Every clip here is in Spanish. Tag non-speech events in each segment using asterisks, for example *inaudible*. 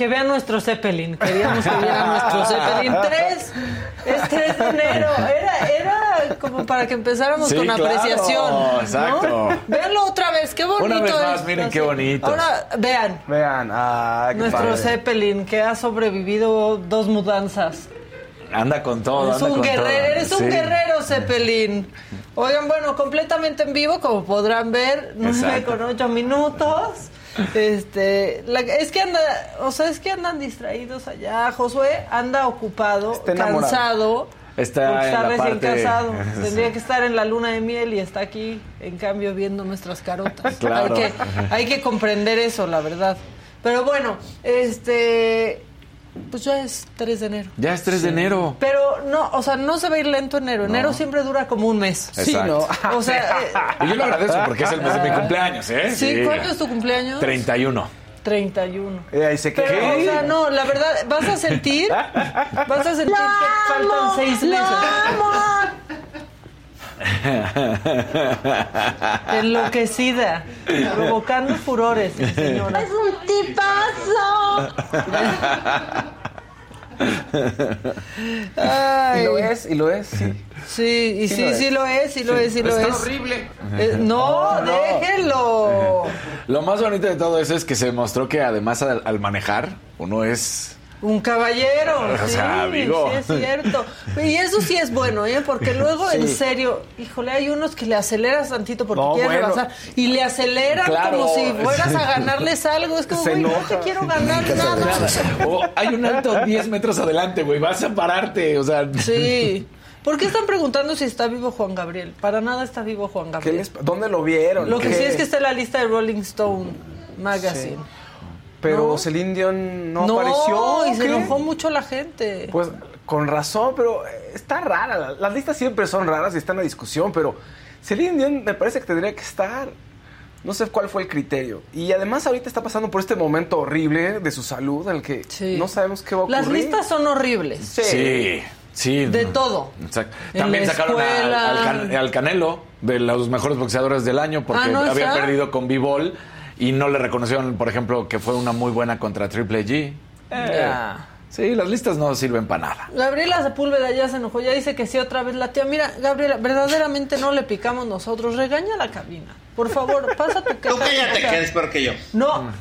Que, vean nuestro Zeppelin. Queríamos que vieran nuestro Zeppelin 3. Es 3 de enero. Era, era como para que empezáramos Sí, con claro, apreciación. exacto. ¿no? Véanlo otra vez. Qué bonito Una vez más, es. miren qué bonito. Ahora, vean. Vean, ah, qué Nuestro padre. Zeppelin que ha sobrevivido dos mudanzas. Anda con todo, Es anda un con guerrero, todo. eres un Sí. guerrero, Zeppelin. Oigan, bueno, completamente en vivo, como podrán ver, 9 Exacto. con 8 minutos. Este, la- es que anda, o sea, es que andan distraídos allá. Josué anda ocupado, Está cansado. Está está recién parte- casado. *laughs* Sí. Tendría que estar en la luna de miel y está aquí, en cambio, viendo nuestras carotas. *laughs* Claro. Hay, que, hay que comprender eso, la verdad. Pero bueno, este, pues ya es 3 de enero. Ya es 3 de enero. Pero no, o sea, no se va a ir lento enero. Enero siempre dura como un mes. Sí, ¿no? O sea, *laughs* Y yo lo agradezco porque es el mes de mi cumpleaños, ¿eh? eh, ¿sí? ¿cuándo es tu cumpleaños? 31. 31. Eh, ahí se Pero, o sea, no, la verdad, vas a sentir, vas a sentir que *laughs* faltan seis meses. *laughs* Enloquecida, provocando furores, señora. ¡Es un tipazo! Ay. Y lo es, y lo es, sí. Sí, y Sí sí, lo es. sí lo es, sí lo es, sí lo es. horrible. Eh, no, déjenlo. Lo más bonito de todo eso es que se mostró que además al, al manejar, uno es... Un caballero, *laughs* O sí, amigo. sí es cierto. Y eso sí es bueno, ¿eh? Porque luego, en Sí. serio, híjole, hay unos que le aceleras tantito porque No, quieren bueno. rebasar y le aceleran Claro. como si fueras a *laughs* ganarles algo. Es como, güey, no te quiero ganar nada. *laughs* O hay un alto 10 metros adelante, güey, vas a pararte, o sea... Sí. ¿Por qué están preguntando si está vivo Juan Gabriel? Para nada está vivo Juan ¿Qué Gabriel. les- ¿Dónde lo vieron? Lo que sí es que está en la lista de Rolling Stone Magazine. Pero ¿no? Celine Dion no, No, apareció. y se ¿qué? enojó mucho la gente. Pues con razón, pero está rara. La- Las listas siempre son raras y están en discusión, pero Celine Dion me parece que tendría que estar. No sé cuál fue el criterio. Y además ahorita está pasando por este momento horrible de su salud en el que Sí. no sabemos qué va a ocurrir. Las listas son horribles. Sí, sí. De todo. Exacto. También la sacaron a- al, Can- al Canelo, de los mejores boxeadores del año, porque Ah, ¿no había perdido con B-Ball y no le reconocieron, por ejemplo, que fue una muy buena contra Triple G. Eh. Sí, las listas no sirven para nada. Gabriela Sepúlveda ya se enojó, ya dice que sí otra vez la tía. Mira, Gabriela, verdaderamente no le picamos nosotros. Regaña a la cabina. Por favor, pasa tu *laughs* Tú cállate, que eres peor que yo. No,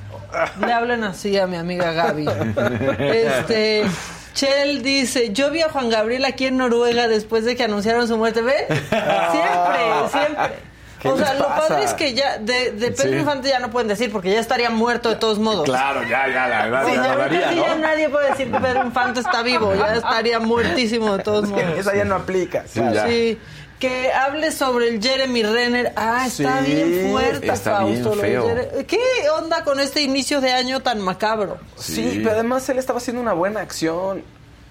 le hablan así a mi amiga Gaby. *laughs* Este, Chel dice, yo vi a Juan Gabriel aquí en Noruega después de que anunciaron su muerte. ¿Ven? Siempre, siempre. ¿Qué O sea, lo pasa? padre es que ya de, de Pedro Sí. Infante ya no pueden decir porque ya estaría muerto de todos modos. Claro, ya, ya, la verdad, Sí, ya daría, sí ya ¿no? nadie puede decir que Pedro Infante está vivo, ya estaría muertísimo de todos Es que modos. esa ya no aplica. Sí, claro. ya. Sí. que hable sobre el Jeremy Renner. Ah, está Sí, bien fuerte, está Fausto. feo. ¿Qué onda con este inicio de año tan macabro? Sí, pero además él estaba haciendo una buena acción.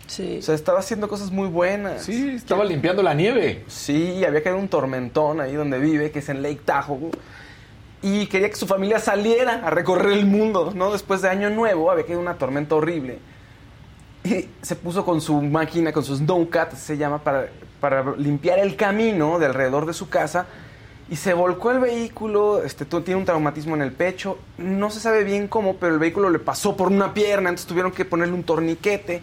Sí. O sea, estaba haciendo cosas muy buenas. Sí, estaba limpiando la nieve. Sí, había caído un tormentón ahí donde vive, que es en Lake Tahoe. Y quería que su familia saliera a recorrer el mundo, ¿no? Después de Año Nuevo había caído una tormenta horrible. Y se puso con su máquina, con su snowcat, se llama, para, para limpiar el camino de alrededor de su casa. Y se volcó el vehículo, este, tiene un traumatismo en el pecho. No se sabe bien cómo, pero el vehículo le pasó por una pierna, entonces tuvieron que ponerle un torniquete.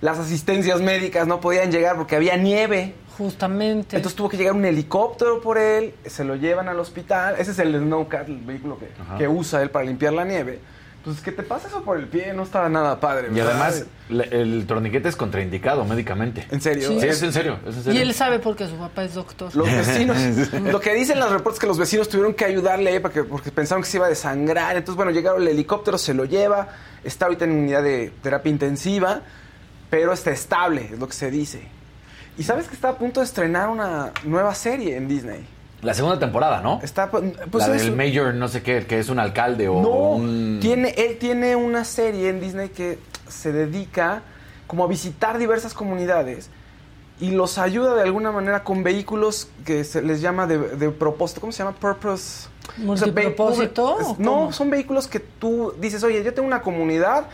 Las asistencias médicas no podían llegar porque había nieve. Justamente. Entonces tuvo que llegar un helicóptero por él, se lo llevan al hospital. Ese es el Snowcat, el vehículo que, que usa él para limpiar la nieve. Entonces, que te pasa eso por el pie no estaba nada padre. Y además, le- el torniquete es contraindicado médicamente. ¿En serio? Sí, es en serio. Es en y serio. él sabe porque su papá es doctor. Los vecinos, *laughs* lo que dicen los reportes es que los vecinos tuvieron que ayudarle ahí porque, porque pensaron que se iba a desangrar. Entonces, bueno, llegaron el helicóptero, se lo lleva, está ahorita en unidad de terapia intensiva, pero está estable, es lo que se dice. Y sabes que está a punto de estrenar una nueva serie en Disney. La segunda temporada, ¿no? Está, pues la es- del Mayor, no sé qué, que es un alcalde o No, un... tiene, él tiene una serie en Disney que se dedica como a visitar diversas comunidades y los ayuda de alguna manera con vehículos que se les llama de, de propósito. ¿Cómo se llama? Purpose. ¿Multipropósito es- o no, cómo? son vehículos que tú dices, oye, yo tengo una comunidad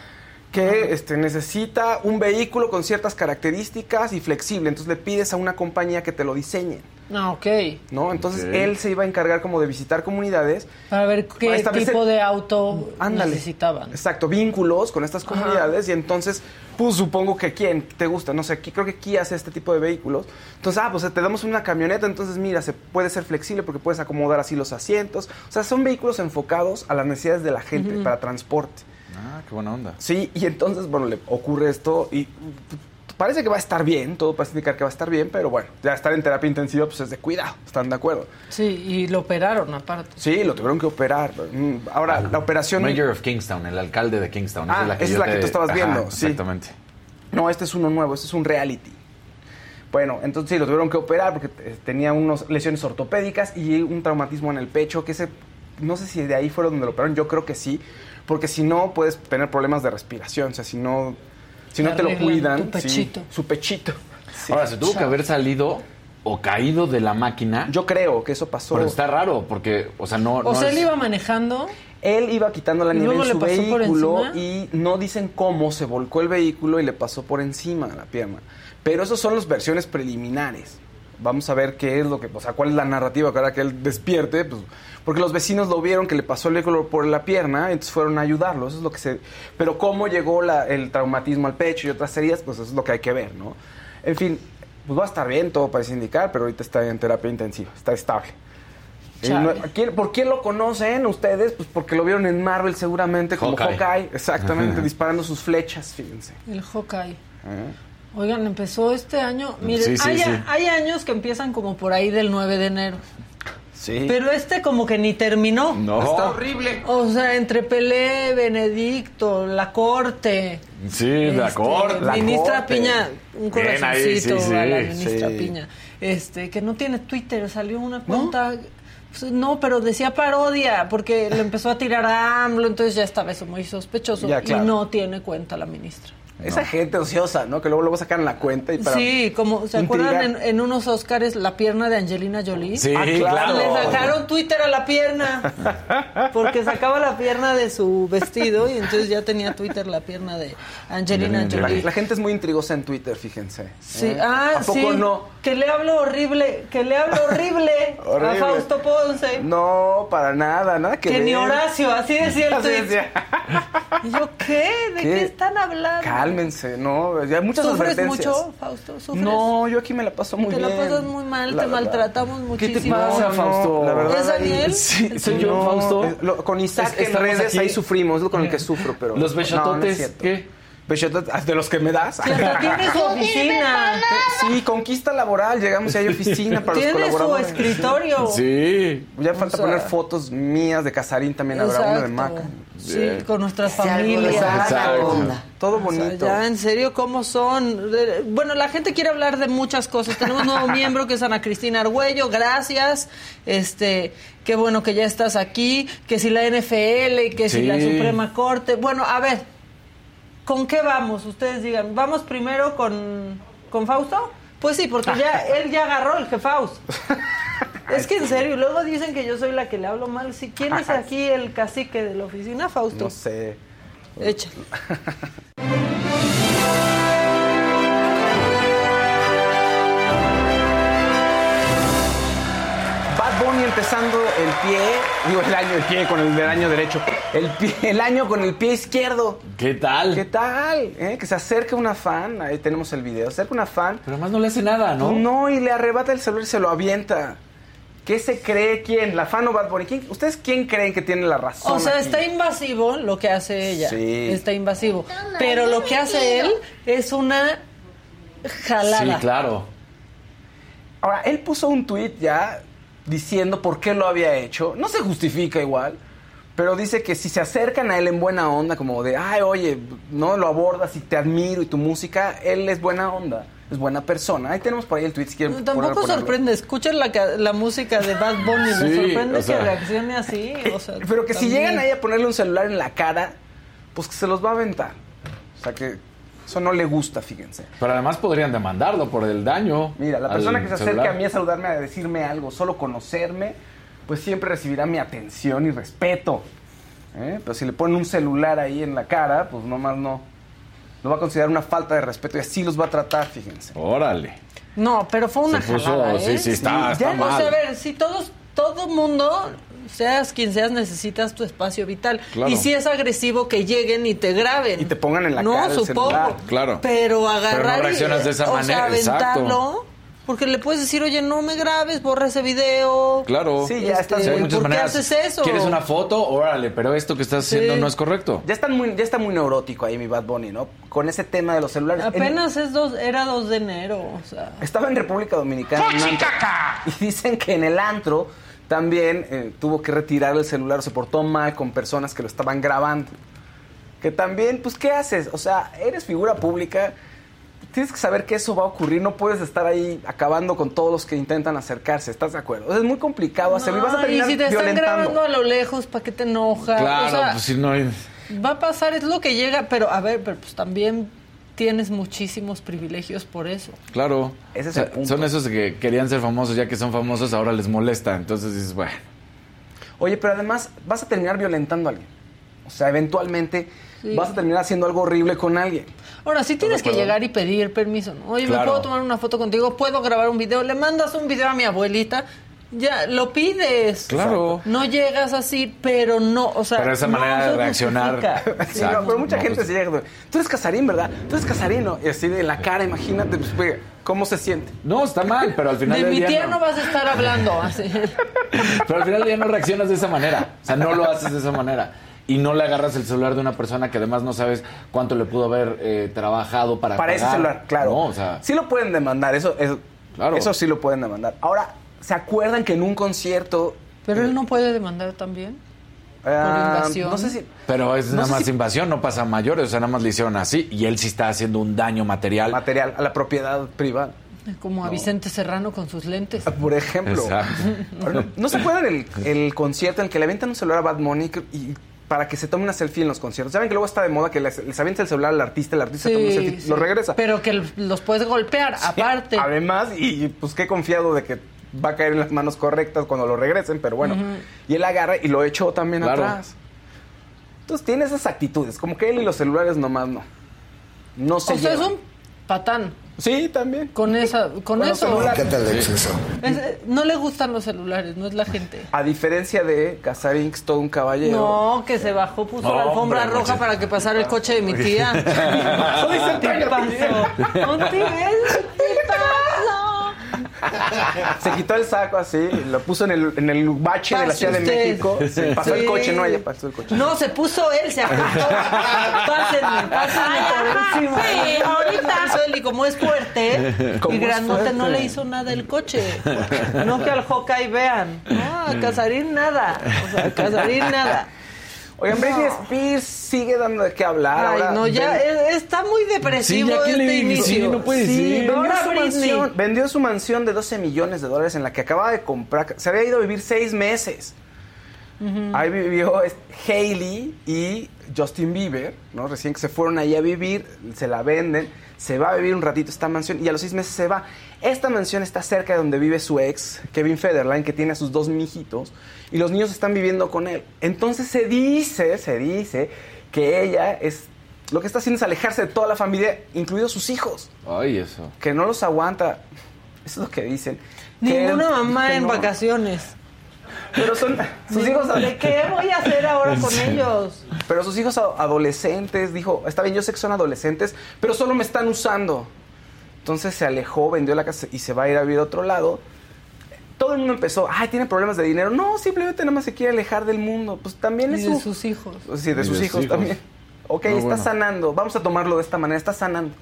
que este, necesita un vehículo con ciertas características y flexible. Entonces le pides a una compañía que te lo diseñe. Ah, ok. ¿no? Entonces él se iba a encargar como de visitar comunidades Para ver qué tipo de auto Ándale. necesitaban. Exacto, vínculos con estas comunidades y entonces, pues supongo que quién te gusta, no sé, aquí creo que Kia hace este tipo de vehículos. Entonces, ah, pues te damos una camioneta, entonces mira, se puede ser flexible porque puedes acomodar así los asientos. O sea, son vehículos enfocados a las necesidades de la gente para transporte. Ah, qué buena onda. Sí, y entonces, bueno, le ocurre esto y parece que va a estar bien, todo parece indicar que va a estar bien, pero bueno, ya estar en terapia intensiva pues es de cuidado, ¿están de acuerdo? Sí, y lo operaron aparte. Sí, lo tuvieron que operar. Mm, Ahora, la operación... Mayor of Kingstown, el alcalde de Kingstown. Ah, esa es la que te- tú estabas viendo, sí. Exactamente. No, este es uno nuevo, este es un reality. Bueno, entonces sí, lo tuvieron que operar porque eh, tenía unas lesiones ortopédicas y un traumatismo en el pecho, que ese, no sé si de ahí fue donde lo operaron, yo creo que sí, porque si no puedes tener problemas de respiración, o sea, si no, si no te lo cuidan. tu sí, pechito. su pechito. Sí. Ahora, se tuvo que haber salido o caído de la máquina. Yo creo que eso pasó. Pero está raro, porque, o sea, no. O no sea, es- él iba manejando. Él iba quitando la ¿Y nieve en su vehículo y no dicen cómo se volcó el vehículo y le pasó por encima de la pierna. Pero esas son las versiones preliminares. Vamos a ver qué es lo que, o sea, cuál es la narrativa que ahora que él despierte, pues, porque los vecinos lo vieron que le pasó el vehículo por la pierna, entonces fueron a ayudarlo, eso es lo que se... Pero cómo llegó la- el traumatismo al pecho y otras heridas, pues eso es lo que hay que ver, ¿no? En fin, pues va a estar bien, todo parece indicar, pero ahorita está en terapia intensiva, está estable. Y Chale. no- ¿a quién- ¿Por quién lo conocen ustedes? Pues porque lo vieron en Marvel seguramente como Hawkeye. Hawkeye, exactamente, disparando sus flechas, fíjense. El Hawkeye. ¿Eh? Oigan, empezó este año. Miren, Sí, sí, hay, sí. hay años que empiezan como por ahí del 9 de enero. Sí. Pero este como que ni terminó. No. Está horrible. O sea, entre Pelé, Benedicto, la corte. Sí, la este, corte. La Ministra corte. Piña, un ahí, corazoncito sí, sí, a la ministra sí. Piña. Este, que no tiene Twitter, salió una cuenta. pues, No, pero decía parodia, porque le empezó a tirar a AMLO, entonces ya estaba eso muy sospechoso. Ya, claro. Y no tiene cuenta la ministra. Esa gente ociosa, ¿no? Que luego luego sacan la cuenta y para... Sí, como, ¿se intrigar. acuerdan en, en unos Oscars la pierna de Angelina Jolie? Sí, Ah, claro. Le sacaron Twitter a la pierna. *laughs* Porque sacaba la pierna de su vestido y entonces ya tenía Twitter la pierna de Angelina La, Jolie. la gente es muy intrigosa en Twitter, fíjense. Sí, ¿eh? ah, ¿A poco sí. no? Que le hablo horrible, que le hablo horrible, *laughs* Horrible. a Fausto Ponce. No, para nada, nada que que ver. ni Horacio, así decía el *laughs* Así tweet. decía. Y yo, ¿qué? ¿De qué, están hablando? Cálmense, ¿no? Ya hay muchas ¿Sufres advertencias. mucho, Fausto? ¿Sufres? No, yo aquí me la paso muy Te la bien. pasas muy mal, La te verdad. maltratamos ¿Qué te muchísimo. pasa, No, Fausto? la verdad, ¿Es Daniel? *laughs* Sí, soy yo, No, Fausto. es lo- con Isaac Es- en redes aquí. ahí sufrimos, es lo con el que sufro, pero... Los no, no cierto. ¿qué? De los que me das. Hasta *laughs* tiene su oficina. Sí, conquista laboral. Llegamos y hay oficina para los Tiene su colaboradores. escritorio. Sí. Ya falta O sea- poner fotos mías de Casarín también habrá una de Exacto. Maca. Sí, con nuestras familias. Exacto. Todo O sea, bonito. ya, en serio, ¿cómo son? Bueno, la gente quiere hablar de muchas cosas. Tenemos un nuevo *laughs* miembro que es Ana Cristina Argüello. Gracias. Este, qué bueno que ya estás aquí. Que si la NFL, que si la Suprema Corte. Bueno, a ver, ¿con qué vamos? Ustedes digan, ¿vamos primero con, con Fausto? Pues sí, porque ya *laughs* él ya agarró el jefaus. *laughs* Es que en serio, luego dicen que yo soy la que le hablo mal. Si ¿Quién es aquí el cacique de la oficina, Fausto? No sé. Échale. Bad Bunny empezando el pie, digo el año el pie con el del año derecho, el pie, el año con el pie izquierdo. ¿Qué tal? ¿Qué tal? eh? Que se acerca una fan, ahí tenemos el video, se acerca una fan, Pero además no le hace nada, ¿no? no, y le arrebata el celular y se lo avienta. ¿Qué se cree quién? ¿La fan o Bad Bunny? ¿Quién- ¿Ustedes quién creen que tiene la razón? O sea, aquí? está invasivo lo que hace ella. Sí. Está invasivo. Pero lo que hace él es una jalada. Sí, claro. Ahora, él puso un tweet ya diciendo por qué lo había hecho. No se justifica igual, pero dice que si se acercan a él en buena onda, como de, ay, oye, no lo abordas y te admiro y tu música, él es buena onda, es buena persona. Ahí tenemos por ahí el tweet si quieren. Tampoco ponerlo, ponerlo. sorprende. Escuchen la, la música de Bad Bunny. Me *laughs* Sí, sorprende o sea. que reaccione así. *laughs* O sea, Pero que si también. llegan ahí a ponerle un celular en la cara, pues que se los va a aventar. O sea que eso no le gusta, fíjense. Pero además podrían demandarlo por el daño. Mira, la persona que se acerque celular. a mí a saludarme, a decirme algo, solo conocerme, pues siempre recibirá mi atención y respeto. ¿eh? Pero si le ponen un celular ahí en la cara, pues nomás no. Lo va a considerar una falta de respeto y así los va a tratar, fíjense. Órale. No, pero fue una Se puso- jalada, ¿eh? sí, sí, está- Ya, está O mal. sea, a ver, si todos, todo mundo, seas quien seas, necesitas tu espacio vital. Claro. Y si es agresivo, que lleguen y te graben. Y te pongan en la no, cara el supongo. celular. Claro. Pero agarrar Pero no y, reaccionas de esa o manera, sea, exacto. Porque le puedes decir, oye, no me grabes, borra ese video. Claro. Sí, ya Este, están Sí, hay muy- muchas ¿por qué haces eso? ¿Quieres una foto? Órale, pero esto que estás haciendo no es correcto. Ya, están muy, ya está muy neurótico ahí mi Bad Bunny, ¿no? Con ese tema de los celulares. En- Apenas es dos, era 2 de enero, o sea. Estaba en República Dominicana. en antro, *laughs* y dicen que en el antro también eh, tuvo que retirar el celular, se portó mal con personas que lo estaban grabando. Que también, pues, ¿qué haces? O sea, eres figura pública, tienes que saber que eso va a ocurrir, no puedes estar ahí acabando con todos los que intentan acercarse, ¿estás de acuerdo? O sea, es muy complicado hacerlo y vas a No, y terminar si te están grabando a lo lejos, ¿para qué te enojas? Claro, O sea, pues si no hay... Va a pasar, es lo que llega, pero a ver, pero pues también tienes muchísimos privilegios por eso. Claro. Ese es O sea, el punto. Son esos que querían ser famosos, ya que son famosos, ahora les molesta. Entonces dices, bueno. Oye, pero además vas a terminar violentando a alguien. O sea, eventualmente Sí. vas a terminar haciendo algo horrible con alguien. Ahora, sí tienes que llegar y pedir permiso, ¿no? Oye, ¿me puedo tomar una foto contigo? ¿Puedo grabar un video? Le mandas un video a mi abuelita, ya, lo pides. Claro. No llegas así, pero no, o sea... Pero esa no manera de reaccionar. Sí, no, *laughs* pero mucha No, gente pues- se llega, tú eres Casarín, ¿verdad? Tú eres Casarín, ¿no? Y así de la cara, imagínate, pues, ¿cómo se siente? No, está mal, pero al final De del mi día tía no. no vas a estar hablando así. *laughs* Pero al final del día no reaccionas de esa manera. O sea, no lo haces de esa manera. Y no le agarras el celular de una persona que además no sabes cuánto le pudo haber eh, trabajado para Para ese pagar. celular, claro. No, o sea, Sí lo pueden demandar, eso, eso, Claro. eso sí lo pueden demandar. Ahora, ¿se acuerdan que en un concierto... Pero él no puede demandar también. ah, invasión. No sé si... pero es No nada más si- invasión, no pasa a mayores. O sea, nada más le hicieron así y él sí está haciendo un daño material. Material, a la propiedad privada. Como a Vicente Serrano con sus lentes. *laughs* Por ejemplo. Exacto. ¿No, ¿no se acuerdan el, el concierto en el que le avientan un celular a Bad que- y para que se tome una selfie en los conciertos? ¿Saben que luego está de moda que les, les avienta el celular al artista, el artista toma una selfie, sí. lo regresa? Pero que los puedes golpear, aparte. Además, y pues qué confiado de que va a caer en las manos correctas cuando lo regresen, pero bueno. Y él agarra y lo echó también Claro. atrás. Entonces tiene esas actitudes, como que él y los celulares nomás no. No se o sea, es llevan. un patán. Sí, también. Con esa, con, eso. Es- eh, no le gustan los celulares, no es la gente. A diferencia de es todo un caballero. No, que se bajó, puso la alfombra hombre, roja para que pasara el coche de mi tía. *laughs* ¿Qué pasó? Un tipazo. Se quitó el saco así, lo puso en el, en el bache de la Ciudad de. México. Sí, pasó el coche, no, ella pasó el coche. No, se puso él, se acostó. *laughs* Pásenme, pásenme por encima. Sí, ahorita. Y como es fuerte Como y grandote, no le hizo nada el coche. No que al Hawkeye vean. No, a Casarín nada. O sea, a Casarín nada. Oigan, Britney Spears sigue dando de qué hablar. Ay, ahora no, ya ven- es- está muy depresivo Sí, ya, ¿qué este le inicio. Sí, no puede Sí, ser. vendió su, mansión, vendió su mansión de 12 millones de dólares en la que acababa de comprar. Se había ido a vivir seis meses. Ahí vivió Hailey y Justin Bieber, ¿no? Recién que se fueron ahí a vivir, se la venden, se va a vivir un ratito esta mansión y a los seis meses se va. Esta mansión está cerca de donde vive su ex, Kevin Federline, que tiene a sus dos mijitos, y los niños están viviendo con él. Entonces se dice, se dice que ella es... Lo que está haciendo es alejarse de toda la familia, incluidos sus hijos Ay, eso. que no los aguanta. Eso es lo que dicen. Que- Ninguna mamá que en no. vacaciones. Pero son sus hijos. ¿De qué voy a hacer ahora con ellos? Pero sus hijos adolescentes, dijo, está bien, yo sé que son adolescentes, pero solo me están usando. Entonces se alejó, vendió la casa y se va a ir a vivir a otro lado. Todo el mundo empezó, ay, tiene problemas de dinero. No, simplemente nada más se quiere alejar del mundo. Pues también Y es de su... sus hijos. Sí, de Y sus de hijos, sus hijos. también. Ok, No, está bueno. sanando. Vamos a tomarlo de esta manera. Está sanando.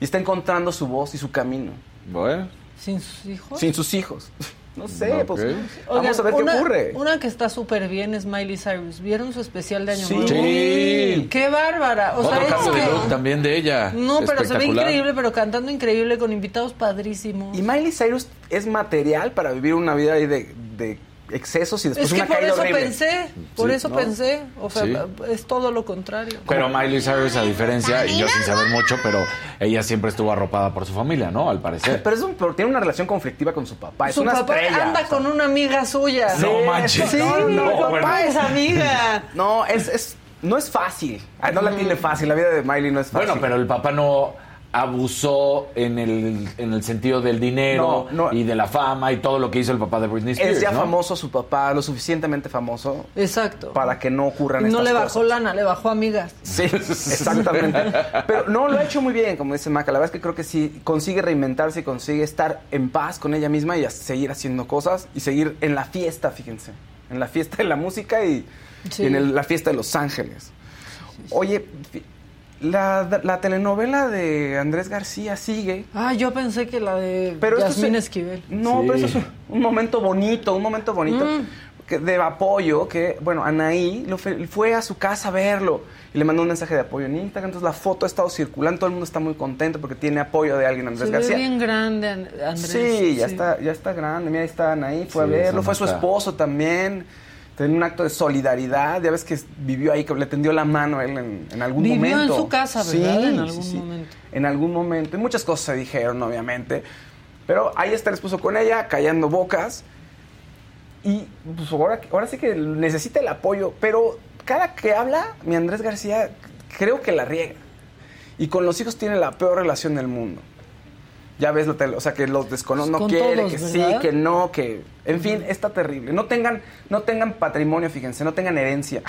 Y está encontrando su voz y su camino. Bueno. ¿Sin sus hijos? Sin sus hijos. No sé, pues... Oigan, vamos a ver una, qué ocurre. Una que está súper bien es Miley Cyrus. ¿Vieron su especial de Año Sí. Nuevo? Sí. ¡Qué bárbara! O Otro de look también de ella. No, pero se ve increíble, pero cantando increíble con invitados padrísimos. Y Miley Cyrus es material para vivir una vida ahí de, de excesos y después es que una por caída eso horrible. pensé, por Sí, eso ¿no? pensé. O sea, Sí. es todo lo contrario. Pero Miley Cyrus, a diferencia, y yo sin saber mucho, pero ella siempre estuvo arropada por su familia, ¿no? Al parecer. Pero, es un- pero tiene una relación conflictiva con su papá. Es Su una papá estrella. anda o sea. con una amiga suya. No manches. Sí, No, papá bueno. es amiga. No, es, es, no es fácil. Ay, no la tiene fácil. La vida de Miley no es fácil. Bueno, pero el papá no abusó en el, en el sentido del dinero No, no. y de la fama y todo lo que hizo el papá de Britney Spears. Es ya ¿no? famoso su papá, lo suficientemente famoso Exacto. para que no ocurran no estas le bajó cosas. lana, le bajó amigas. Sí, *laughs* exactamente. Pero no, lo ha hecho muy bien, como dice Maca. La verdad es que creo que sí consigue reinventarse y consigue estar en paz con ella misma y seguir haciendo cosas y seguir en la fiesta, fíjense. En la fiesta de la música y, Sí. y en el- la fiesta de Los Ángeles. Oye, la, la telenovela de Andrés García sigue. Ah, yo pensé que la de Pero esto Yasmín se- Esquivel. No, Sí. pero eso es un, momento bonito, un momento bonito Mm. que- de apoyo, que, bueno, Anaí lo fe- fue a su casa a verlo y le mandó un mensaje de apoyo en Instagram, entonces la foto ha estado circulando, todo el mundo está muy contento porque tiene apoyo de alguien, Andrés Se ve García. bien grande, An- Andrés. Sí, ya está, ya está grande, mira, ahí está Anaí, fue Sí, a verlo, fue su esposo también. Tenía un acto de solidaridad, ya ves que vivió ahí, que le tendió la mano a él en, en algún Vivió momento. en su casa, ¿verdad? En algún momento. En algún momento. Y muchas cosas se dijeron, obviamente. Pero ahí está el esposo con ella, callando bocas. Y pues ahora, ahora sí que necesita el apoyo. Pero cada que habla, mi Andrés García, creo que la riega. Y con los hijos tiene la peor relación del mundo. Ya ves o sea, que los desconoce, no quiere, todos, que sí, que no, que... En fin, está terrible. No tengan, no tengan patrimonio, fíjense, no tengan herencia.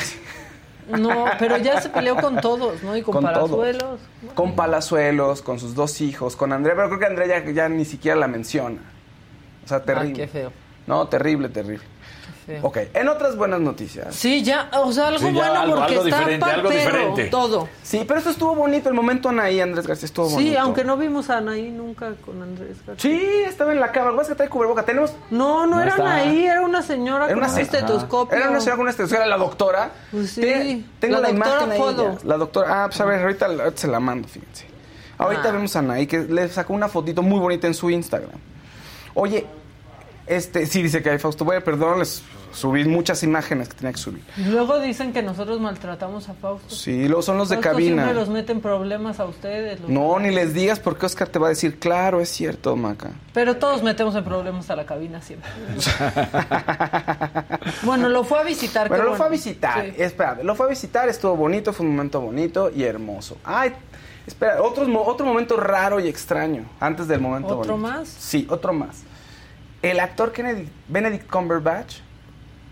No, pero ya se peleó con todos, ¿no? Y con, Con todos. Palazuelos. Con Palazuelos, con sus dos hijos, con Andrea, pero creo que Andrea ya, ya ni siquiera la menciona. O sea, terrible. qué feo. No, terrible, terrible. Ok, en otras buenas noticias. Sí, ya, o sea, algo Sí, ya, bueno algo- porque algo está diferente, algo diferente. todo. Sí, pero esto estuvo bonito, el momento Anaí, Andrés García, estuvo Sí, bonito. aunque no vimos a Anaí nunca con Andrés García. Sí, estaba en la cama, lo que trae cubreboca. Tenemos... No, no, No era está. Anaí, era una señora Era con una un estetoscopio. Era una señora con una estetoscopio, era la doctora. Pues sí, tengo la la, doctora imagen ahí. La doctora, ah, pues a ver, ahorita, ahorita se la mando, fíjense. Ahorita Ah. vemos a Anaí, que le sacó una fotito muy bonita en su Instagram. Oye, este, sí dice que hay Fausto. Voy a perdón, les subí muchas imágenes que tenía que subir. Luego dicen que nosotros maltratamos a Fausto. Sí, luego son los de cabina. siempre los meten problemas a ustedes. No, ni les digas porque Oscar te va a decir, claro, es cierto, Maca. Pero todos metemos en problemas a la cabina siempre. bueno, lo fue a visitar. Bueno, lo bueno. fue a visitar. Sí. Espera, lo fue a visitar, estuvo bonito, fue un momento bonito y hermoso. Ay, espera, otro, otro momento raro y extraño antes del momento ¿Otro bonito. más? Sí, otro más. El actor Kennedy, Benedict Cumberbatch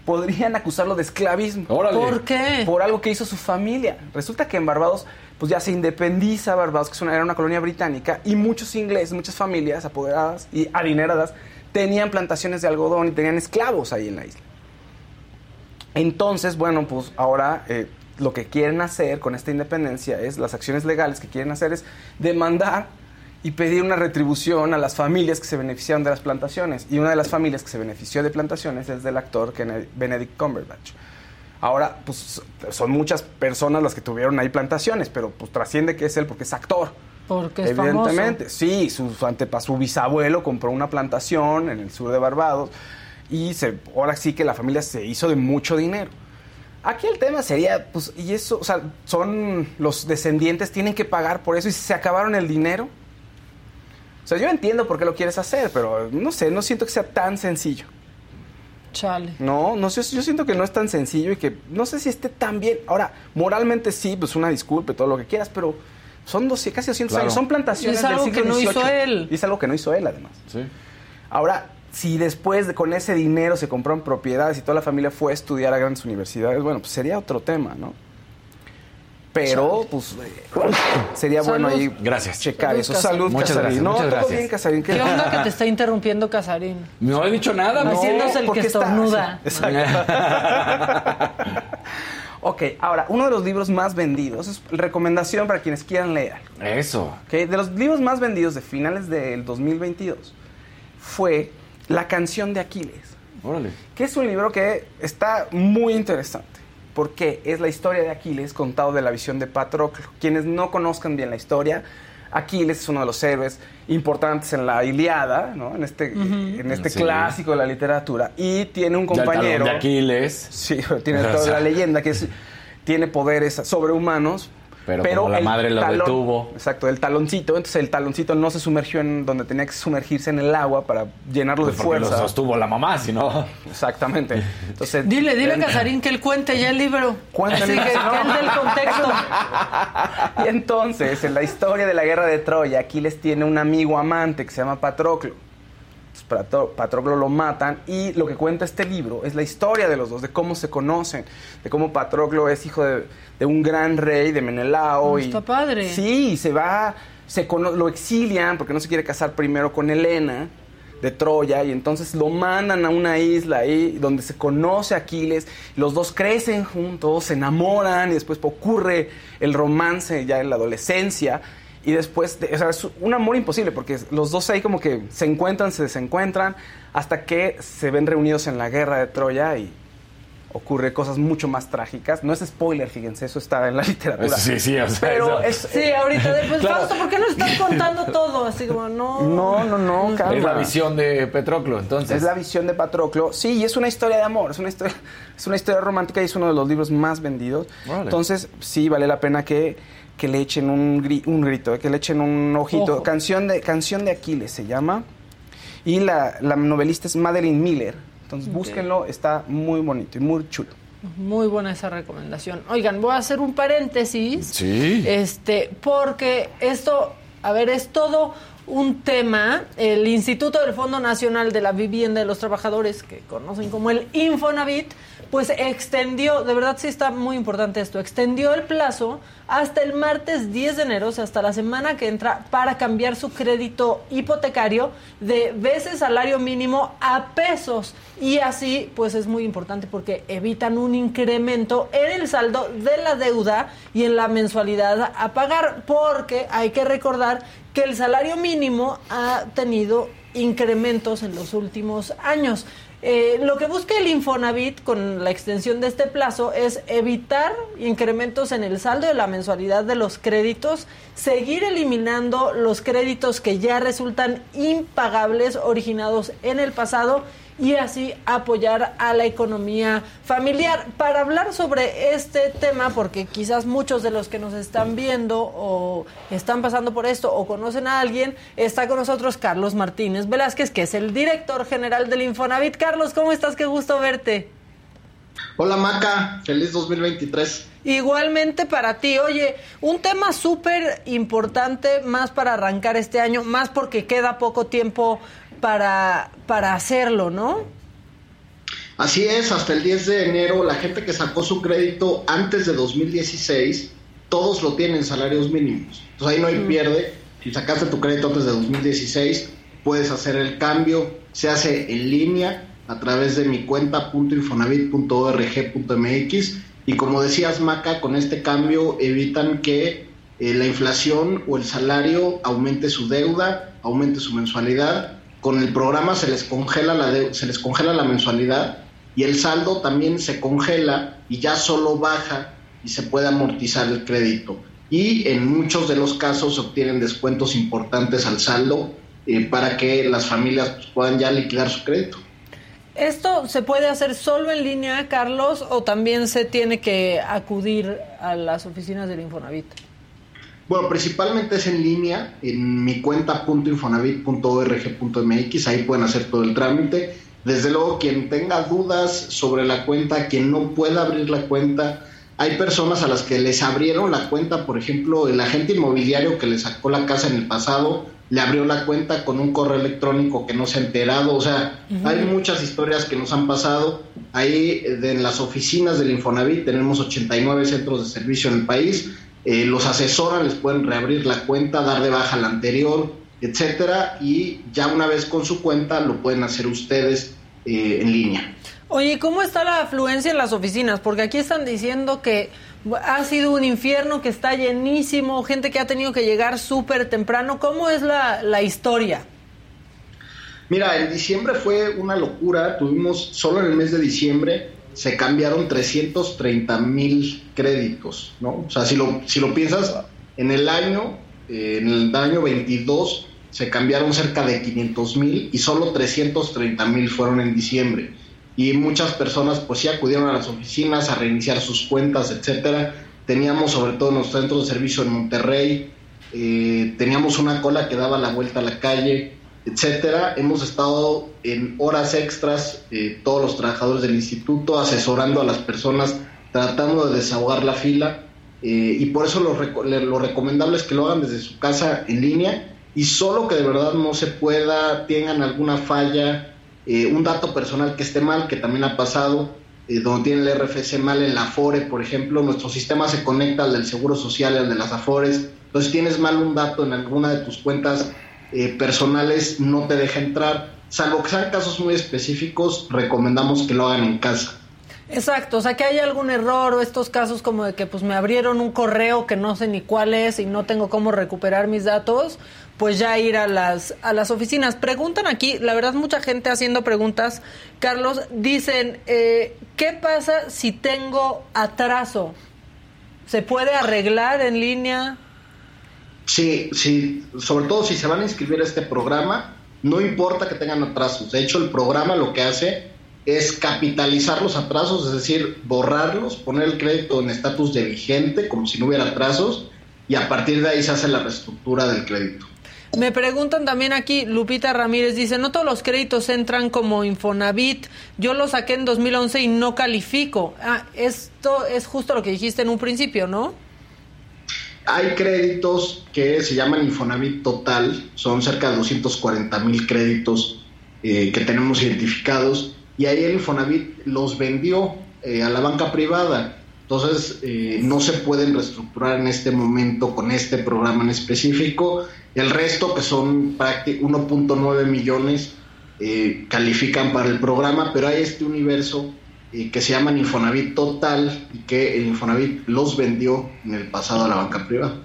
podrían acusarlo de esclavismo. Órale. ¿Por qué? Por algo que hizo su familia. Resulta que en Barbados, pues ya se independiza Barbados, que es una- era una colonia británica, y muchos ingleses, muchas familias apoderadas y adineradas tenían plantaciones de algodón y tenían esclavos ahí en la isla. Entonces, bueno, pues ahora eh, lo que quieren hacer con esta independencia es, las acciones legales que quieren hacer es demandar y pedir una retribución a las familias que se beneficiaron de las plantaciones. Y una de las familias que se benefició de plantaciones es del actor Benedict Cumberbatch. Ahora, pues son muchas personas las que tuvieron ahí plantaciones, pero pues trasciende que es él porque es actor. Porque es Evidentemente, sí, su, su antepa- su bisabuelo compró una plantación en el sur de Barbados y se, ahora sí que la familia se hizo de mucho dinero. Aquí el tema sería, pues, y eso, o sea, son los descendientes tienen que pagar por eso y si se acabaron el dinero. O sea, yo entiendo por qué lo quieres hacer, pero no sé, no siento que sea tan sencillo. Chale. No, no sé, yo siento que no es tan sencillo y que no sé si esté tan bien. Ahora, moralmente sí, pues una disculpa y todo lo que quieras, pero son 12, casi 200 Claro. años, son plantaciones Y es algo del siglo que no hizo él. Y es algo que no hizo él, además. Sí. Ahora, si después de con ese dinero se compraron propiedades y toda la familia fue a estudiar a grandes universidades, bueno, pues sería otro tema, ¿no? Pero, pues, eh, sería bueno ahí Gracias. checar Salud, eso. Casarín. Salud, Muchas Casarín. gracias, No, muchas todo gracias. bien, Casarín. ¿Qué onda que te está interrumpiendo Casarín? No he dicho nada, ¿no? Haciéndose el porque que está- estornuda. *laughs* *laughs* Ok, ahora, uno de los libros más vendidos, es recomendación para quienes quieran leer. Eso. Ok, De los libros más vendidos de finales del 2022 fue La canción de Aquiles, Órale. que es un libro que está muy interesante, porque es la historia de Aquiles contado de la visión de Patroclo. Quienes no conozcan bien la historia, Aquiles es uno de los héroes importantes en la Iliada, ¿no? en este, en este Sí. clásico de la literatura, y tiene un Ya el talón compañero... de Aquiles. Sí, *laughs* tiene toda la *laughs* leyenda que es, tiene poderes sobrehumanos. Pero como la madre lo talón- detuvo. Exacto, el taloncito. Entonces el taloncito no se sumergió en donde tenía que sumergirse en el agua para llenarlo Pues de porque lo fuerza. sostuvo la mamá, si no. Exactamente. Entonces, Dile, dile a Casarín que él cuente ya el libro. Cuéntame, Así que, ¿no? que él dé el contexto. *laughs* Y entonces, en la historia de la guerra de Troya, Aquiles tiene un amigo amante que se llama Patroclo. Patro- Patroclo lo matan y lo que cuenta este libro es la historia de los dos, de cómo se conocen, de cómo Patroclo es hijo de, de un gran rey de Menelao. Oh, y, está padre. Sí, y se va, se lo exilian porque no se quiere casar primero con Helena de Troya y entonces lo mandan a una isla ahí donde se conoce a Aquiles, los dos crecen juntos, se enamoran y después ocurre el romance ya en la adolescencia y después, de- o sea, es un amor imposible porque los dos ahí como que se encuentran, se desencuentran hasta que se ven reunidos en la guerra de Troya y ocurre cosas mucho más trágicas. No es spoiler, fíjense, eso está en la *laughs* literatura. Sí, sí, o sea, Pero es, Sí, ahorita. Pues, Claro. Fausto, ¿por qué no estás *laughs* contando todo? Así como, no. No, no, no, calma. Es la visión de Petroclo, entonces. Es la visión de Patroclo. Sí, y es una historia de amor, es una historia, es una historia romántica y es uno de los libros más vendidos. Entonces, sí, vale la pena que, que le echen un, gri- un grito, que le echen un ojito. Ojo. Canción de, Canción de Aquiles se llama. Y la, la novelista es Madeline Miller. Entonces, búsquenlo, está muy bonito y muy chulo. Muy buena esa recomendación. Oigan, voy a hacer un paréntesis. Sí. Este, porque esto, a ver, es todo un tema. El Instituto del Fondo Nacional de la Vivienda de los Trabajadores, que conocen como el Infonavit, pues extendió, de verdad sí está muy importante esto, extendió el plazo hasta el martes 10 de enero, o sea, hasta la semana que entra, para cambiar su crédito hipotecario de veces salario mínimo a pesos. Y así, pues es muy importante porque evitan un incremento en el saldo de la deuda y en la mensualidad a pagar, porque hay que recordar que el salario mínimo ha tenido incrementos en los últimos años. Eh, lo que busca el Infonavit con la extensión de este plazo es evitar incrementos en el saldo de la mensualidad de los créditos, seguir eliminando los créditos que ya resultan impagables originados en el pasado y así apoyar a la economía familiar. Para hablar sobre este tema, porque quizás muchos de los que nos están viendo o están pasando por esto o conocen a alguien, está con nosotros Carlos Martínez Velázquez, que es el director general del Infonavit. Carlos, ¿cómo estás? Qué gusto verte. Hola Maca, feliz 2023. Igualmente para ti, oye, un tema súper importante más para arrancar este año, más porque queda poco tiempo para, para hacerlo, ¿no? Así es, hasta el 10 de enero la gente que sacó su crédito antes de 2016, todos lo tienen salarios mínimos. Entonces ahí no hay pierde. Si sacaste tu crédito antes de 2016, puedes hacer el cambio se hace en línea a través de mi cuenta .infonavit.org.mx y como decías Maca, con este cambio evitan que eh, la inflación o el salario aumente su deuda, aumente su mensualidad. Con el programa se les congela la, se les congela la mensualidad y el saldo también se congela y ya solo baja y se puede amortizar el crédito. Y en muchos de los casos obtienen descuentos importantes al saldo eh, para que las familias pues, puedan ya liquidar su crédito. ¿Esto se puede hacer solo en línea, Carlos, o también se tiene que acudir a las oficinas del Infonavit? Bueno, principalmente es en línea, en mi cuenta .infonavit.org.mx, ahí pueden hacer todo el trámite. Desde luego, quien tenga dudas sobre la cuenta, quien no pueda abrir la cuenta, hay personas a las que les abrieron la cuenta, por ejemplo, el agente inmobiliario que le sacó la casa en el pasado, le abrió la cuenta con un correo electrónico que no se ha enterado, o sea, hay muchas historias que nos han pasado. Ahí en las oficinas del Infonavit tenemos 89 centros de servicio en el país, eh, los asesoran, les pueden reabrir la cuenta, dar de baja la anterior, etcétera, y ya una vez con su cuenta lo pueden hacer ustedes eh, en línea. Oye, ¿cómo está la afluencia en las oficinas? Porque aquí están diciendo que ha sido un infierno, que está llenísimo, gente que ha tenido que llegar súper temprano. ¿Cómo es la, la historia? Mira, en diciembre fue una locura. Tuvimos, solo en el mes de diciembre, se cambiaron 330 mil créditos, ¿no? O sea, si lo, si lo piensas, en el año, eh, en el año 22, se cambiaron cerca de 500 mil y solo 330 mil fueron en diciembre y muchas personas pues sí acudieron a las oficinas a reiniciar sus cuentas, etcétera. Teníamos sobre todo en los centros de servicio en Monterrey, eh, teníamos una cola que daba la vuelta a la calle, etcétera. Hemos estado en horas extras, eh, todos los trabajadores del instituto, asesorando a las personas, tratando de desahogar la fila. Eh, y por eso lo, lo recomendable es que lo hagan desde su casa en línea y solo que de verdad no se pueda, tengan alguna falla, eh, un dato personal que esté mal, que también ha pasado, eh, donde tiene el RFC mal en la Afore, por ejemplo, nuestro sistema se conecta al del Seguro Social y al de las Afores, entonces tienes mal un dato en alguna de tus cuentas eh, personales, no te deja entrar, salvo que sean casos muy específicos, recomendamos que lo hagan en casa. Exacto, o sea que hay algún error o estos casos como de que pues me abrieron un correo que no sé ni cuál es y no tengo cómo recuperar mis datos, pues ya ir a las, a las oficinas. Preguntan aquí, la verdad mucha gente haciendo preguntas, Carlos, dicen, eh, ¿qué pasa si tengo atraso? ¿Se puede arreglar en línea? Sí, sí, sobre todo si se van a inscribir a este programa, no importa que tengan atrasos. De hecho, el programa lo que hace es capitalizar los atrasos, es decir, borrarlos, poner el crédito en estatus de vigente, como si no hubiera atrasos, y a partir de ahí se hace la reestructura del crédito. Me preguntan también aquí, Lupita Ramírez dice, no todos los créditos entran como Infonavit, yo lo saqué en 2011 y no califico. Ah, esto es justo lo que dijiste en un principio, ¿no? Hay créditos que se llaman Infonavit Total, son cerca de 240 mil créditos eh, que tenemos identificados y ahí el Infonavit los vendió eh, a la banca privada. Entonces, eh, no se pueden reestructurar en este momento con este programa en específico. El resto, que son 1.9 millones, eh, califican para el programa, pero hay este universo que se llama Infonavit Total y que el Infonavit los vendió en el pasado a la banca privada.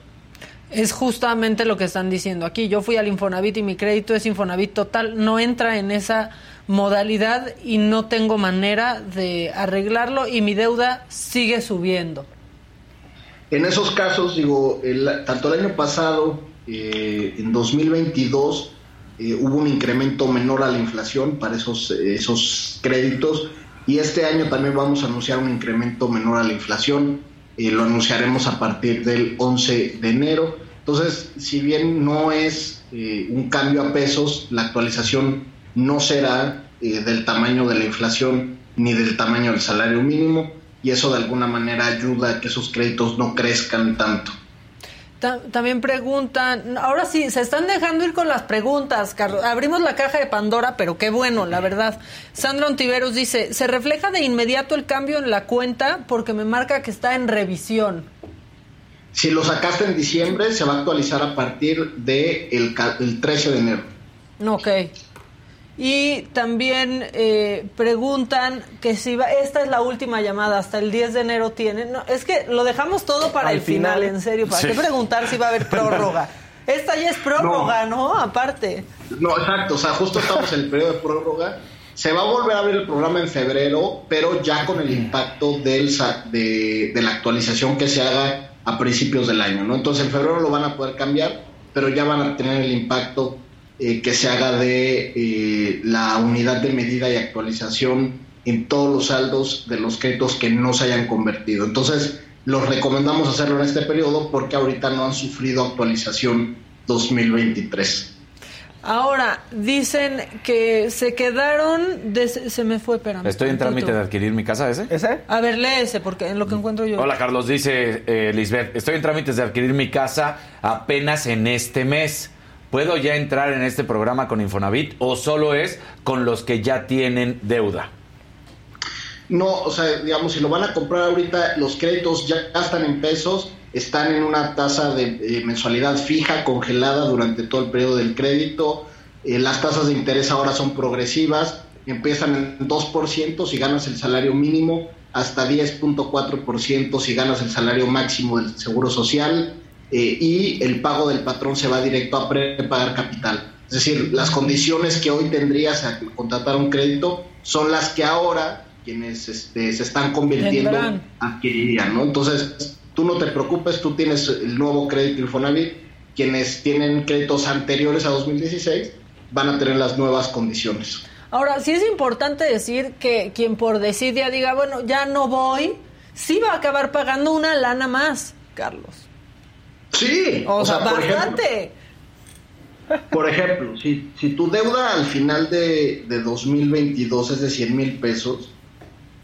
Es justamente lo que están diciendo aquí. Yo fui al Infonavit y mi crédito es Infonavit Total. No entra en esa modalidad y no tengo manera de arreglarlo y mi deuda sigue subiendo. En esos casos, digo, tanto el año pasado eh, en 2022 eh, hubo un incremento menor a la inflación para esos, esos créditos y este año también vamos a anunciar un incremento menor a la inflación. Eh, lo anunciaremos a partir del 11 de enero. Entonces, si bien no es un cambio a pesos, la actualización no será del tamaño de la inflación ni del tamaño del salario mínimo y eso de alguna manera ayuda a que esos créditos no crezcan tanto también preguntan, ahora sí, se están dejando ir con las preguntas, Carlos. Abrimos la caja de Pandora, pero qué bueno, la verdad. Sandra Ontiveros dice, ¿se refleja de inmediato el cambio en la cuenta porque me marca que está en revisión? Si lo sacaste en diciembre, se va a actualizar a partir del de el 13 de enero. Ok. Y también eh, preguntan que si va, esta es la última llamada, hasta el 10 de enero tienen. No, es que lo dejamos todo para Al el final, final. en serio. ¿Para Sí. qué preguntar si va a haber prórroga? *laughs* Esta ya es prórroga, ¿no? Aparte. No, exacto, o sea, justo estamos en el periodo de prórroga. Se va a volver a ver el programa en febrero, pero ya con el impacto del, de, de la actualización que se haga a principios del año, ¿no? Entonces en febrero lo van a poder cambiar, pero ya van a tener el impacto eh, que se haga de eh, la unidad de medida y actualización en todos los saldos de los créditos que no se hayan convertido. Entonces, los recomendamos hacerlo en este periodo porque ahorita no han sufrido actualización 2023. Ahora, dicen que se quedaron. de- se me fue, espérame. Estoy en trámite de adquirir mi casa, ¿ese? ¿Ese? A ver, lee ese, porque en lo que encuentro yo. Hola Carlos, dice eh, Lisbeth, estoy en trámites de adquirir mi casa apenas en este mes. ¿Puedo ya entrar en este programa con Infonavit o solo es con los que ya tienen deuda? No, o sea, digamos, si lo van a comprar ahorita, los créditos ya están en pesos, están en una tasa de eh, mensualidad fija, congelada durante todo el periodo del crédito. Eh, las tasas de interés ahora son progresivas, empiezan en 2% si ganas el salario mínimo, hasta 10.4% si ganas el salario máximo del Seguro Social, eh, y el pago del patrón se va directo a prepagar capital. Es decir, las condiciones que hoy tendrías a contratar un crédito son las que ahora quienes este, se están convirtiendo Tendrán. adquirirían, ¿no? Entonces, tú no te preocupes, tú tienes el nuevo crédito Infonavit, quienes tienen créditos anteriores a 2016 van a tener las nuevas condiciones. Ahora, sí es importante decir que quien por desidia diga, bueno, ya no voy, sí va a acabar pagando una lana más, Carlos. Sí, O, sea, por ejemplo, bastante. Por ejemplo, si, si tu deuda al final de, de 2022 es de 100 mil pesos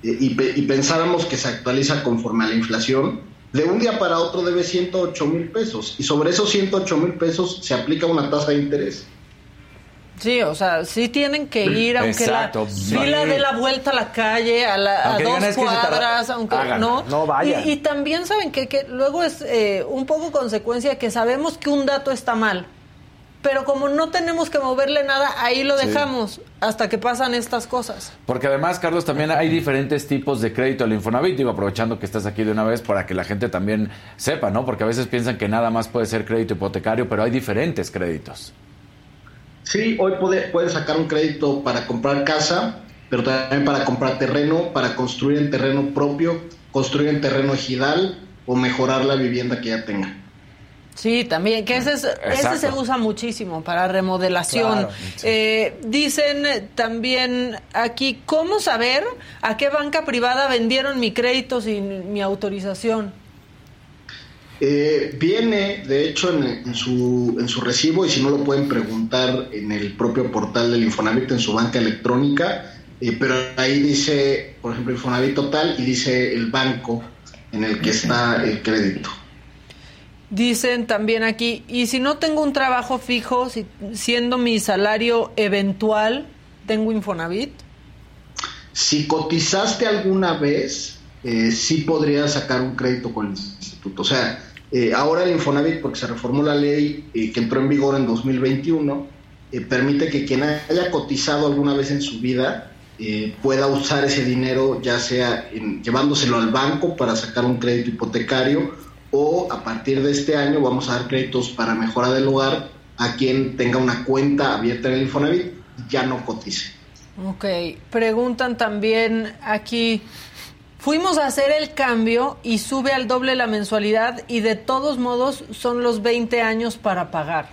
eh, y, pe- y pensáramos que se actualiza conforme a la inflación, de un día para otro debe 108 mil pesos y sobre esos 108 mil pesos se aplica una tasa de interés. Sí, o sea, sí tienen que ir, aunque Exacto, la sí. fila dé la vuelta a la calle, a, la, a dos cuadras, aunque no. No vayan. Y, y también saben que, que luego es eh, un poco consecuencia que sabemos que un dato está mal, pero como no tenemos que moverle nada, ahí lo Sí. dejamos hasta que pasan estas cosas. Porque además, Carlos, también hay diferentes tipos de crédito al Infonavit. Digo, aprovechando que estás aquí de una vez para que la gente también sepa, ¿no? Porque a veces piensan que nada más puede ser crédito hipotecario, pero hay diferentes créditos. Sí, hoy puede, puedes sacar un crédito para comprar casa, pero también para comprar terreno, para construir en terreno propio, construir en terreno ejidal o mejorar la vivienda que ya tenga. Sí, también, que ese, es- ese se usa muchísimo para remodelación. Claro, Eh, dicen también aquí, ¿cómo saber a qué banca privada vendieron mi crédito sin mi autorización? Eh, viene, de hecho, en, en su, en su recibo, y si no lo pueden preguntar en el propio portal del Infonavit, en su banca electrónica, eh, pero ahí dice, por ejemplo, Infonavit Total y dice el banco en el que está el crédito. Dicen también aquí, y si no tengo un trabajo fijo, si, siendo mi salario eventual, ¿tengo Infonavit? Si cotizaste alguna vez, eh, sí podrías sacar un crédito con el instituto. O sea, eh, ahora el Infonavit, porque se reformó la ley eh, que entró en vigor en 2021, eh, permite que quien haya cotizado alguna vez en su vida eh, pueda usar ese dinero, ya sea en- llevándoselo al banco para sacar un crédito hipotecario o a partir de este año vamos a dar créditos para mejora del hogar a quien tenga una cuenta abierta en el Infonavit y ya no cotice. Ok, preguntan también aquí, fuimos a hacer el cambio y sube al doble la mensualidad y de todos modos son los 20 años para pagar.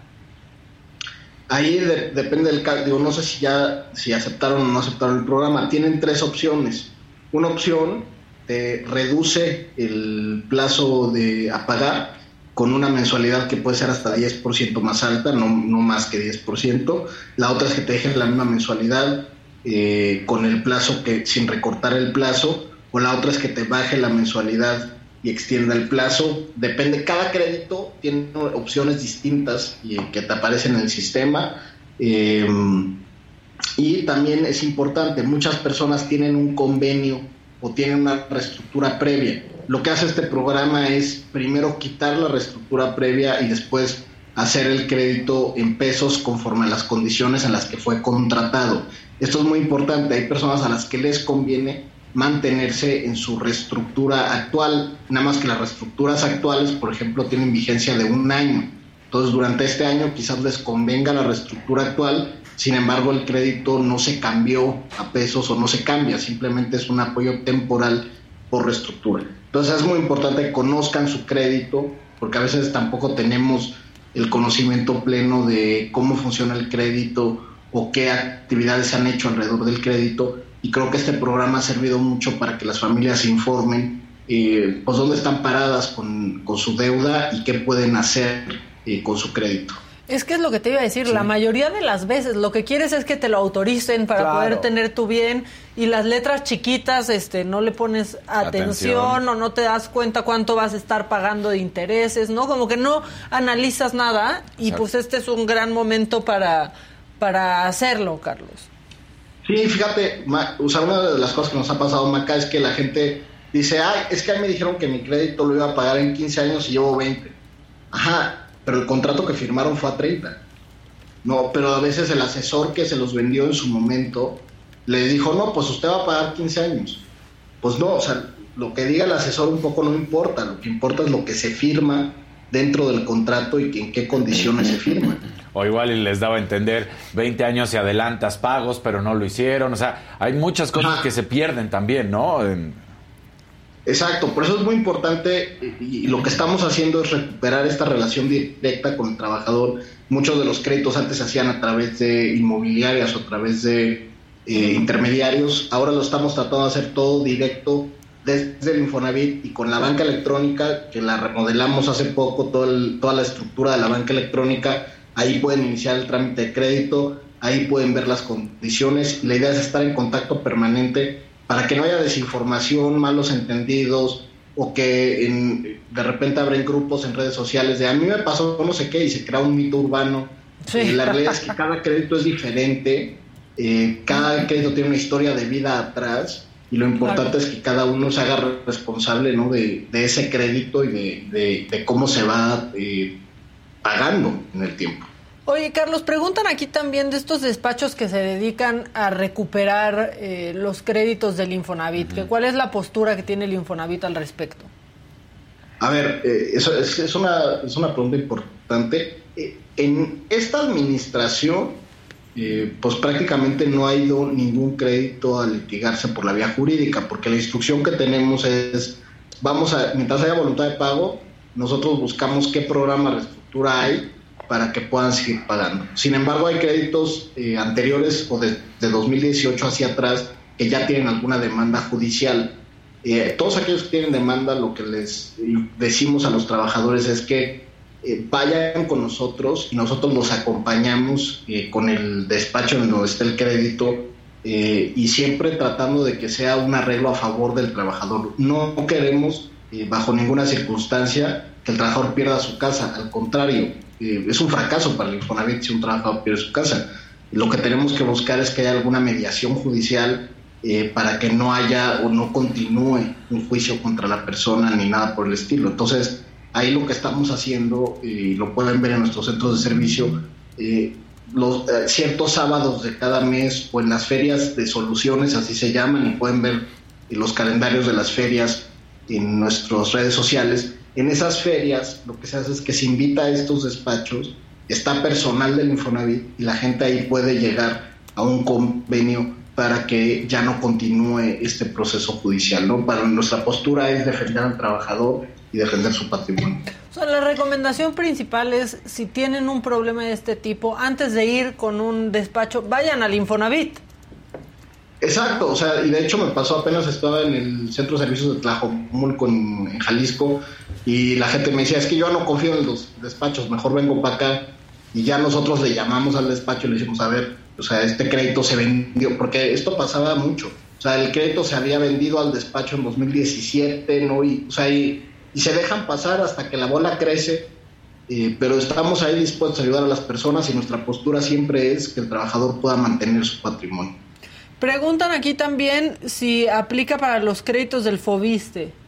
Ahí de- depende del caso. Digo, no sé si ya si aceptaron o no aceptaron el programa. Tienen tres opciones. Una opción te reduce el plazo de a pagar con una mensualidad que puede ser hasta 10% más alta, no, no más que 10%. La otra es que te dejen la misma mensualidad eh, con el plazo que sin recortar el plazo. O la otra es que te baje la mensualidad y extienda el plazo. Depende, cada crédito tiene opciones distintas y, que te aparecen en el sistema. Eh, y también es importante, muchas personas tienen un convenio o tienen una reestructura previa. Lo que hace este programa es primero quitar la reestructura previa y después hacer el crédito en pesos conforme a las condiciones en las que fue contratado. Esto es muy importante, hay personas a las que les conviene mantenerse en su reestructura actual, nada más que las reestructuras actuales, por ejemplo, tienen vigencia de un año. Entonces, durante este año quizás les convenga la reestructura actual, sin embargo, el crédito no se cambió a pesos o no se cambia, simplemente es un apoyo temporal por reestructura. Entonces, es muy importante que conozcan su crédito, porque a veces tampoco tenemos el conocimiento pleno de cómo funciona el crédito o qué actividades se han hecho alrededor del crédito. Y creo que este programa ha servido mucho para que las familias se informen eh, pues dónde están paradas con, con, su deuda y qué pueden hacer eh, con su crédito. Es que es lo que te iba a decir, la mayoría de las veces lo que quieres es que te lo autoricen para poder tener tu bien y las letras chiquitas este no le pones atención, o no te das cuenta cuánto vas a estar pagando de intereses, ¿no? Como que no analizas nada y pues este es un gran momento para para hacerlo, Carlos. Sí, fíjate, o sea, una de las cosas que nos ha pasado, Maca, es que la gente dice, ay, es que a mí me dijeron que mi crédito lo iba a pagar en 15 años y llevo 20. Ajá, pero el contrato que firmaron fue a 30. No, pero a veces el asesor que se los vendió en su momento le dijo, no, pues usted va a pagar 15 años. Pues no, o sea, lo que diga el asesor un poco no importa, lo que importa es lo que se firma dentro del contrato y en qué condiciones se firma. O igual les daba a entender 20 años y adelantas pagos, pero no lo hicieron. O sea, hay muchas cosas que se pierden también, ¿no? Exacto, por eso es muy importante y lo que estamos haciendo es recuperar esta relación directa con el trabajador. Muchos de los créditos antes se hacían a través de inmobiliarias o a través de eh, intermediarios. Ahora lo estamos tratando de hacer todo directo desde el Infonavit y con la banca electrónica, que la remodelamos hace poco, toda la estructura de la banca electrónica. Ahí pueden iniciar el trámite de crédito, ahí pueden ver las condiciones. La idea es estar en contacto permanente para que no haya desinformación, malos entendidos o que de repente abren grupos en redes sociales de a mí me pasó no sé qué y se crea un mito urbano. Eh, la realidad es que cada crédito es diferente, eh, cada crédito tiene una historia de vida atrás y lo importante es que cada uno se haga responsable ¿no? de, ese crédito y de, cómo se va eh, pagando en el tiempo. Oye, Carlos, preguntan aquí también de estos despachos que se dedican a recuperar eh, los créditos del Infonavit. ¿Cuál es la postura que tiene el Infonavit al respecto? A ver, eh, eso es, una, es una pregunta importante. Eh, en esta administración, pues prácticamente no ha ido ningún crédito a litigarse por la vía jurídica, porque la instrucción que tenemos es, vamos a, mientras haya voluntad de pago, nosotros buscamos qué programa de hay para que puedan seguir pagando. Sin embargo, hay créditos eh, anteriores o de, 2018 hacia atrás que ya tienen alguna demanda judicial. Eh, todos aquellos que tienen demanda, lo que les decimos a los trabajadores es que eh, vayan con nosotros y nosotros los acompañamos con el despacho en donde está el crédito y siempre tratando de que sea un arreglo a favor del trabajador. No queremos, bajo ninguna circunstancia, que el trabajador pierda su casa, al contrario, eh, es un fracaso para el Infonavit si un trabajador pierde su casa. Lo que tenemos que buscar es que haya alguna mediación judicial eh, para que no haya o no continúe un juicio contra la persona ni nada por el estilo. Entonces, ahí lo que estamos haciendo, y lo pueden ver en nuestros centros de servicio, eh, los ciertos sábados de cada mes o en las ferias de soluciones, así se llaman, y pueden ver los calendarios de las ferias en nuestras redes sociales, en esas ferias lo que se hace es que se invita a estos despachos, está personal del Infonavit y la gente ahí puede llegar a un convenio para que ya no continúe este proceso judicial, ¿no? Para nuestra postura es defender al trabajador y defender su patrimonio. La recomendación principal es si tienen un problema de este tipo, antes de ir con un despacho, vayan al Infonavit. Exacto, o sea, y de hecho me pasó apenas estaba en el centro de servicios de Tlajomulco en Jalisco y la gente me decía, es que yo no confío en los despachos, mejor vengo para acá. Y ya nosotros le llamamos al despacho y le decimos, a ver, o sea, este crédito se vendió, porque esto pasaba mucho. O sea, el crédito se había vendido al despacho en 2017, ¿no? Y, o sea, y, se dejan pasar hasta que la bola crece, eh, pero estamos ahí dispuestos a ayudar a las personas y nuestra postura siempre es que el trabajador pueda mantener su patrimonio. Preguntan aquí también si aplica para los créditos del FOBISTE.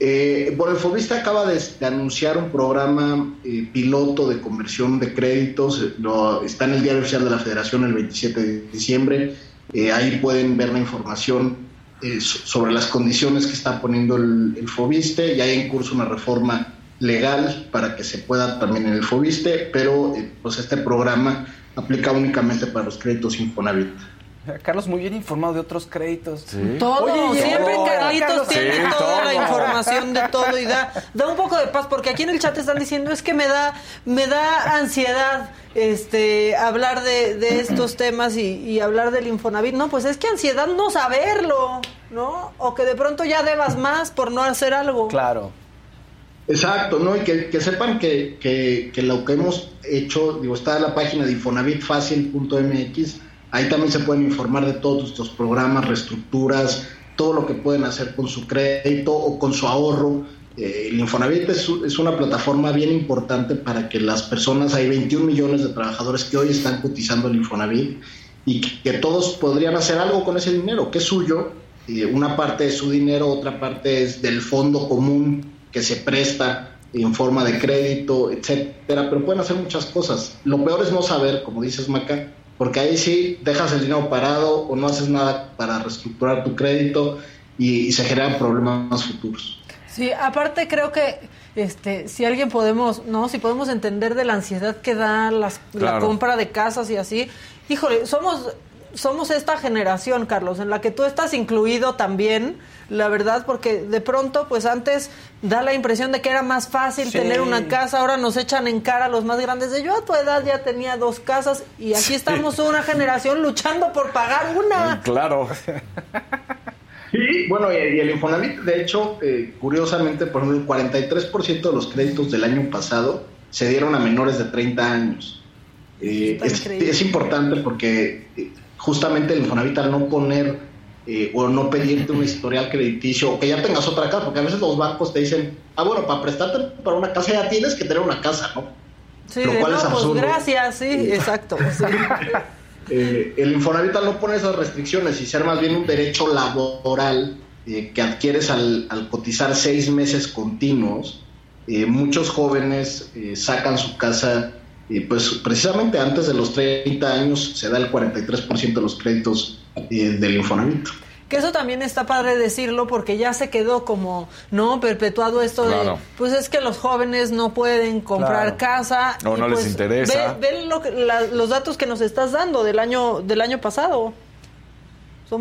Eh, bueno, el Fobista acaba de, anunciar un programa eh, piloto de conversión de créditos. Eh, está en el diario oficial de la Federación el 27 de diciembre. ahí pueden ver la información sobre las condiciones que está poniendo el, el, Fobiste. Ya hay en curso una reforma legal para que se pueda también en el Fobiste, pero pues este programa aplica únicamente para los créditos Infonavit. *laughs* Carlos muy bien informado de otros créditos. Todo, siempre Carlitos tiene toda la información de todo y da, da un poco de paz, porque aquí en el chat están diciendo es que me da, me da ansiedad este hablar de, estos *clears throat* temas y, hablar del Infonavit. No, pues es que ansiedad no saberlo, ¿no? O que de pronto ya debas más por no hacer algo. Claro. Exacto, ¿no? Y que, sepan que, que, que, lo que hemos hecho, digo, está en la página de infonavitfacil.mx Ahí también se pueden informar de todos estos programas, reestructuras, todo lo que pueden hacer con su crédito o con su ahorro. Eh, el Infonavit es, una plataforma bien importante para que las personas, hay 21 millones de trabajadores que hoy están cotizando el Infonavit y que, todos podrían hacer algo con ese dinero, que es suyo. una parte es su dinero, otra parte es del fondo común que se presta en forma de crédito, etcétera, pero pueden hacer muchas cosas. Lo peor es no saber, como dices Maca, porque ahí sí dejas el dinero parado o no haces nada para reestructurar tu crédito y, se generan problemas futuros. Sí, aparte creo que este si alguien podemos, ¿no? Si podemos entender de la ansiedad que da las, la compra de casas y así, híjole, somos somos esta generación, Carlos, en la que tú estás incluido también, la verdad, porque de pronto, pues antes da la impresión de que era más fácil tener una casa, ahora nos echan en cara los más grandes de yo a tu edad ya tenía dos casas y aquí estamos una generación luchando por pagar una. Claro. Sí, bueno, y, el Infonavit, de hecho, eh, curiosamente, por ejemplo, el 43% de los créditos del año pasado se dieron a menores de 30 años. Eh, es, es, importante porque eh, justamente el Infonavit al no poner eh, o no pedirte un historial crediticio o que ya tengas otra casa, porque a veces los bancos te dicen, ah, bueno, para prestarte para una casa ya tienes que tener una casa, ¿no? Sí, Lo cual es pues absurdo. gracias, sí, exacto. *laughs* Eh, el Infonavit al no poner esas restricciones y ser más bien un derecho laboral eh, que adquieres al, al, cotizar seis meses continuos, muchos jóvenes sacan su casa y pues precisamente antes de los 30 años se da el 43% de los créditos eh, del Infonavit. Que eso también está padre decirlo porque ya se quedó como, ¿no? Perpetuado esto de, pues es que los jóvenes no pueden comprar casa. No, no les pues, interesa. Ve, los datos que nos estás dando del año, del año pasado.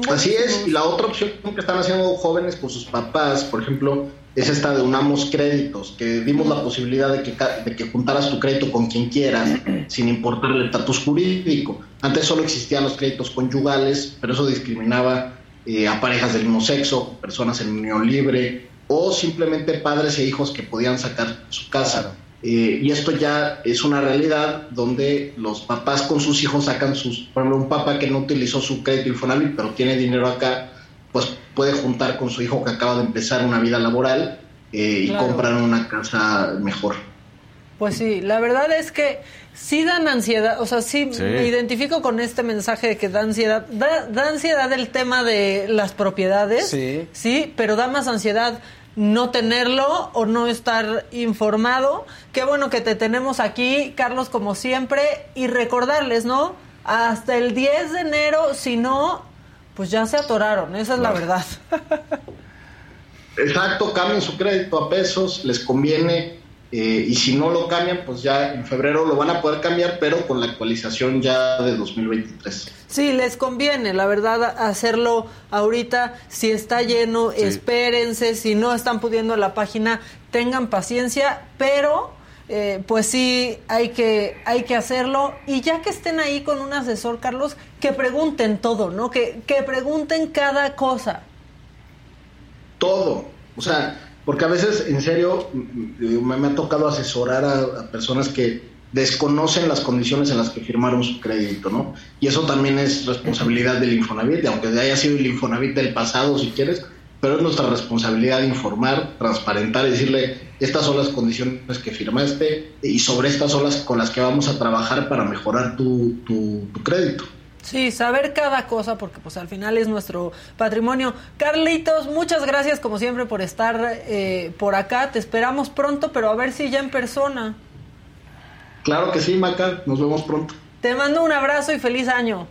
Así es, y la otra opción que están haciendo jóvenes con sus papás, por ejemplo, es esta de Unamos Créditos, que dimos la posibilidad de que, de que juntaras tu crédito con quien quieras, sin importar el estatus jurídico. Antes solo existían los créditos conyugales, pero eso discriminaba eh, a parejas del mismo sexo, personas en unión libre, o simplemente padres e hijos que podían sacar su casa. Eh, y esto ya es una realidad donde los papás con sus hijos sacan sus, por ejemplo, un papá que no utilizó su crédito Infonavit, pero tiene dinero acá, pues puede juntar con su hijo que acaba de empezar una vida laboral eh, y comprar una casa mejor. Pues sí, la verdad es que sí dan ansiedad, o sea, sí, me identifico con este mensaje de que da ansiedad, da, da ansiedad el tema de las propiedades, sí. sí, pero da más ansiedad no tenerlo o no estar informado. Qué bueno que te tenemos aquí, Carlos, como siempre, y recordarles, ¿no? Hasta el 10 de enero, si no, pues ya se atoraron, esa es la verdad. Exacto, cambien su crédito a pesos, les conviene, eh, y si no lo cambian, pues ya en febrero lo van a poder cambiar, pero con la actualización ya de 2023. Sí, les conviene, la verdad, hacerlo ahorita. Si está lleno, espérense. Si no están pudiendo la página, tengan paciencia, pero eh, pues sí, hay que, hay que hacerlo. Y ya que estén ahí con un asesor, Carlos, que pregunten todo, ¿no? Que, que pregunten cada cosa. Todo. O sea, porque a veces, en serio, me, ha tocado asesorar a, personas que desconocen las condiciones en las que firmaron su crédito, ¿no? Y eso también es responsabilidad del Infonavit, aunque haya sido el Infonavit del pasado, si quieres, pero es nuestra responsabilidad informar, transparentar y decirle, estas son las condiciones que firmaste y sobre estas son las con las que vamos a trabajar para mejorar tu, tu, crédito. Sí, saber cada cosa porque pues al final es nuestro patrimonio. Carlitos, muchas gracias como siempre por estar eh, por acá. Te esperamos pronto, pero a ver si ya en persona. Claro que sí, Maca. Nos vemos pronto. Te mando un abrazo y feliz año.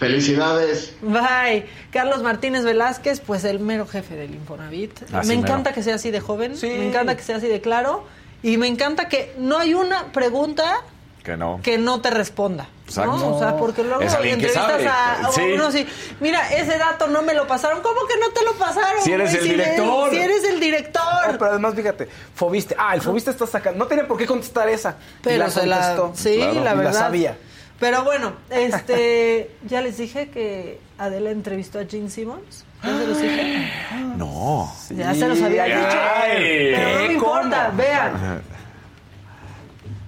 Felicidades. Bye. Carlos Martínez Velázquez, pues el mero jefe del Infonavit. Así me mero. encanta que sea así de joven, Sí. me encanta que sea así de claro y me encanta que no hay una pregunta Que no. que no te responda. Exacto. ¿no? O sea, porque luego Es alguien que entrevistas sabe. a a Sí. uno así, mira, ese dato no me lo pasaron. ¿Cómo que no te lo pasaron? Si eres el director. Si eres el No, director. pero además, fíjate, Fobiste. Ah, el Fobiste está sacando. No tenía por qué contestar esa. Y Pero la se la, sí, Claro. la Y verdad. sabía. Pero bueno, este, *laughs* ya les dije que Adela entrevistó a Gene Simmons. ¿Ya se los dije? No. Ya se los había dicho. ay. Pero no me importa, ¿Cómo? vean.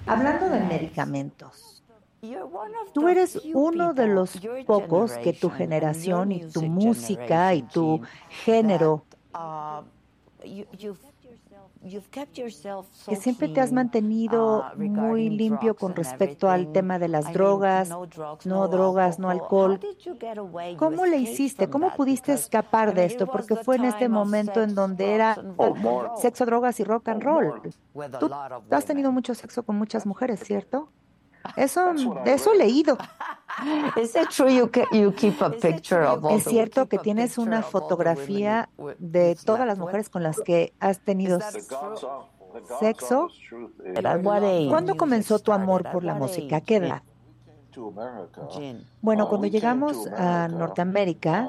Hablando de medicamentos, tú eres uno de los pocos que tu generación y tu música y tu género, que siempre te has mantenido muy limpio con respecto al tema de las drogas, no drogas, no alcohol. ¿Cómo le hiciste? ¿Cómo pudiste escapar de esto? Porque fue en este momento en donde era sexo, drogas y rock and roll. Tú has tenido mucho sexo con muchas mujeres, ¿cierto? Eso, de eso he leído. *laughs* Es cierto que tienes una fotografía de todas las mujeres con las que has tenido sexo. ¿Cuándo comenzó tu amor por la música? ¿A qué edad? Bueno, cuando llegamos a Norteamérica,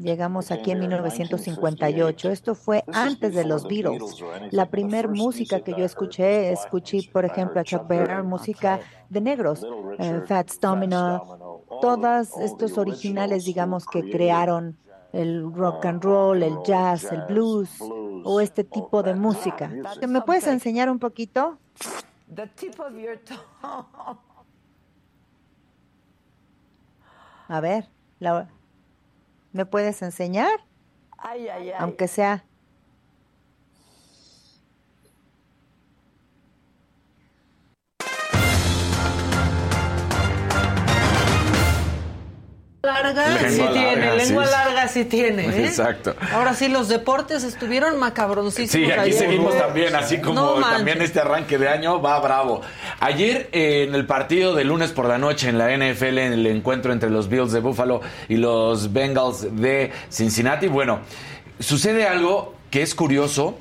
llegamos aquí en 1958. Esto fue antes de los Beatles. La primer música que yo escuché, escuché, por ejemplo, a Chuck Berry, música de negros, eh, Fats Domino, todos estos originales, digamos, que crearon el rock and roll, el jazz, el blues o este tipo de música. ¿Me puedes enseñar un poquito? *laughs* A ver, la- ¿me puedes enseñar? Aunque sea. Larga Lengua sí larga, tiene, sí. lengua larga sí tiene. ¿eh? Exacto. Ahora sí, los deportes estuvieron macabroncísimos. Sí, aquí ayer. seguimos también, así como No también este arranque de año va bravo. Ayer eh, en el partido de lunes por la noche en la NFL, en el encuentro entre los Bills de Buffalo y los Bengals de Cincinnati, bueno, sucede algo que es curioso.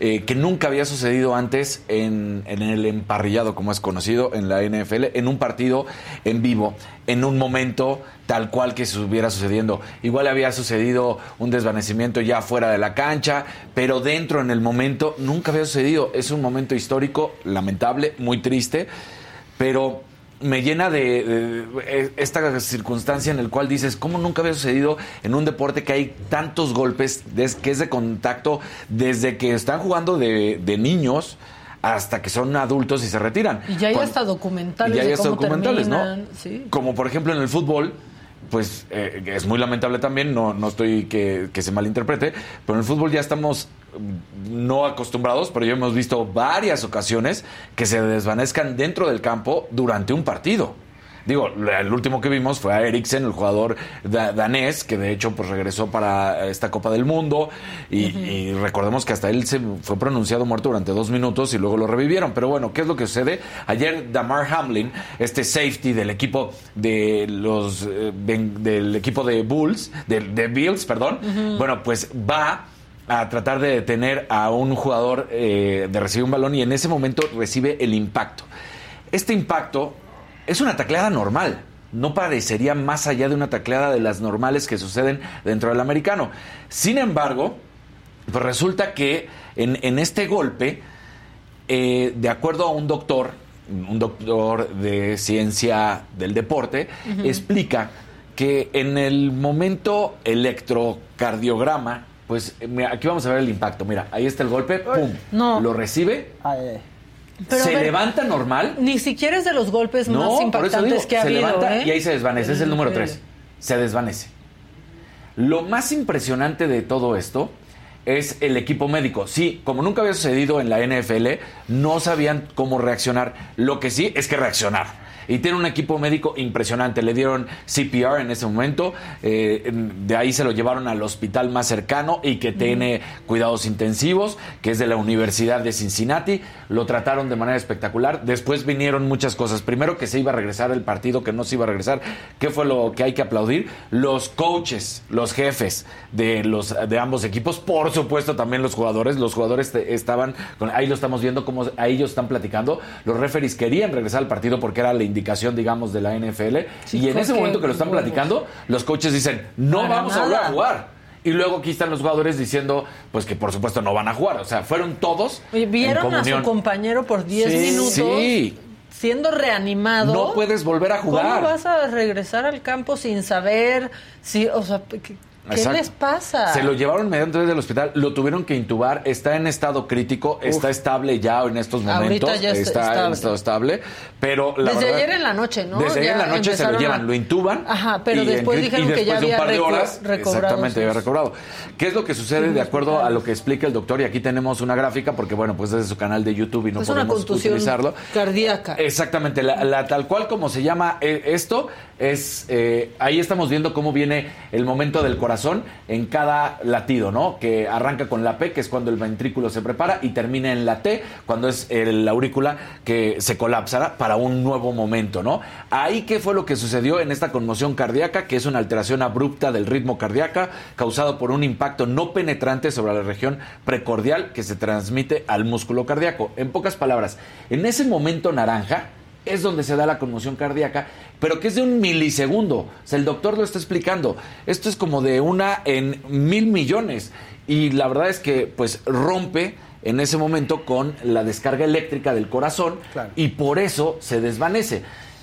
Eh, que nunca había sucedido antes en, en el emparrillado, como es conocido en la NFL, en un partido en vivo, en un momento tal cual que estuviera sucediendo. Igual había sucedido un desvanecimiento ya fuera de la cancha, pero dentro en el momento nunca había sucedido. Es un momento histórico, lamentable, muy triste, pero me llena de, esta circunstancia en el cual dices, ¿cómo nunca había sucedido en un deporte que hay tantos golpes, des- que es de contacto desde que están jugando de, de niños hasta que son adultos y se retiran? Y ya hay Cuando- hasta documentales y ya hay de hasta cómo documentales, terminan, ¿no? sí. Como por ejemplo en el fútbol, pues eh, es muy lamentable también, no, no estoy que, que se malinterprete, pero en el fútbol ya estamos no acostumbrados, pero ya hemos visto varias ocasiones que se desvanezcan dentro del campo durante un partido. Digo, el último que vimos fue a Eriksen, el jugador da- danés, que de hecho pues regresó para esta Copa del Mundo y, y recordemos que hasta él se fue pronunciado muerto durante dos minutos y luego lo revivieron. Pero bueno, ¿qué es lo que sucede? Ayer Damar Hamlin, este safety del equipo de los eh, del equipo de Bulls, de, de Bills, perdón, bueno, pues va a tratar de detener a un jugador eh, de recibir un balón y en ese momento recibe el impacto. Este impacto es una tacleada normal. No parecería más allá de una tacleada de las normales que suceden dentro del americano. Sin embargo, pues resulta que en, en este golpe, eh, de acuerdo a un doctor, un doctor de ciencia del deporte, explica que en el momento electrocardiograma, pues mira, aquí vamos a ver el impacto. Mira, ahí está el golpe, pum, No. lo recibe, Pero se ver, levanta normal. Ni siquiera es de los golpes más No, por eso impactantes digo, que ha se habido. levanta ¿eh? y ahí se desvanece. Es el número Increíble. 3. Se desvanece. Lo más impresionante de todo esto es el equipo médico. Sí, como nunca había sucedido en la NFL, no sabían cómo reaccionar. Lo que sí es que reaccionar. Y tiene un equipo médico impresionante. Le dieron CPR en ese momento, eh, de ahí se lo llevaron al hospital más cercano y que tiene cuidados intensivos, que es de la Universidad de Cincinnati. Lo trataron de manera espectacular. Después vinieron muchas cosas. Primero que se iba a regresar el partido, que no se iba a regresar. ¿Qué fue lo que hay que aplaudir? Los coaches, los jefes de los de ambos equipos, por supuesto también los jugadores. Los jugadores te- estaban, con- ahí lo estamos viendo cómo ahí ellos están platicando. Los referees querían regresar al partido porque era la indicación, digamos, de la NFL. Sí, y en ese que momento que lo están platicando, los coaches dicen, no vamos a volver a jugar. Y luego aquí están los jugadores diciendo, pues que por supuesto no van a jugar. O sea, fueron todos. En ¿Vieron a su compañero por 10 Sí. minutos Sí. siendo reanimado? No puedes volver a jugar. ¿Cómo vas a regresar al campo sin saber si, o sea, ¿qué, Exacto. les pasa? Se lo llevaron inmediatamente del hospital, lo tuvieron que intubar, está en estado crítico, está estable ya en estos Ahorita momentos, ya está está en estado estable, pero la Desde verdad- ayer en la noche, ¿no? Desde ayer en la noche se lo llevan, a- lo intuban. Ajá, pero después en- dijeron que ya de un había par de horas, recobrado exactamente, sus- había recobrado. ¿Qué es lo que sucede de acuerdo a lo que explica el doctor? Y aquí tenemos una gráfica porque bueno, pues es de su canal de YouTube y no es una podemos contusión utilizarlo. cardíaca. Exactamente, la, la tal cual como se llama eh, esto es eh, ahí estamos viendo cómo viene el momento del corazón en cada latido, ¿no? Que arranca con la P, que es cuando el ventrículo se prepara y termina en la T, cuando es el- la aurícula que se colapsará para un nuevo momento, ¿no? Ahí qué fue lo que sucedió en esta conmoción cardíaca, que es una alteración abrupta del ritmo cardíaca causado por un impacto no penetrante sobre la región precordial que se transmite al músculo cardíaco. En pocas palabras, en ese momento naranja es donde se da la conmoción cardíaca, pero que es de un milisegundo. O sea, el doctor lo está explicando. Esto es como de una en mil millones. Y la verdad es que, pues, rompe en ese momento con la descarga eléctrica del corazón Claro. y por eso se desvanece.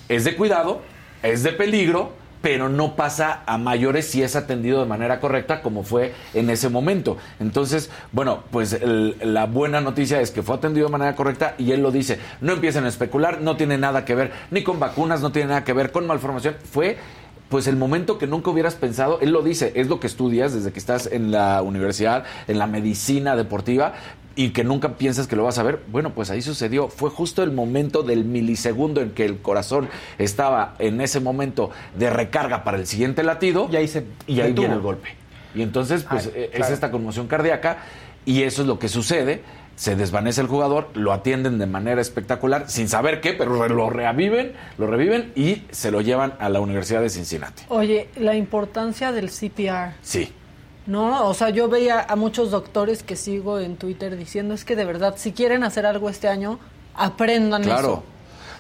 Es de cuidado, es de peligro, pero no pasa a mayores si es atendido de manera correcta como fue en ese momento. Entonces, bueno, pues la buena noticia es que fue atendido de manera correcta y él lo dice, no empiecen a especular, no tiene nada que ver ni con vacunas, no tiene nada que ver con malformación, fue pues el momento que nunca hubieras pensado, él lo dice, es lo que estudias desde que estás en la universidad, en la medicina deportiva y que nunca piensas que lo vas a ver. Bueno, pues ahí sucedió. Fue justo el momento del milisegundo en que el corazón estaba en ese momento de recarga para el siguiente latido Y ahí se y ahí viene el golpe. Y entonces, pues Ay, eh, es claro. esta conmoción cardíaca y eso es lo que sucede. Se desvanece el jugador, lo atienden de manera espectacular, sin saber qué, pero lo reviven, lo reviven y se lo llevan a la Universidad de Cincinnati. Oye, la importancia del CPR. Sí. No, o sea, yo veía a muchos doctores que sigo en Twitter diciendo es que de verdad, si quieren hacer algo este año, aprendan Claro. eso.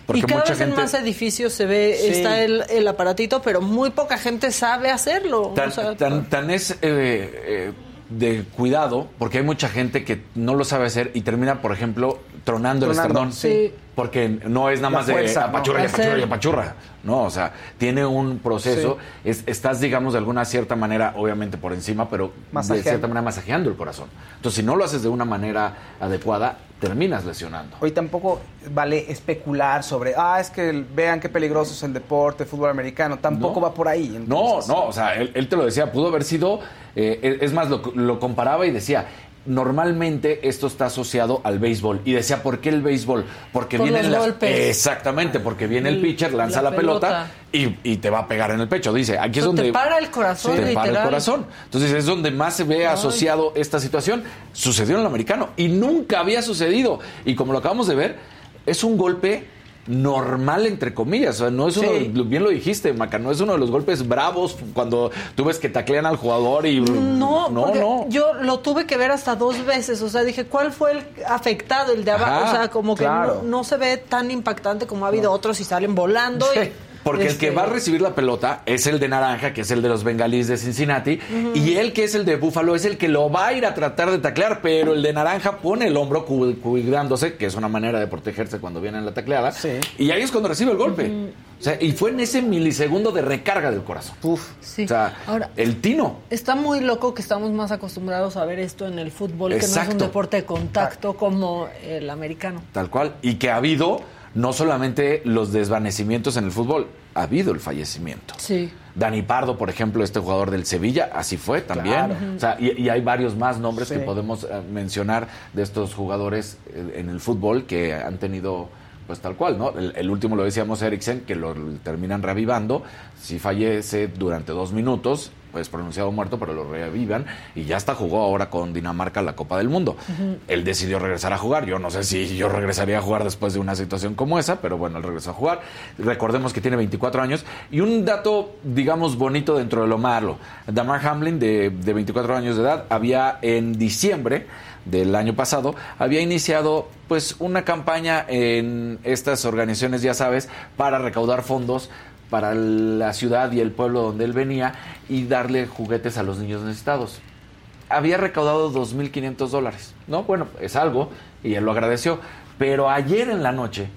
Porque y cada mucha vez gente en más edificios se ve, Sí. está el, el aparatito, pero muy poca gente sabe hacerlo. tan, o sea, tan- tan es eh, eh, de cuidado, porque hay mucha gente que no lo sabe hacer y termina, por ejemplo, tronando, el esternón. sí. Porque no es nada La más de fuerza, ¿no? apachurra y apachurra y apachurra. No, o sea, tiene un proceso. Es- estás, digamos, de alguna cierta manera, obviamente por encima, pero de cierta manera masajeando el corazón. Entonces, si no lo haces de una manera adecuada, terminas lesionando. Hoy tampoco vale especular sobre, ah, es que el- vean qué peligroso es el deporte, el fútbol americano. Tampoco No. va por ahí. No, no, o sea, él, él te lo decía, pudo haber sido, eh, es más, lo, lo comparaba y decía, normalmente esto está asociado al béisbol. Y decía, ¿por qué el béisbol? Porque Por vienen los golpes. Exactamente, porque viene el pitcher, lanza la la, pelota, pelota. y, y te va a pegar en el pecho. Dice, aquí es Pero te donde... para el corazón, Te para el corazón. Entonces es donde más se ve Ay. asociado esta situación. Sucedió en el americano y nunca había sucedido. Y como lo acabamos de ver, es un golpe normal entre comillas, o sea, no es uno, Sí. bien lo dijiste, Maca, no es uno de los golpes bravos cuando tú ves que taclean al jugador y No, no, no. yo lo tuve que ver hasta dos veces. O sea, dije, ¿cuál fue el afectado? El de abajo. Ajá, o sea, como que claro. no, no se ve tan impactante como ha habido otros y salen volando. y- Porque el este, que va a recibir la pelota es el de naranja, que es el de los bengalíes de Cincinnati, y el que es el de búfalo es el que lo va a ir a tratar de taclear, pero el de naranja pone el hombro cu- cuidándose, que es una manera de protegerse cuando viene la tacleada, Sí. y ahí es cuando recibe el golpe. O sea, y fue en ese milisegundo de recarga del corazón. Uf. Sí. O sea, Ahora, el tino. Está muy loco que estamos más acostumbrados a ver esto en el fútbol, que no es un deporte de contacto como el americano. Tal cual. Y que ha habido no solamente los desvanecimientos en el fútbol, ha habido el fallecimiento. Sí. Dani Pardo, por ejemplo, este jugador del Sevilla, así fue también. Claro. O sea, y, y hay varios más nombres Sí. que podemos eh, mencionar de estos jugadores eh, en el fútbol que han tenido pues tal cual, ¿no? El, el último lo decíamos Eriksen, que lo terminan revivando. Si fallece durante dos minutos, pues pronunciado muerto, pero lo revivan. Y ya hasta jugó ahora con Dinamarca la Copa del Mundo. Él decidió regresar a jugar. Yo no sé si yo regresaría a jugar después de una situación como esa, pero bueno, él regresó a jugar. Recordemos que tiene 24 años. Y un dato, digamos, bonito dentro de lo malo. Damar Hamlin, de, de 24 años de edad, había en diciembre del año pasado, había iniciado pues una campaña en estas organizaciones, ya sabes, para recaudar fondos para la ciudad y el pueblo donde él venía y darle juguetes a los niños necesitados. Había recaudado 2.500 dólares, ¿no? Bueno, es algo y él lo agradeció, pero ayer en la noche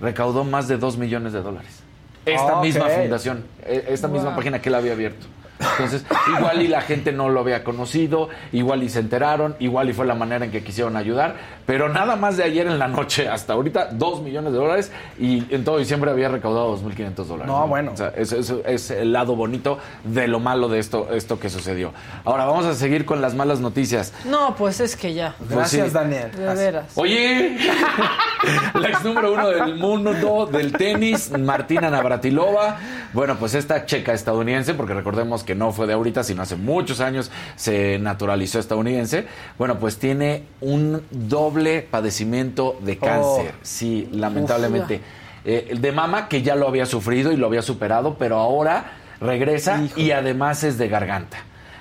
recaudó más de 2 millones de dólares. Esta Ok. misma fundación, e- esta misma página que él había abierto. Entonces, igual y la gente no lo había conocido, igual y se enteraron, igual y fue la manera en que quisieron ayudar, pero nada más de ayer en la noche hasta ahorita, 2 millones de dólares y en todo diciembre había recaudado 2.500 dólares. No, bueno. O sea, eso, eso es el lado bonito de lo malo de esto, esto que sucedió. Ahora vamos a seguir con las malas noticias. No, pues es que ya. Gracias, sí. Daniel. De veras. Oye, *laughs* la ex número uno del mundo del tenis, Martina Navratilova. Bueno, pues esta checa estadounidense, porque recordemos que no fue de ahorita, sino hace muchos años se naturalizó estadounidense. Bueno, pues tiene un doble padecimiento de cáncer. Sí, lamentablemente. Eh, de mama, que ya lo había sufrido y lo había superado, pero ahora regresa y además es de garganta.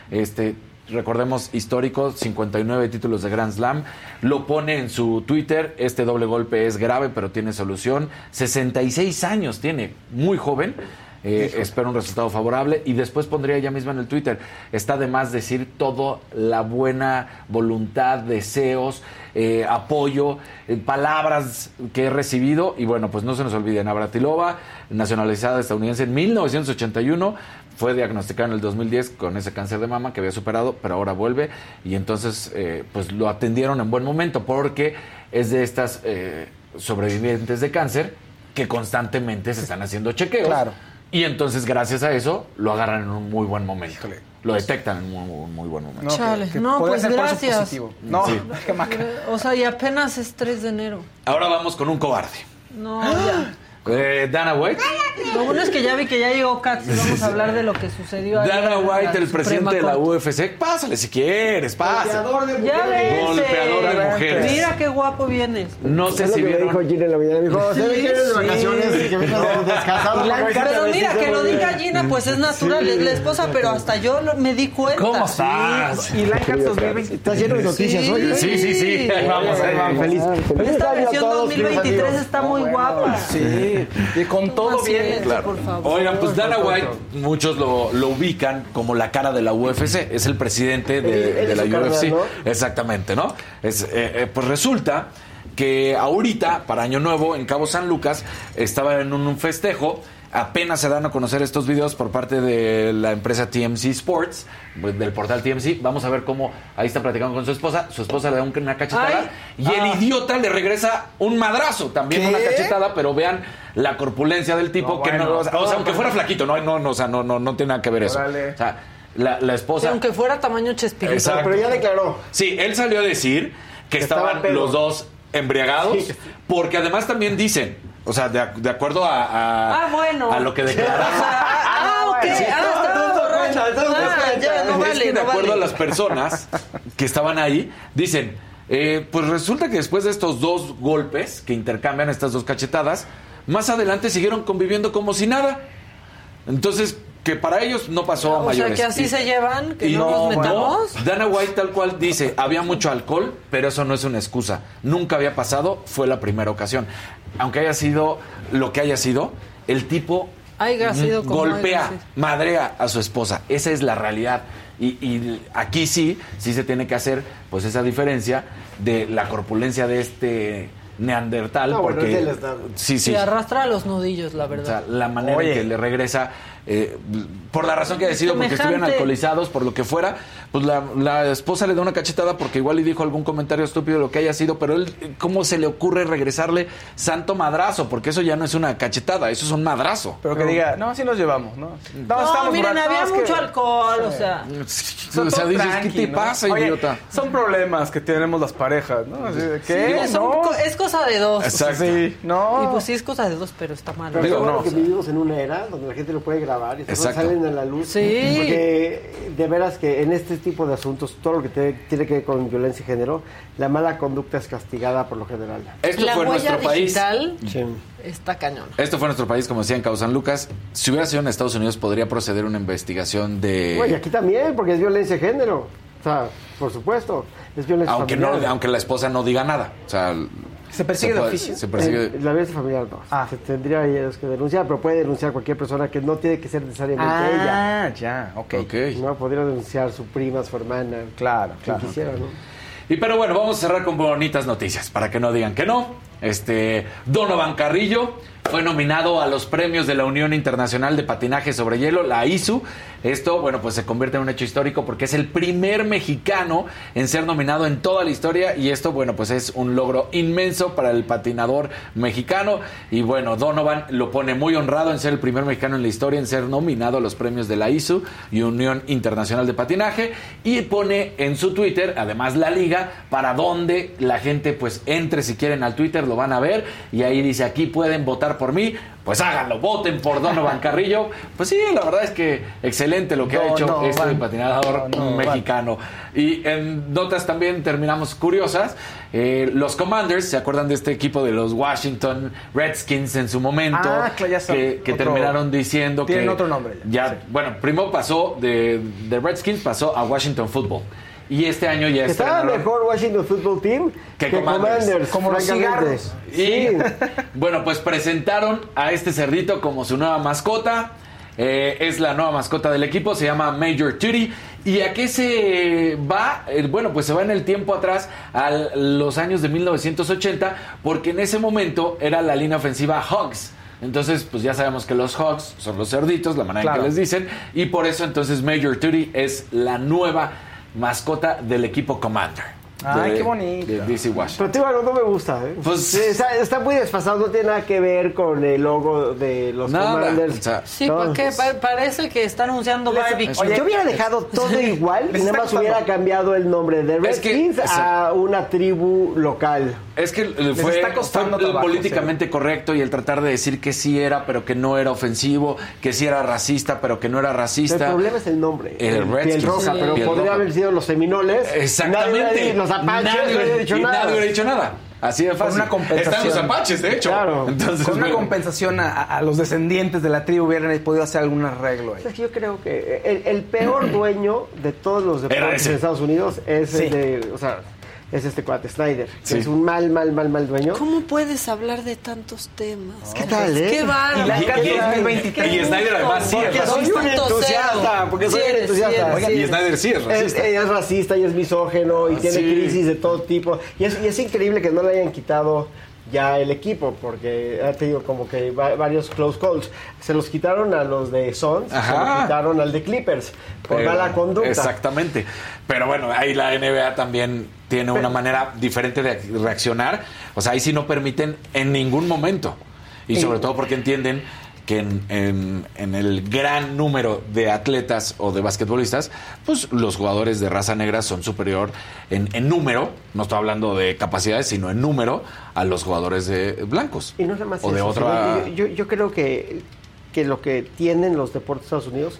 Este, recordemos, histórico, 59 títulos de Grand Slam. Lo pone en su Twitter. Este doble golpe es grave, pero tiene solución. 66 años tiene, muy joven. Eh, espero un resultado favorable. Y después pondría ella misma en el Twitter. Está de más decir toda la buena voluntad, deseos, eh, apoyo, eh, palabras que he recibido. Y bueno, pues no se nos olviden. Navratilova, nacionalizada estadounidense en 1981 fue diagnosticada en el 2010 con ese cáncer de mama que había superado, pero ahora vuelve y entonces eh, pues lo atendieron en buen momento porque es de estas eh, sobrevivientes de cáncer que constantemente se están haciendo chequeos. Claro. Y entonces gracias a eso lo agarran en un muy buen momento. Lo detectan en un muy, muy buen momento. No, Chale. que- que No, pues ser por eso gracias. positivo. No, Sí. qué maca. O sea, y apenas es 3 de enero. Ahora vamos con un cobarde. No, ya. *gasps* Eh, Dana White. Lo bueno es que ya vi que ya llegó Katz y vamos a hablar de lo que sucedió ayer Dana White, el presidente de la. UFC. Pásale si quieres, pásale. Ya ves. Golpeador de mujeres. Mira qué guapo vienes. No sé si vieron. dijo Gina en la mañana. Me dijo, que eres de vacaciones, que vienes descansado. Pero mira, que lo diga Gina, pues es natural, es la esposa, pero hasta yo me di cuenta. ¿Cómo estás? Y Laika 2020. Estás lleno de noticias Sí. hoy. ¿eh? Sí, sí, sí. Vamos, ahí vamos. Feliz. feliz Esta versión todos, queridos 2023 amigos. está muy guapa. Sí, y con todo bien. es, Claro. por favor. Oigan, pues Dana White, muchos lo, lo ubican como la cara de la UFC. Es el presidente de, la UFC. ¿no? Exactamente, ¿no? Es, eh, eh, pues resulta que ahorita, para Año Nuevo, en Cabo San Lucas, estaba en un, un festejo. Apenas se dan a conocer estos videos por parte de la empresa TMC Sports, pues, del portal TMC. Vamos a ver cómo ahí está platicando con su esposa. Su esposa le da un- una cachetada Ay. y el idiota le regresa un madrazo, también ¿Qué? una cachetada, pero vean la corpulencia del tipo No, que no, bueno. o sea, o sea, aunque fuera flaquito, no, no, no, o sea, no, no, no tiene nada que ver eso. Órale. O sea, la, la Sí, esposa. aunque fuera tamaño Chespirito. Exacto. Pero ya declaró. Sí, él salió a decir que estaba estaban los dos embriagados, Sí. porque además también dicen, o sea, de, de acuerdo a, a, Ah, bueno. a lo que Ah, declararon. ah, ok. Sí. Ah, Ah, ya, no es vale, de acuerdo vale. a las personas que estaban ahí, dicen, eh, pues resulta que después de estos dos golpes que intercambian estas dos cachetadas, más adelante siguieron conviviendo como si nada. Entonces, que para ellos no pasó a O sea, mayores. que así Y- se llevan, que y no, nos metamos. no, Dana White tal cual dice, había mucho alcohol, pero eso no es una excusa. Nunca había pasado, fue la primera ocasión. Aunque haya sido lo que haya sido, el tipo Haya sido como golpea, haya sido. madrea a su esposa. Esa es la realidad. Y, y aquí sí, sí se tiene que hacer pues esa diferencia de la corpulencia de este neandertal. No, bueno, porque es estado. sí, sí. Se arrastra a los nudillos, la O sea, verdad. la manera Oye. en que le regresa, eh, por la razón que haya sido, porque estuvieran alcoholizados, por lo que fuera, pues la, la esposa le da una cachetada porque igual le dijo algún comentario estúpido, lo que haya sido, pero él, ¿cómo se le ocurre regresarle santo madrazo? Porque eso ya no es una cachetada, eso es un madrazo. Pero que diga, no, así nos llevamos, ¿no? No, estamos miren, había no, que- mucho alcohol, o sea. o sea, dices, ¿qué tranqui, te ¿no? pasa, Oye, idiota? Son problemas que tenemos las parejas, ¿no? Así de, ¿Qué? No. co- es cosa de dos. Exacto. Sí, no. Y pues sí es cosa de dos, pero está mal. Pero Digo, qué no, que o sea- vivimos en una era donde la gente lo puede grabar y salen a la luz. Sí. Porque de veras que en este tipo de asuntos, todo lo que te- tiene que ver con violencia y género, la mala conducta es castigada por lo general. Esto la fue huella nuestro país. Sí. está cañón. Esto fue nuestro país, como decía en Cabo San Lucas. Si hubiera sido en Estados Unidos, podría proceder una investigación de. Bueno, y aquí también, porque es violencia de género. O sea, por supuesto, es violencia aunque familiar. no, aunque la esposa no diga nada. O sea, ¿Se persigue de puede- oficio? Se persigue. Eh, la violencia familiar no. Ah. Se tendría ellos que denunciar, pero puede denunciar cualquier persona que no tiene que ser necesariamente ella. Ah, ya, ok. Ok. No, podría denunciar su prima, su hermana, Claro, claro. quisiera, ¿no? Y pero bueno, vamos a cerrar con bonitas noticias, para que no digan que no. Este, Donovan Carrillo fue nominado a los premios de la Unión Internacional de Patinaje sobre Hielo, la ISU. Esto, bueno, pues se convierte en un hecho histórico porque es el primer mexicano en ser nominado en toda la historia y esto, bueno, pues es un logro inmenso para el patinador mexicano. Y bueno, Donovan lo pone muy honrado en ser el primer mexicano en la historia en ser nominado a los premios de la ISU y Unión Internacional de Patinaje. Y pone en su Twitter, además la liga, para donde la gente pues entre si quieren al Twitter, lo van a ver. Y ahí dice aquí pueden votar por mí, pues háganlo, voten por Donovan *laughs* Carrillo. Pues sí, la verdad es que excelente lo que ha hecho Donovan. este patinador Donovan. mexicano. Y en notas también terminamos curiosas. Eh, los Commanders, ¿se acuerdan de este equipo de los Washington Redskins en su momento? Ah, claro, ya son que, que otro- terminaron diciendo que... tienen otro nombre ya, Ya, sí. bueno, primero pasó de, de Redskins, pasó a Washington Football. Y este año ya Estaba estrenaron- mejor Washington Football Team Que que, Commanders. Commanders. Como los cigarros. Y Sí. bueno, pues presentaron a este cerdito como su nueva mascota. Eh, es la nueva mascota del equipo, se llama Major Tutti. ¿Y a qué se va? Eh, bueno, pues se va en el tiempo atrás a los años de 1980, porque en ese momento era la línea ofensiva Hogs. Entonces, pues ya sabemos que los Hogs son los cerditos, la manera en que les dicen, y por eso entonces Major Tutti es la nueva mascota del equipo Commander. Ay, de- qué bonito. De DC Washington. Pero te digo algo, no me gusta. ¿eh? Pues- Sí, está, está muy desfasado, no tiene nada que ver con el logo de los Nada, Commanders. o sea, Sí, No, ¿para qué? es- Pa- parece que está anunciando Barbie. Oye, yo hubiera dejado todo igual y nada más hubiera cambiado el nombre de Es que- Redskins a una tribu local. Es que fue, está costando fue trabajo, políticamente correcto y el tratar de decir que sí era, pero que no era ofensivo, que sí era racista, pero que no era El racista. problema es el nombre. El piel Redskins. roja, Sí. pero Piel podría roja. haber sido los Seminoles. Exactamente. Nadie hubiera dicho- los Apaches Nadie hubiera- dicho y nada. nadie hubiera dicho nada. Así de fácil. una compensación. Están los apaches, de hecho. Claro. Entonces, Con una bueno. compensación a, a los descendientes de la tribu hubieran podido hacer algún arreglo ahí. Es que yo creo que el, el peor dueño de todos los deportes en Estados Unidos es Sí. el de, o sea, es este cuate Snyder, que Sí. es un mal, mal, mal, mal dueño. ¿Cómo puedes hablar de tantos temas? ¿Qué tal, eh? ¡Qué bárbaro! Y la Y- y- 2023. y Snyder además sí es Porque soy racista. un entusiasta, porque soy Sí un eres, entusiasta. sí eres, Oigan, sí y. Snyder sí es Es, racista. ella es racista y es misógeno y Ah, tiene sí. crisis de todo tipo. Y es, y es increíble que no le hayan quitado ya el equipo, porque ha tenido como que va- varios close calls. Se los quitaron a los de Suns, se Ajá. los quitaron al de Clippers, por Pero- mala conducta. Exactamente. Pero bueno, ahí la NBA también tiene una manera diferente de reaccionar. O sea, ahí sí no permiten en ningún momento. Y sobre todo porque entienden que en, en- en el gran número de atletas o de basquetbolistas, pues los jugadores de raza negra son superior en, en número, no estoy hablando de capacidades, sino en número, a los jugadores de blancos. Y no nada más o de eso, otra... que yo, yo- yo creo que, que lo que tienen los deportes de Estados Unidos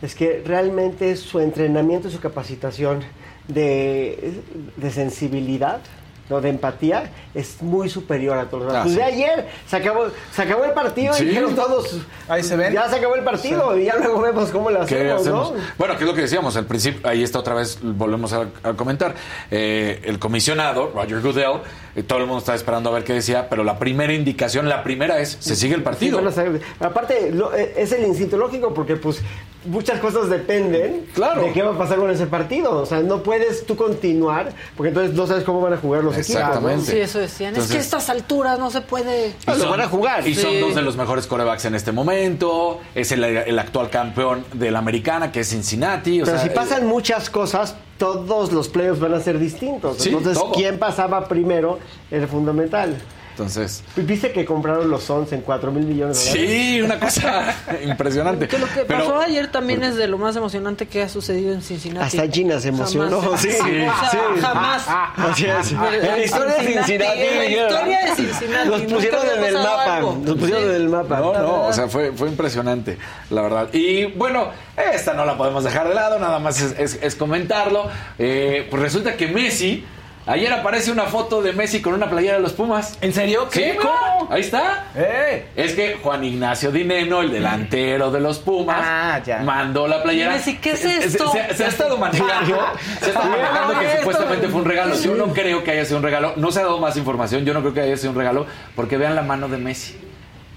es que realmente su entrenamiento y su capacitación de, de sensibilidad, ¿no? de empatía, es muy superior a todos los Ah, demás. Pues sí. de ayer se acabó, se acabó el partido Sí. y dijeron todos, Ahí se ven. ya se acabó el partido y ya luego vemos cómo lo ¿Qué hacemos, hacemos? ¿no? Bueno, que es lo que decíamos al principio, ahí está otra vez, volvemos a, a comentar. Eh, el comisionado, Roger Goodell, todo el mundo está esperando a ver qué decía, pero la primera indicación, la primera es, se sigue el partido. Sí. Aparte, lo- eh, es el instinto lógico porque pues muchas cosas dependen Claro. de qué va a pasar con ese partido. O sea, no puedes tú continuar porque entonces no sabes cómo van a jugar los equipos. ¿no? Exactamente. Sí, eso decían. es que a estas alturas no se puede. Ah, lo van a jugar. Y son dos de los mejores corebacks en este momento. Es el, el actual campeón de la americana, que es Cincinnati. o Pero sea, si pasan muchas cosas, todos los playoffs van a ser distintos. Sí, Entonces, todo. quién pasaba primero era fundamental. Entonces, ¿Viste que compraron los Sons en 4 mil millones de dólares? sí, una cosa *laughs* impresionante. Que lo que Pero- pasó ayer también es de lo más emocionante que ha sucedido en Cincinnati. Hasta Gina se emocionó. Jamás. *laughs* Sí, sea, sí. Jamás. *laughs* Así es. En la historia de Cincinnati. En la historia de Cincinnati. Los nunca pusieron en el mapa. algo. Los pusieron Sí. en el mapa. No, no, o sea, fue, fue impresionante, la verdad. Y bueno, esta no la podemos dejar de lado, nada más es, es- es comentarlo. Eh, pues resulta que Messi, ayer aparece una foto de Messi con una playera de los Pumas. ¿En serio? Sí, ¿Cómo? Ahí está. ¡Eh! Es que Juan Ignacio Dineno, el delantero de los Pumas, Ah, ya. mandó la playera. Messi, ¿qué es Se- esto? Se, se ha estado manejando, se ha estado manejando que esto. supuestamente fue un regalo. Yo no creo que haya sido un regalo. No se ha dado más información. Yo no creo que haya sido un regalo porque vean la mano de Messi,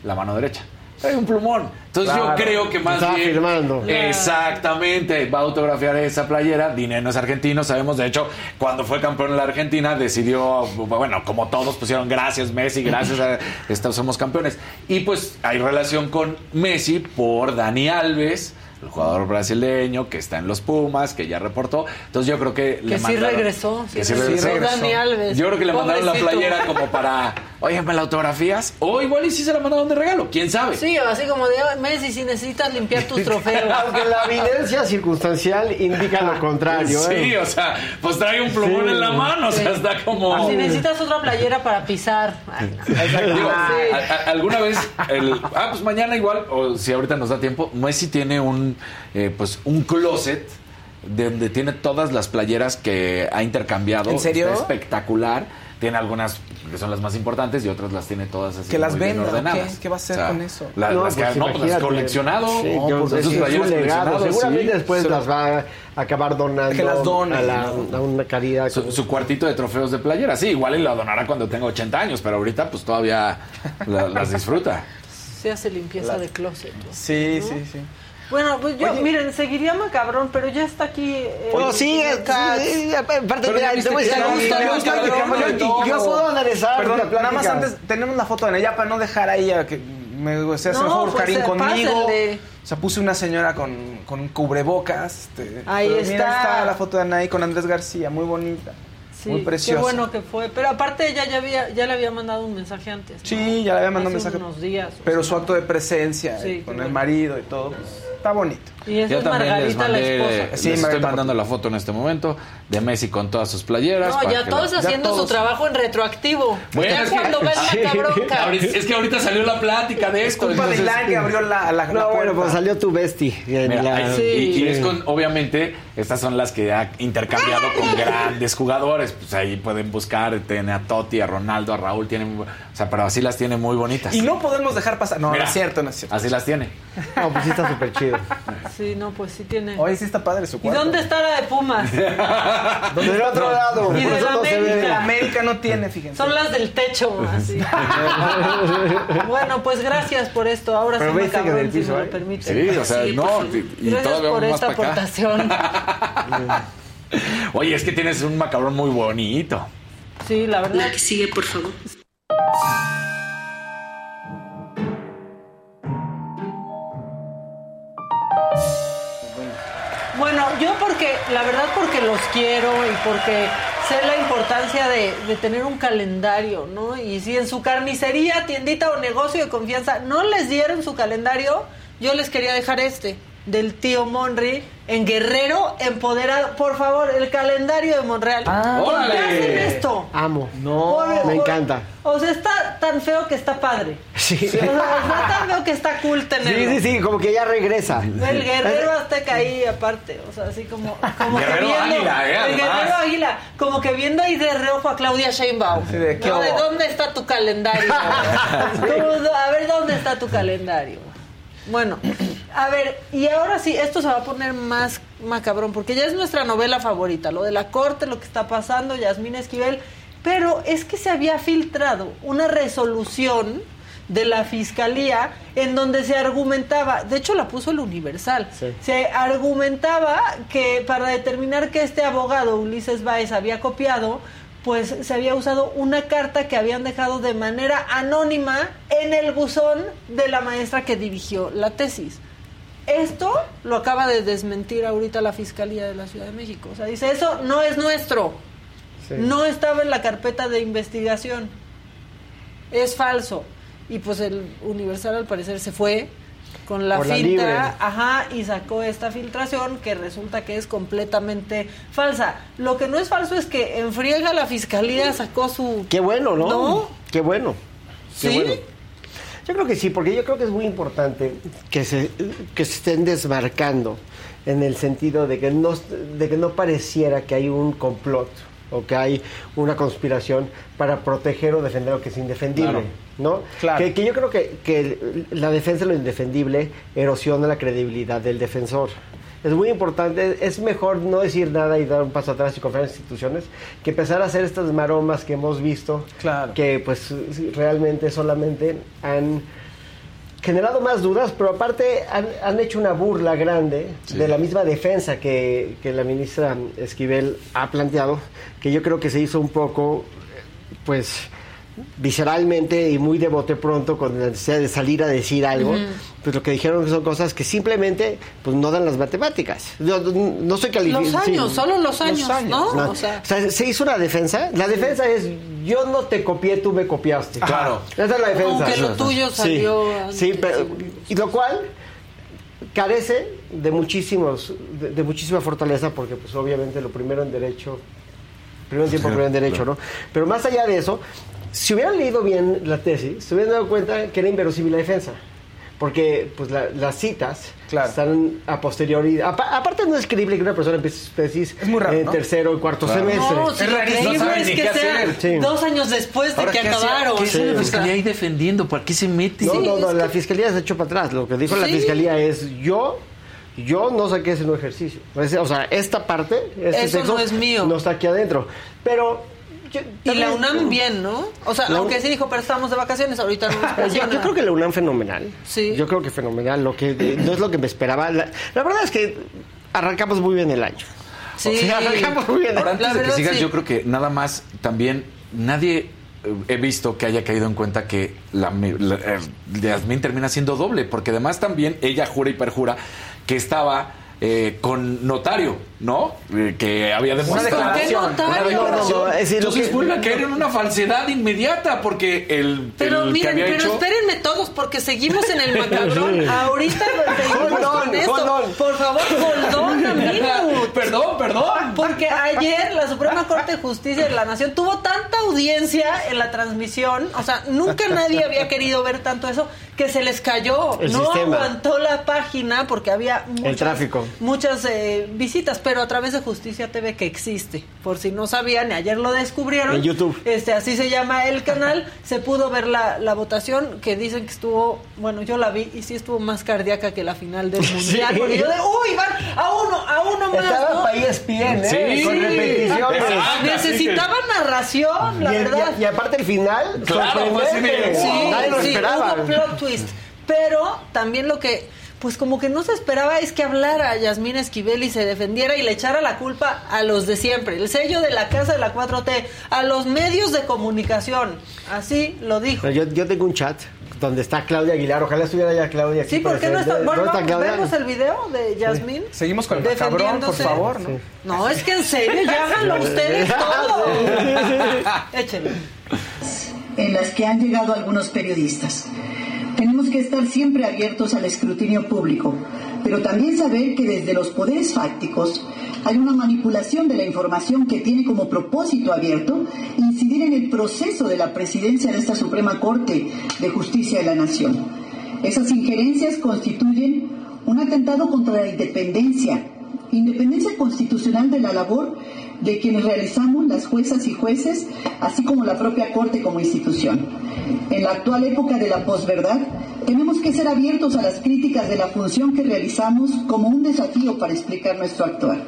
la mano derecha. Trae un plumón. Entonces Claro. yo creo que más bien firmando. exactamente va a autografiar esa playera. Dinero es argentino, sabemos. De hecho, cuando fue campeón en la Argentina decidió, bueno, como todos pusieron gracias Messi, gracias a estos somos campeones. Y pues hay relación con Messi por Dani Alves. El jugador brasileño que está en los Pumas, que ya reportó. Entonces yo creo que, le Que sí mandaron- regresó. Que sí sí regresó. regresó. Dani Alves. Yo creo que le mandaron la playera como para, oye, ¿me la autografías? O igual y sí se la mandaron de regalo, quién sabe. Sí, así como de "Ay, Messi, si necesitas limpiar tus trofeos. *laughs* Aunque la evidencia circunstancial indica lo contrario. Sí, ¿eh? o sea, pues trae un plumón Sí. en la mano, o sea, Sí. está como... Si necesitas otra playera para pisar. Ay, no. Digo, Sí. a- a- alguna vez, el- ah, pues mañana igual, o si ahorita nos da tiempo, Messi tiene un, eh, pues, un closet de donde tiene todas las playeras que ha intercambiado. ¿En serio? Está espectacular. Tiene algunas que son las más importantes y otras las tiene todas así Que las bien venda, ¿o ordenadas. qué? ¿Qué va a hacer con eso? la- No, las que pues no, pues, las coleccionado. Sí, no, yo- pues, legado. Seguramente sí. después Se- las va a acabar donando Que las dona, a, la- a una caridad. Su, su cuartito de trofeos de playera, sí, igual y lo donará cuando tenga 80 años, pero ahorita pues todavía la- las disfruta. *laughs* Se hace limpieza de closet. Sí, sí, sí. Bueno, pues yo, miren, seguiría macabrón, pero ya está aquí. eh, Oh, sí, el eh, Cats. sí, aparte, mira, te voy a decir yo- gusta, yo- cabrón, yo- de yo- Yo todo. puedo analizar Perdón, la nada más antes, tenemos la foto de ella para no dejar ahí a que me se hace No, mejor pues, Karim eh, conmigo. pásenle. O sea, puse una señora con, con un cubrebocas. este, Ahí pero está. Mira, está la foto de Anaí con Andrés García, muy bonita. Sí, muy preciosa. Qué bueno que fue. Pero aparte ella ya, había, ya le había mandado un mensaje antes. ¿no? Sí, ya le había mandado un mensaje. unos días. o Pero sea. su acto de presencia Sí, eh, con bueno. el marido y todo, pues, está bonito. Y Yo es también les Margarita, la esposa. Sí, les estoy mandando la foto en este momento de Messi con todas sus playeras. No, para ya que todos la- haciendo todos. su trabajo en retroactivo. Bueno, ya es que- cuando ves Sí. macabrón, Ahorita- es que ahorita salió la plática de esto. Culpa de entonces- Ilan que abrió la, la, la No, bueno, pues salió tu bestie. en Mira, la- hay- Sí. y, y es con, obviamente, estas son las que ha intercambiado con grandes jugadores. Pues ahí pueden buscar, tiene a Totti, a Ronaldo, a Raúl, tienen, o sea, pero así las tiene muy bonitas. Y no podemos dejar pasar. No, Mira, no es cierto, no es cierto. Así las tiene. No, pues sí está súper chido. *laughs* Sí, no, pues sí tiene. Oye, sí está padre su ¿Y cuarto. dónde está la de Pumas? *laughs* Del otro lado, Y de la. América. La América no tiene, fíjense. Son las del techo, *laughs* así. bueno, pues gracias por esto. Ahora Pero sí, macabrón, del si piso me lo permite. Sí, o sea, Sí, no, pues, y- y gracias por más esta aportación. Oye, es que tienes un macabrón muy bonito. Sí, la verdad. La que sigue, por favor. Bueno, yo porque, la verdad porque los quiero y porque sé la importancia de, de tener un calendario, ¿no? Y si en su carnicería, tiendita o negocio de confianza no les dieron su calendario, yo les quería dejar este, del tío Monry, en Guerrero Empoderado. Por favor, el calendario de Monreal. ¿Por qué hacen esto? Amo. Por- Me por- encanta. O sea, está tan feo que está padre. Sí. O sea, está tan feo que está cool tenerlo. Sí, sí, sí, como que ya regresa. El guerrero azteca ahí aparte, o sea, así como, como que Guerrero viendo, águila, ¿eh? el guerrero águila, como que viendo ahí de reojo a Claudia Sheinbaum. Sí, de, ¿qué ¿no? ¿De hubo? dónde está tu calendario? *laughs* Como, a ver dónde está tu calendario. Bueno, a ver, y ahora sí, esto se va a poner más macabrón, porque ya es nuestra novela favorita, lo de la corte, lo que está pasando, Yasmín Esquivel, pero es que se había filtrado una resolución de la fiscalía en donde se argumentaba, de hecho la puso el Universal, Sí. se argumentaba que para determinar que este abogado, Ulises Báez, había copiado, pues se había usado una carta que habían dejado de manera anónima en el buzón de la maestra que dirigió la tesis. Esto lo acaba de desmentir ahorita la Fiscalía de la Ciudad de México. O sea, dice, eso no es nuestro. Sí. No estaba en la carpeta de investigación. es falso. Y pues el Universal al parecer se fue con la Por la finta, ajá, y sacó esta filtración que resulta que es completamente falsa. Lo que no es falso es que en friega la fiscalía sacó su Qué bueno, ¿no? ¿No? Qué bueno. Qué ¿Sí? bueno. Yo creo que sí, porque yo creo que es muy importante que se, que se estén desmarcando en el sentido de que no, de que no pareciera que hay un complot o que hay una conspiración para proteger o defender lo que es indefendible, Claro. ¿no? Claro. Que, que yo creo que, que la defensa de lo indefendible erosiona la credibilidad del defensor. Es muy importante, es mejor no decir nada y dar un paso atrás y confiar en instituciones que empezar a hacer estas maromas que hemos visto Claro. que pues realmente solamente han generado más dudas, pero aparte han, han hecho una burla grande de la misma defensa que, que la ministra Esquivel ha planteado, que yo creo que se hizo un poco, pues visceralmente y muy de bote pronto con la necesidad de salir a decir algo, pues lo que dijeron son cosas que simplemente pues no dan las matemáticas. Yo no, no soy calificado. los años, solo los años, años, ¿no? No, O sea, o sea, se hizo una defensa. La defensa es yo no te copié, tú me copiaste. Claro. Esa es la defensa. Aunque lo tuyo Sí, salió Sí, antes. pero y lo cual carece de muchísimos de, de muchísima fortaleza porque pues obviamente lo primero en derecho primero en tiempo primero en derecho, ¿no? Pero más allá de eso, si hubieran leído bien la tesis, se hubieran dado cuenta que era inverosímil la defensa. Porque pues la- las citas Claro. están a posteriori. apa- aparte no es creíble que una persona empiece su tesis raro, en ¿no? tercero y cuarto semestre. no, si Es lo rarísimo, no es que sea hacer. Sí. dos años después de Ahora, que ¿qué hace- acabaron. ¿Qué hace la O fiscalía ahí defendiendo? ¿Por qué se mete? No, Sí, no, no, la que- fiscalía se echó para atrás. Lo que dijo la Sí. fiscalía es yo, yo no saqué ese nuevo ejercicio. O sea, esta parte, este Eso texto no es mío. No está aquí adentro. Pero yo- Y la UNAM bien, ¿no? O sea, La- aunque sí dijo, pero estamos de vacaciones, ahorita no nos Yo, yo creo que la UNAM fenomenal. Sí. Yo creo que fenomenal. Lo que eh, no es lo que me esperaba. La, la verdad es que arrancamos muy bien el año. Sí. O sea, arrancamos muy bien. Ahora, antes La de que verdad, sigas, sí. yo creo que nada más también nadie eh, he visto que haya caído en cuenta que la, la- Yasmín termina siendo doble, porque además también ella jura y perjura que estaba eh, con notario, ¿no? Eh, que había demostrado. ¿Con qué notario? No, no, no, es decir, Entonces que- vuelve a caer en una falsedad inmediata, porque el, Pero el que miren, había pero hecho. espérenme todos porque seguimos en el macabrón. Ahorita seguimos con esto. Por favor, minute. *laughs* perdón, perdón. Porque ayer la Suprema Corte de Justicia de la Nación tuvo tanta audiencia en la transmisión, o sea, nunca nadie había querido ver tanto eso, que se les cayó. El no sistema. aguantó la página porque había muchas, tráfico. muchas eh, visitas, pero a través de Justicia TV que existe. Por si no sabían, y ayer lo descubrieron. En YouTube. Este, así se llama el canal. Se pudo ver la, la votación que dicen que estuvo, bueno, yo la vi y sí estuvo más cardíaca que la final del *laughs* mundial. Sí. Porque yo de, uy, van a uno, a uno más. Estaba ¿no? ESPN, ¿eh? Sí. Con repeticiones. Necesitaba narración, la y, el- verdad. y- y aparte el final, Claro. Sí, Nadie lo sí, esperaba. hubo plot twist. Pero también lo que, pues como que no se esperaba es que hablara Yasmín Esquivel y se defendiera y le echara la culpa a los de siempre. El sello de la casa de la 4T, a los medios de comunicación. Así lo dijo. Pero Yo, yo tengo un chat donde está Claudia Aguilar. Ojalá estuviera ya Claudia aquí. Sí, ¿por qué no está? Bueno, ¿Dónde vamos, Claudia? vemos el video de Yasmín. Seguimos con el macabrón, por defendiéndose. favor, ¿no? Sí. No, es que en serio, ya háganlo ustedes todo. Échenle. en las que han llegado algunos periodistas. Tenemos que estar siempre abiertos al escrutinio público, pero también saber que desde los poderes fácticos hay una manipulación de la información que tiene como propósito abierto incidir en el proceso de la presidencia de esta Suprema Corte de Justicia de la Nación. Esas injerencias constituyen un atentado contra la independencia, independencia constitucional de la labor de quienes realizamos las juezas y jueces, así como la propia Corte como institución. En la actual época de la posverdad, tenemos que ser abiertos a las críticas de la función que realizamos como un desafío para explicar nuestro actuar.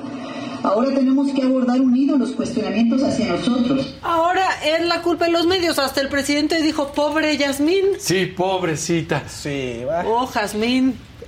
Ahora tenemos que abordar unidos los cuestionamientos hacia nosotros, Ahora es la culpa de los medios. Hasta el presidente dijo, pobre Yasmín. Sí, pobrecita. Sí, va. Oh, Jazmín. *laughs*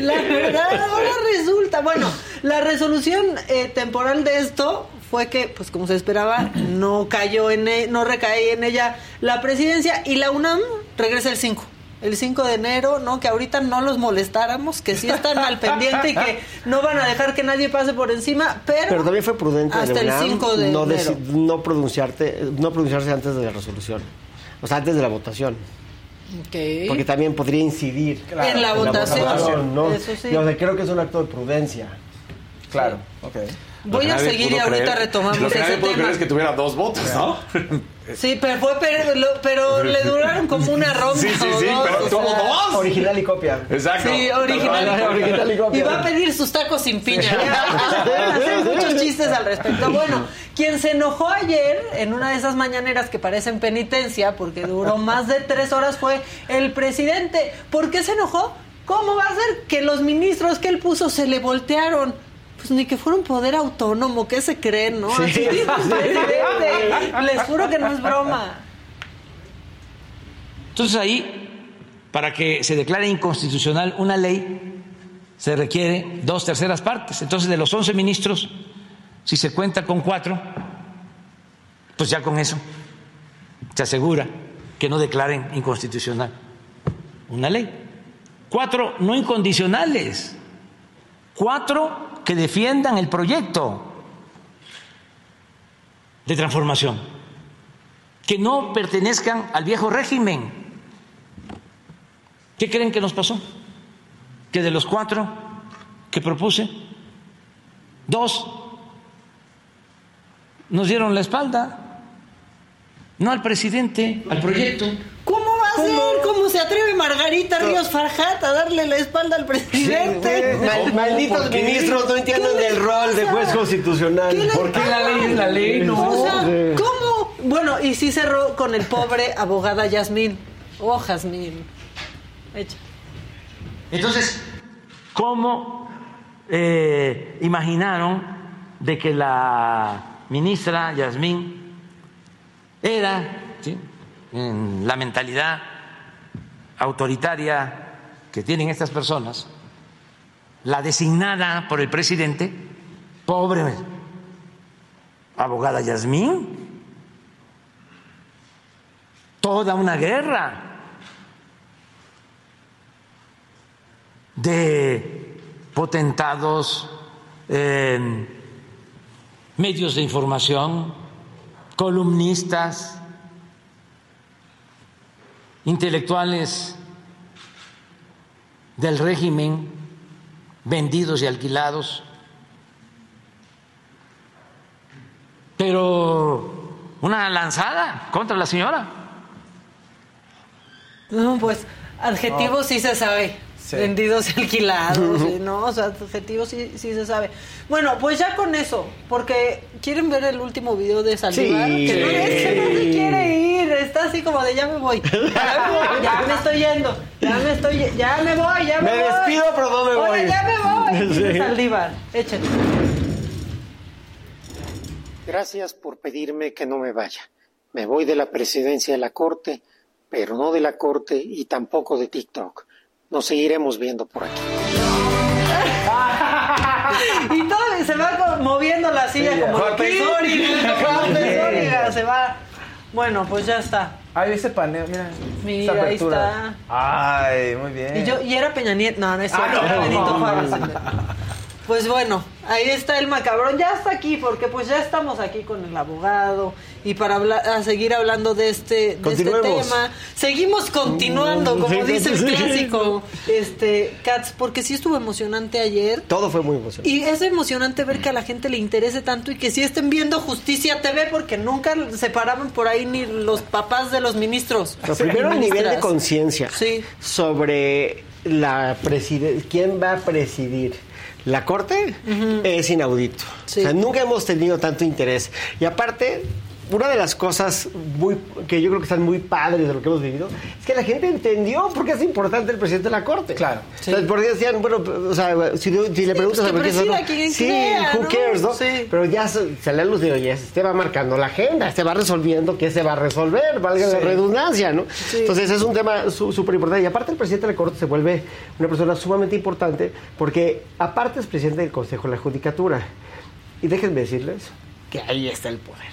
La verdad, ahora resulta. Bueno, la resolución eh, temporal de esto fue que, pues como se esperaba, no cayó en, e- no recae en ella la presidencia y la UNAM regresa el 5. el 5 de enero, ¿no? Que ahorita no los molestáramos, que sí están al pendiente y que *laughs* no van a dejar que nadie pase por encima, pero... Pero también fue prudente de Hasta el UNAM 5 de no, enero. no, pronunciarte, no pronunciarse antes de la resolución. O sea, antes de la votación. Ok. Porque también podría incidir En la votación. ¿no? Eso sí. Y, o sea, creo que es un acto de prudencia. Claro, ok. Voy a seguir y ahorita creer- retomamos Lo que nadie ese pudo tema. creer es que tuviera dos votos, ¿no? Sí, pero fue pero, lo- pero le duraron como una ronda. Sí, sí, o sí, dos, pero tuvo sea, dos. Original y copia. Exacto. Sí, original. Original y copia. Y va a pedir sus tacos sin piña. Hacer muchos chistes al respecto. Bueno, quien se enojó ayer en una de esas mañaneras que parecen penitencia, porque duró más de tres horas, fue el presidente. ¿Por qué se enojó? ¿Cómo va a ser que los ministros que él puso se le voltearon? Pues ni que fuera un poder autónomo, ¿qué se creen, no? Sí. Así dijo el *laughs* presidente. Les juro que no es broma. Entonces ahí, para que se declare inconstitucional una ley, se requiere dos terceras partes. Entonces de los 11 ministros, si se cuenta con cuatro, pues ya con eso se asegura que no declaren inconstitucional una ley. Cuatro no incondicionales, cuatro que defiendan el proyecto de transformación, que no pertenezcan al viejo régimen. ¿Qué creen que nos pasó? Que de los cuatro que propuse, dos nos dieron la espalda, no al presidente, al proyecto. ¿Cómo va a ser? ¿Cómo se atreve Margarita Ríos Farjat a darle la espalda al presidente? Mal- malditos ministros no entienden ¿Qué el rol de juez constitucional. ¿Qué les ¿Por qué la ley es la ley? No. O sea. ¿cómo? Bueno, y sí cerró con el pobre abogada Yasmín. Oh, Jazmín. Echa. Entonces, ¿cómo eh, imaginaron de que la ministra Yasmín era. En la mentalidad autoritaria que tienen estas personas, la designada por el presidente, pobre abogada Yasmín, toda una guerra de potentados, eh, medios de información, columnistas, intelectuales del régimen, vendidos y alquilados. Pero una lanzada contra la señora. No, pues adjetivos sí se sabe. Sí. Vendidos y alquilados, *laughs* sí, ¿no? O sea, adjetivos sí, sí se sabe. Bueno, pues ya con eso, porque ¿quieren ver el último video de Saldívar? Sí. Que no, es que no se quiere ir, está así como de ya me voy, ya me, voy, ya me *laughs* estoy yendo, ya me estoy, ya me voy, ya me, Me voy. despido, pero no me Oye, voy. ya me voy. *laughs* Sí. Saldívar, échate. Gracias por pedirme que no me vaya. Me voy de la presidencia de la Corte, pero no de la Corte y tampoco de TikTok. Nos seguiremos viendo por aquí. *laughs* Y todo se va moviendo la silla como Joaquín. Joaquín. Dóriga, se va. Bueno, pues ya está. Ay, ese paneo, mira. Mira, esa ahí apertura. Ay, muy bien. Y, yo, y era Peña Nieto. No, no es cierto. Ah, no. era Benito Juárez. *laughs* Pues bueno, ahí está el macabrón. Ya está aquí, porque pues ya estamos aquí con el abogado. Y para hablar, a seguir hablando de este, de este tema. Seguimos continuando, como Sí, dice el sí. clásico. Este, Katz, porque sí estuvo emocionante ayer. Todo fue muy emocionante. Y es emocionante ver que a la gente le interese tanto y que sí estén viendo Justicia TV porque nunca se paraban por ahí ni los papás de los ministros. Lo primero, el nivel de conciencia Sí. sobre la preside- quién va a presidir la corte es inaudito. Sí. O sea, nunca hemos tenido tanto interés. Y aparte, una de las cosas muy, que yo creo que están muy padres de lo que hemos vivido es que la gente entendió por qué es importante el presidente de la corte. Claro. O sea, porque decían, bueno, o sea, si, si le preguntas pues a persona, quien sí, crea, who ¿no? cares, ¿no? Sí. Pero ya se, se le luz de oye, este va marcando la agenda, este va resolviendo qué se va a resolver, valga la Sí. redundancia, ¿no? Sí. Entonces es un tema su- súper importante. Y aparte el presidente de la Corte se vuelve una persona sumamente importante porque aparte es presidente del Consejo de la Judicatura. Y déjenme decirles que ahí está el poder,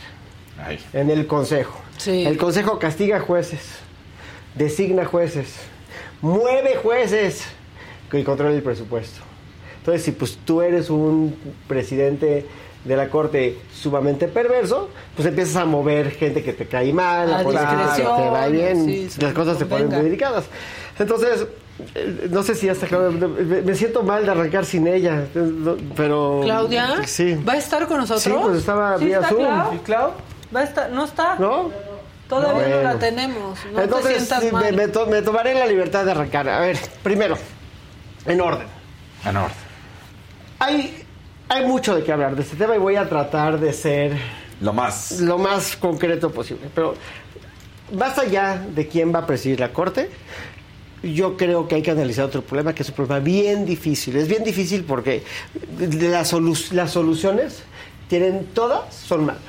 Ay. en el Consejo. Sí. El Consejo castiga jueces, designa jueces, mueve jueces que controlen el presupuesto. Entonces, si pues tú eres un presidente de la corte sumamente perverso, pues empiezas a mover gente que te cae mal, A a poner gente que te va bien, sí, sí, las cosas se ponen muy delicadas. Entonces, eh, no sé si hasta claro, me siento mal de arrancar sin ella, eh, pero Claudia, sí. ¿va a estar con nosotros? Sí, pues estaba ¿Sí vía está Zoom. Clau? ¿Y Clau? ¿Va a estar? ¿No está? ¿No? Todavía no, Bueno. la tenemos. No te Entonces, sientas sí, me, mal. me to- me tomaré la libertad de arrancar. A ver, primero, en orden. En orden. Hay, hay mucho de qué hablar de este tema y voy a tratar de ser Lo más. lo más concreto posible. Pero basta ya de quién va a presidir la Corte. Yo creo que hay que analizar otro problema, que es un problema bien difícil. Es bien difícil porque de las, solu- las soluciones tienen todas, son malas.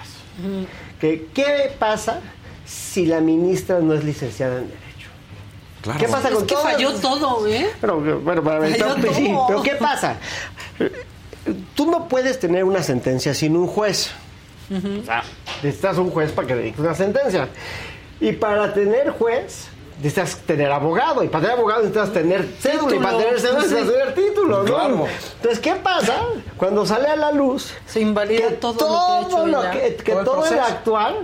Que, ¿Qué pasa si la ministra no es licenciada en Derecho? Claro. ¿Qué pasa Es con que todas- falló todo, ¿eh? Pero, bueno, para ver, Falló pero, sí, todo. pero ¿qué pasa? Tú no puedes tener una sentencia sin un juez. O sea, necesitas un juez para que dicte una sentencia. Y para tener juez, necesitas tener abogado. Y para tener abogado necesitas tener cédula. Y para tener cédula necesitas tener título, ¿no? Claro. Entonces, ¿qué pasa cuando sale a la luz Se invalida que todo, todo, lo lo que hecho que, ella. que Todo el todo el proceso. actual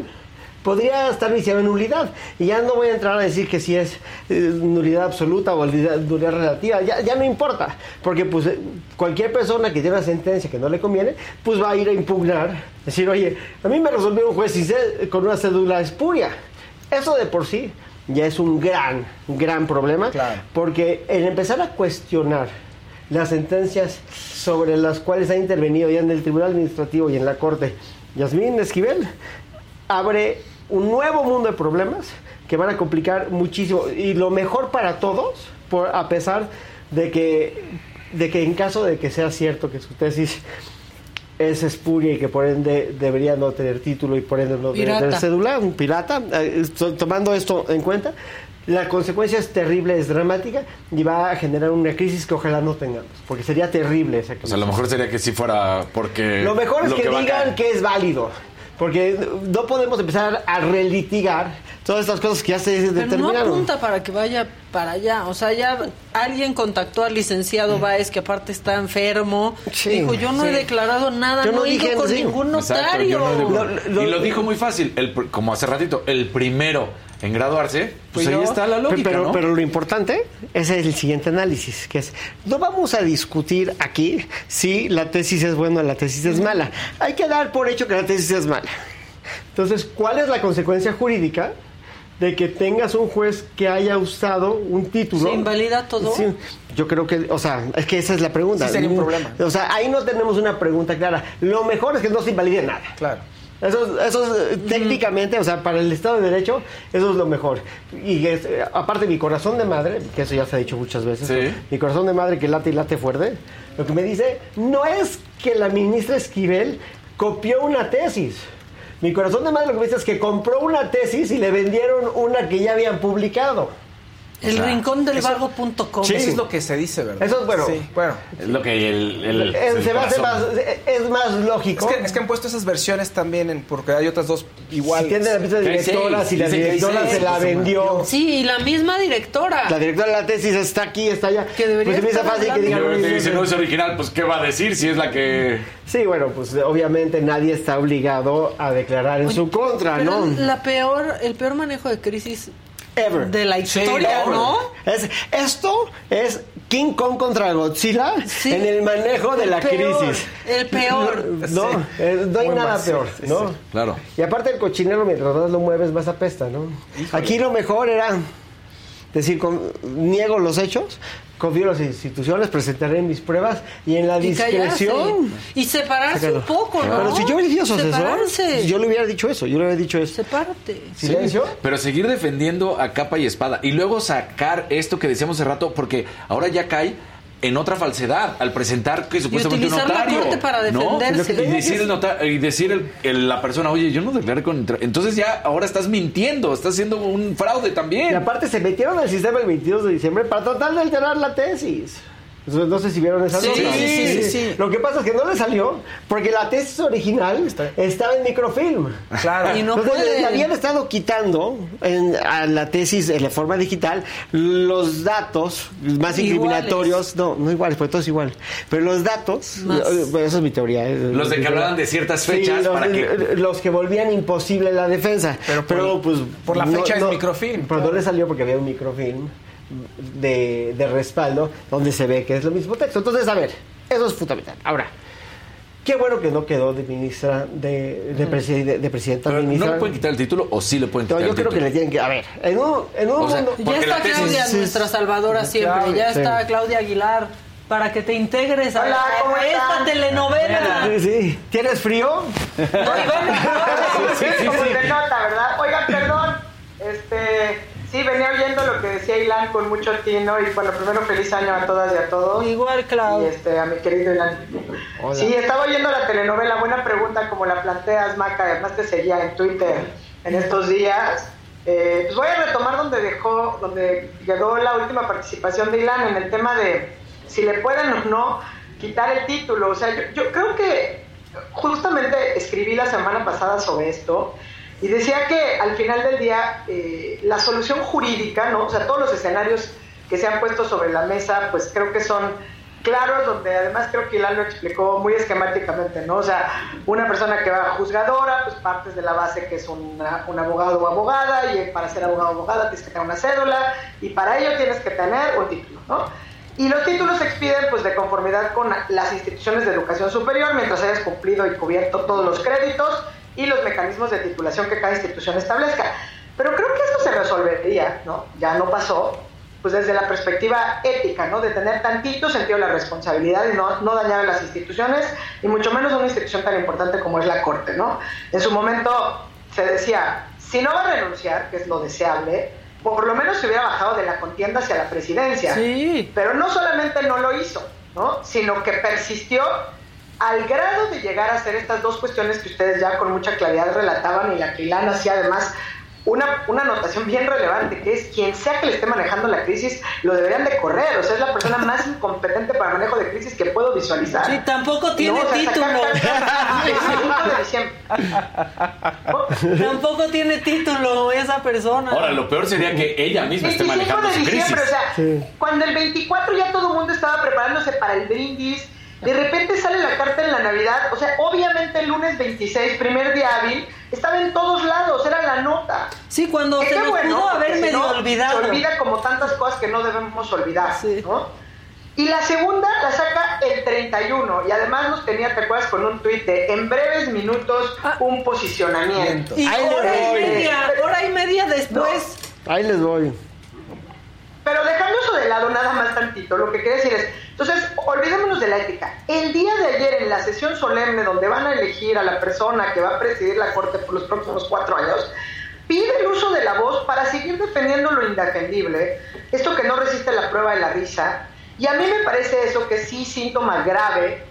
podría estar viciado en nulidad. Y ya no voy a entrar a decir que si es eh, nulidad absoluta o nulidad, nulidad relativa, ya, ya no importa. Porque pues eh, cualquier persona que tiene una sentencia que no le conviene, pues va a ir a impugnar. Decir, oye, a mí me resolvió un juez con una cédula espuria. Eso de por sí ya es un gran, gran problema. Claro. Porque el empezar a cuestionar las sentencias sobre las cuales ha intervenido ya en el Tribunal Administrativo y en la Corte Yasmín Esquivel, abre un nuevo mundo de problemas que van a complicar muchísimo. Y lo mejor para todos, por, a pesar de que, de que en caso de que sea cierto que su tesis es espuria y que por ende debería no tener título y por ende no debería Pirata. tener cédula, un pirata, eh, tomando esto en cuenta, la consecuencia es terrible, es dramática y va a generar una crisis que ojalá no tengamos, porque sería terrible esa O crisis. sea, lo mejor sería que sí fuera porque. Lo mejor es lo que, digan que es válido. Porque no podemos empezar a relitigar todas estas cosas que ya se Pero no determinaron. apunta para que vaya para allá. O sea, ya alguien contactó al licenciado Báez, que aparte está enfermo. Sí, Dijo, yo no he declarado nada, Yo no, no he ido dije, con sí. ningún notario. no Lo- lo- y lo dijo muy fácil, el pr- como hace ratito, el primero en graduarse, pues Fui ahí yo. está la lógica, pero, ¿no? pero lo importante ese es el siguiente análisis, que es, no vamos a discutir aquí si la tesis es buena o la tesis es mala. Hay que dar por hecho que la tesis es mala. Entonces, ¿cuál es la consecuencia jurídica de que tengas un juez que haya usado un título? ¿Se invalida todo? Sí, yo creo que, o sea, es que esa es la pregunta. Sí sería un problema. O sea, ahí no tenemos una pregunta clara. Lo mejor es que no se invalide nada. Claro. Eso, es- eso es, eh, técnicamente, o sea, para el Estado de Derecho, eso es lo mejor. Y es, eh, aparte, mi corazón de madre, que eso ya se ha dicho muchas veces, Sí. ¿no? mi corazón de madre que late y late fuerte, lo que me dice no es que la ministra Esquivel copió una tesis. Mi corazón de madre lo que me dice es que compró una tesis y le vendieron una que ya habían publicado. El sea, rincón del vago.com. Sí. Eso es lo que se dice, ¿verdad? Eso es bueno. Sí, bueno. Es lo que el. el- el se más, es más Es lógico. que, es que han puesto esas versiones también, en, porque hay otras dos iguales. Si tiene la misma directora, si la que directora se la que vendió. Sí, y la misma directora. La directora de la tesis está aquí, está allá. Que debería pues estar fácil que digan. luego te "Oye, dice, no es original, pues ¿qué va a decir si es la que. Sí, bueno, pues obviamente nadie está obligado a declarar en su contra, Pero ¿no? la peor, el peor manejo de crisis Ever. de la historia. ¿no? Es, esto es King Kong contra Godzilla Sí. en el manejo de El la peor, crisis. el peor. No, Sí. eh, no hay Muy nada peor, sí, ¿no? sí. Claro. Y aparte el cochinero, mientras más lo mueves, más apesta, ¿no? Aquí lo mejor era decir, con- niego los hechos, confío en las instituciones, presentaré mis pruebas y en la Y callarse. discreción. Y separarse Sácalo. un poco, ¿no? Pero si yo hubiera sido su asesor, yo le hubiera dicho eso, yo le hubiera dicho eso. Sepárate. Silencio. Pero seguir defendiendo a capa y espada. Y luego sacar esto que decíamos hace rato, porque ahora ya cae en otra falsedad al presentar que supuestamente un utilizar la notario. corte para ¿no? defenderse. Y decir, el y decir el- el- la persona, oye, yo no declaré contra. Entonces ya ahora estás mintiendo, estás haciendo un fraude Y también. aparte se metieron al sistema el 22 de diciembre para tratar de alterar la tesis. No no sé si vieron esa Sí, nota. sí, sí, sí, sí. Lo que pasa es que no le salió porque la tesis original estaba en microfilm. Claro. Y no Entonces, puede. le habían estado quitando en- a la tesis en la forma digital los datos más Iguales. incriminatorios. No, no iguales, porque todo es igual. Pero los datos, Más. eh, bueno, esa es mi teoría. eh, Los de que hablaban de ciertas Sí, fechas los, para que- los que volvían imposible la defensa. Pero Pero, por- pues. por la fecha es microfilm, Pero no le salió porque había un microfilm de, de respaldo donde se ve que es lo mismo texto. Entonces, a ver, eso es fundamental. Ahora. Qué bueno que no quedó de ministra, de, de, de, de presidenta Pero, ¿No ministra. le pueden quitar el título o sí le pueden No, quitar yo el creo que título? le tienen que. A ver, en un, en un O sea, mundo. Ya está la tesis- Claudia, Sí, nuestra sí. salvadora siempre. Claro, ya sí. está Claudia Aguilar. Para que te integres a, Hola, ¿cómo a esta están? telenovela. Sí, sí. ¿Tienes frío? No, Iván, *laughs* Sí, como se nota, ¿verdad? Oigan, perdón, este, sí, venía oyendo lo que decía Ilan con mucho tino y bueno, primero feliz año a todas y a todos. Igual, Y Clau. este, a mi querido Ilan. Hola. Sí, estaba oyendo la telenovela, buena pregunta como la planteas, Maca, además te seguía en Twitter en estos días. Eh, pues voy a retomar donde dejó, donde quedó la última participación de Ilan en el tema de si le pueden o no quitar el título. O sea, yo, yo creo que justamente escribí la semana pasada sobre esto y decía que al final del día eh, la solución jurídica, ¿no? O sea, todos los escenarios que se han puesto sobre la mesa, pues creo que son claros, donde además creo que Ilan explicó muy esquemáticamente, ¿no? O sea, una persona que va a juzgadora, pues partes de la base que es una- un abogado o abogada, y para ser abogado o abogada tienes que tener una cédula, y para ello tienes que tener un título, ¿no? Y los títulos se expiden pues de conformidad con las instituciones de educación superior mientras hayas cumplido y cubierto todos los créditos y los mecanismos de titulación que cada institución establezca. Pero creo que esto se resolvería, ¿no? Ya no pasó, pues desde la perspectiva ética, ¿no? De tener tantito sentido de la responsabilidad y no, no dañar a las instituciones y mucho menos a una institución tan importante como es la Corte, ¿no? En su momento se decía, si no va a renunciar, que es lo deseable, por lo menos se hubiera bajado de la contienda hacia la presidencia. Sí. Pero no solamente no lo hizo, ¿no? sino que persistió al grado de llegar a hacer estas dos cuestiones que ustedes ya con mucha claridad relataban y la que Ilan hacía además una, una anotación bien relevante, que es quien sea que le esté manejando la crisis, lo deberían de correr. O sea, es la persona más incompetente para el manejo de crisis que puedo visualizar. Sí, tampoco tiene No, o sea, título. sacar cartas *laughs* el 25 de diciembre. Tampoco tiene título esa persona. Ahora, lo peor sería que ella misma esté 25 manejando de su crisis. diciembre, o sea, Sí. cuando el 24 ya todo el mundo estaba preparándose para el brindis, de repente sale la carta en la Navidad, o sea, obviamente el lunes 26, primer día hábil, estaba en todos lados, era la nota. Sí, cuando se qué nos bueno, pudo porque haber si medio no, olvidado. Se olvida como tantas cosas que no debemos olvidar, Sí. ¿no? Y la segunda la saca el 31 y además nos tenía, ¿te acuerdas? Con un tuit de en breves minutos Ah. un posicionamiento. Y Ahí hora y voy. media, hora y media después. Ahí les voy. Pero dejando eso de lado nada más tantito, lo que quiero decir es, entonces, olvidémonos de la ética. El día de ayer en la sesión solemne donde van a elegir a la persona que va a presidir la Corte por los próximos cuatro años, pide el uso de la voz para seguir defendiendo lo indefendible, esto que no resiste la prueba de la risa, y a mí me parece eso que sí síntoma grave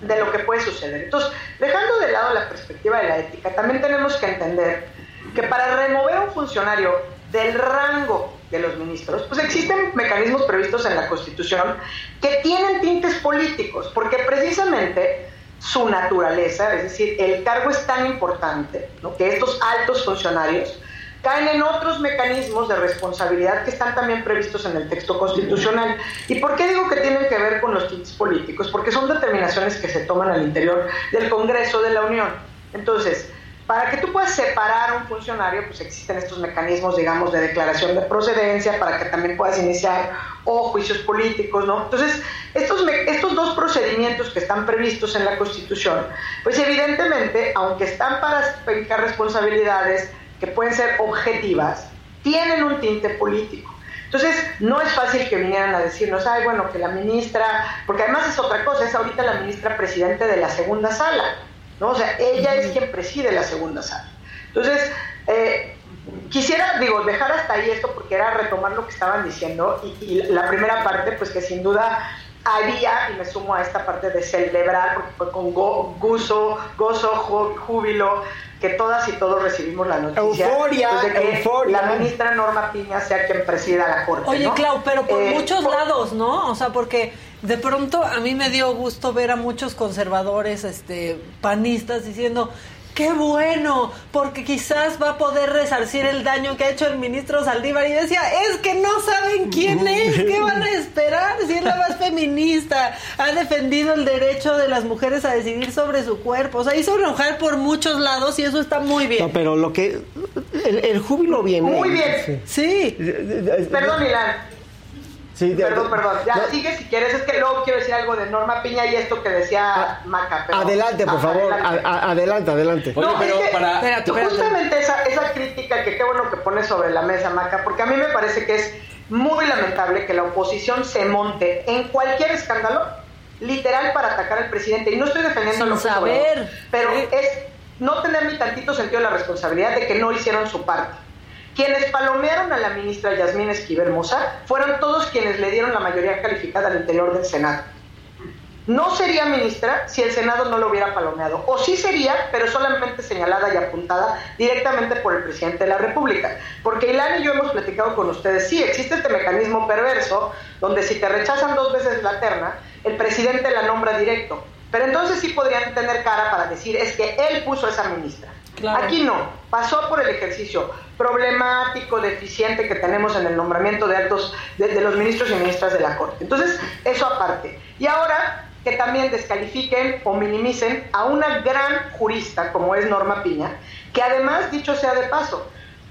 de lo que puede suceder. Entonces, dejando de lado la perspectiva de la ética, también tenemos que entender que para remover a un funcionario del rango de los ministros, pues existen mecanismos previstos en la Constitución que tienen tintes políticos, porque precisamente su naturaleza, es decir, el cargo es tan importante, ¿no? que estos altos funcionarios caen en otros mecanismos de responsabilidad que están también previstos en el texto constitucional. ¿Y por qué digo que tienen que ver con los tintes políticos? Porque son determinaciones que se toman al interior del Congreso de la Unión. Entonces, para que tú puedas separar a un funcionario, pues existen estos mecanismos, digamos, de declaración de procedencia, para que también puedas iniciar o juicios políticos, ¿no? Entonces, estos, estos dos procedimientos que están previstos en la Constitución, pues evidentemente, aunque están para fijar responsabilidades que pueden ser objetivas, tienen un tinte político. Entonces, no es fácil que vinieran a decirnos, ay, bueno, que la ministra, porque además es otra cosa, es ahorita la ministra presidente de la segunda sala, ¿no? O sea, ella es quien preside la segunda sala. Entonces, eh, quisiera, digo, dejar hasta ahí esto porque era retomar lo que estaban diciendo y, y la primera parte, pues que sin duda había, y me sumo a esta parte de celebrar, porque fue con go- gozo, gozo, júbilo, que todas y todos recibimos la noticia Euforia, pues, de que euforia. la ministra Norma Piña sea quien presida la Corte. Oye, ¿no? Clau, pero por Eh, muchos por- lados, ¿no? O sea, porque de pronto a mí me dio gusto ver a muchos conservadores, este, panistas diciendo, Qué bueno, porque quizás va a poder resarcir el daño que ha hecho el ministro Saldívar. Y decía, es que no saben quién es, ¿qué van a esperar? Si es la más feminista, ha defendido el derecho de las mujeres a decidir sobre su cuerpo. O sea, hizo enojar por muchos lados y eso está muy bien. No, pero lo que. El, júbilo viene. Muy bien. Sí. Perdón, Perdón, perdón. Ya sigue si quieres. Es que luego quiero decir algo de Norma Piña y esto que decía ah, Maca. adelante, por favor. Adelante, adelante. No, pero para... Justamente esa, esa crítica que qué bueno que pone sobre la mesa, Maca, porque a mí me parece que es muy lamentable que la oposición se monte en cualquier escándalo, literal, para atacar al presidente. Y no estoy defendiendo lo que saber. pero es no tener ni tantito sentido la responsabilidad de que no hicieron su parte. Quienes palomearon a la ministra Yasmín Esquivel Moza fueron todos quienes le dieron la mayoría calificada al interior del Senado. No sería ministra si el Senado no lo hubiera palomeado. O sí sería, pero solamente señalada y apuntada directamente por el presidente de la República. Porque Ilan y yo hemos platicado con ustedes, sí, existe este mecanismo perverso donde si te rechazan dos veces la terna, el presidente la nombra directo. Pero entonces sí podrían tener cara para decir, es que él puso a esa ministra. Aquí no, pasó por el ejercicio problemático, deficiente que tenemos en el nombramiento de altos, de, los ministros y ministras de la Corte. Entonces, eso aparte. Y ahora que también descalifiquen o minimicen a una gran jurista como es Norma Piña, que además, dicho sea de paso,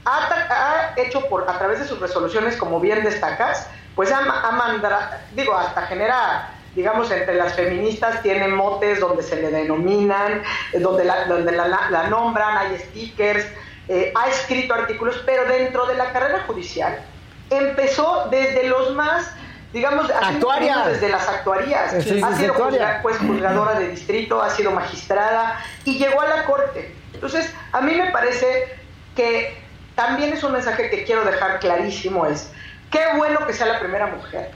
ha, hecho por, a través de sus resoluciones, como bien destacas, pues ha, ha digo, hasta genera digamos, entre las feministas tienen motes donde se le denominan, donde la, donde la, nombran, hay stickers, eh, ha escrito artículos, pero dentro de la carrera judicial empezó desde los más digamos, desde las actuarías. ha sido pues, juzgadora de distrito, ha sido magistrada y llegó a la corte. Entonces, a mí me parece que también es un mensaje que quiero dejar clarísimo, es qué bueno que sea la primera mujer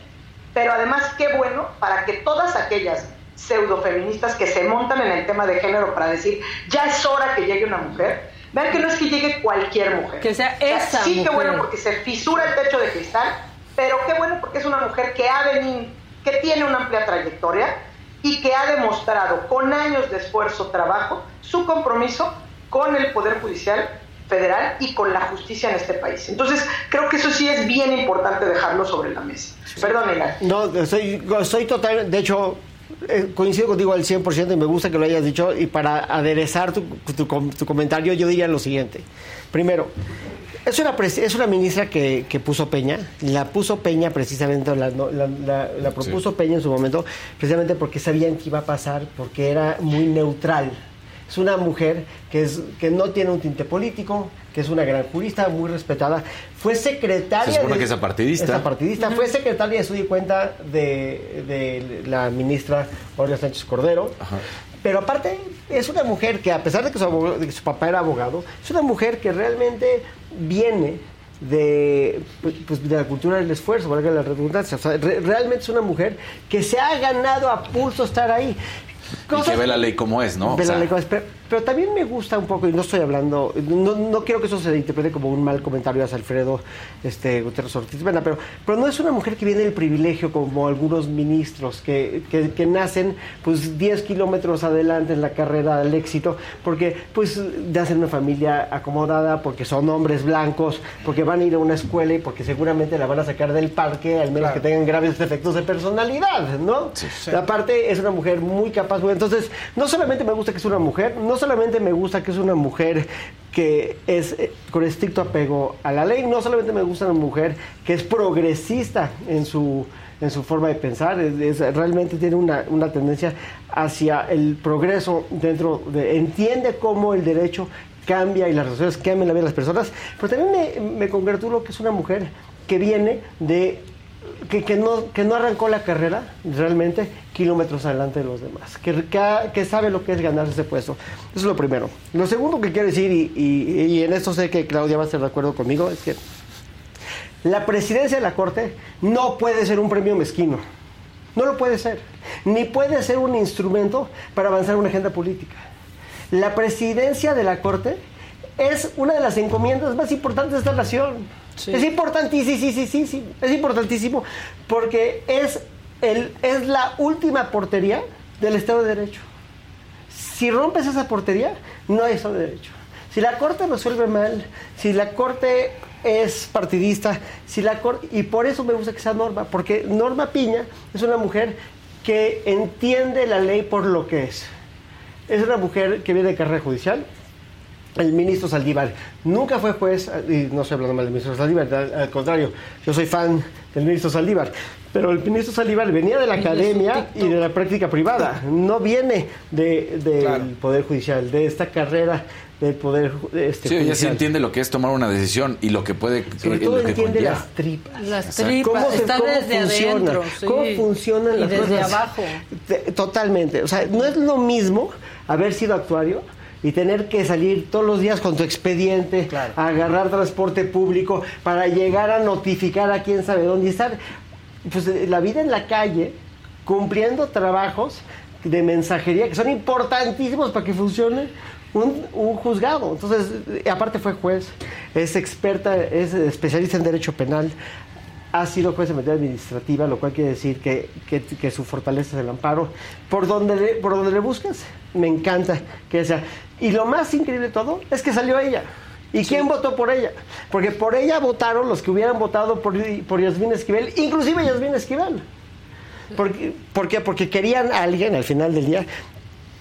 pero además qué bueno para que todas aquellas pseudofeministas que se montan en el tema de género para decir, ya es hora que llegue una mujer, vean que no es que llegue cualquier mujer. Que sea esa. sí, qué bueno porque se fisura el techo de cristal, pero qué bueno porque es una mujer que ha venido, que tiene una amplia trayectoria y que ha demostrado con años de esfuerzo, trabajo, su compromiso con el Poder Judicial federal y con la justicia en este país. Entonces, creo que eso sí es bien importante dejarlo sobre la mesa. Perdón, No, soy, soy total, de hecho, eh, coincido contigo al 100% y me gusta que lo hayas dicho. Y para aderezar tu, tu, comentario, yo diría lo siguiente. Primero, es una, es una ministra que, que, puso Peña, la puso Peña precisamente, la, la, la, propuso Peña en su momento, precisamente porque sabían que iba a pasar, porque era muy neutral es una mujer que, es, que no tiene un tinte político, que es una gran jurista, muy respetada. Fue secretaria. Se supone que es apartidista. partidista. Fue secretaria, de su cuenta, de, de la ministra Olga Sánchez Cordero. Pero aparte, es una mujer que, a pesar de que, su, de que su papá era abogado, es una mujer que realmente viene de, pues, pues, de la cultura del esfuerzo, valga la redundancia. O sea, realmente es una mujer que se ha ganado a pulso estar ahí y que ve la ley como es, ¿no? Ve la ley como es, pero también me gusta un poco, y no estoy hablando, no, no quiero que eso se interprete como un mal comentario hacia Alfredo este, Gutiérrez Ortiz pero, pero no es una mujer que viene del privilegio como algunos ministros que, que, nacen pues 10 kilómetros adelante en la carrera del éxito, porque pues nacen una familia acomodada, porque son hombres blancos, porque van a ir a una escuela y porque seguramente la van a sacar del parque, al menos que tengan graves defectos de personalidad, ¿no? Aparte es una mujer muy capaz, entonces no solamente me gusta que es una mujer, no solamente me gusta que es una mujer que es eh, con estricto apego a la ley, no solamente me gusta una mujer que es progresista en su en su forma de pensar, realmente tiene una, una, tendencia hacia el progreso dentro de, entiende cómo el derecho cambia y las relaciones cambian la vida de las personas, pero también me, me congratulo que es una mujer que viene de que, no, que no arrancó la carrera realmente kilómetros adelante de los demás, que, que, sabe lo que es ganarse ese puesto. Eso es lo primero. Lo segundo que quiero decir, y, y, en esto sé que Claudia va a estar de acuerdo conmigo, es que la presidencia de la Corte no puede ser un premio mezquino. No lo puede ser. Ni puede ser un instrumento para avanzar una agenda política. La presidencia de la Corte es una de las encomiendas más importantes de esta nación. Es importantísimo, sí, sí, sí, sí, es importantísimo porque es el, es la última portería del Estado de Derecho. Si rompes esa portería, no hay Estado de Derecho. Si la Corte resuelve mal, si la Corte es partidista, si la corte, y por eso me gusta que sea Norma, porque Norma Piña es una mujer que entiende la ley por lo que es. Es una mujer que viene de carrera judicial, el ministro Saldívar nunca fue juez, y no estoy hablando mal del ministro Saldívar, al, al contrario, yo soy fan del ministro Saldívar, pero el ministro Saldívar venía de la academia y de la práctica privada, no viene de- del Poder Judicial, de esta carrera del Poder este, Sí, ella sí Judicial. entiende lo que es tomar una decisión y lo que puede Sobre todo lo que entiende conlleva. las tripas. Las tripas, ¿Cómo se- está cómo desde funciona? adentro. sí. ¿Cómo funcionan y las desde cosas? abajo. Te- Totalmente. O sea, no es lo mismo haber sido actuario y tener que salir todos los días con tu expediente, a agarrar transporte público para llegar a notificar a quién sabe dónde y estar. Pues eh, la vida en la calle, cumpliendo trabajos de mensajería que son importantísimos para que funcione un, un juzgado. Entonces, eh, aparte fue juez, es experta, es especialista en derecho penal, ha sido juez en materia administrativa, lo cual quiere decir que, que- que su fortaleza es el amparo. Por donde, le, por donde le buscas, me encanta que sea. Y lo más increíble de todo es que salió ella. ¿Y quién votó por ella? Porque por ella votaron los que hubieran votado por, por Yasmín Esquivel, inclusive Yasmín Esquivel. ¿Por qué? Porque querían a alguien al final del día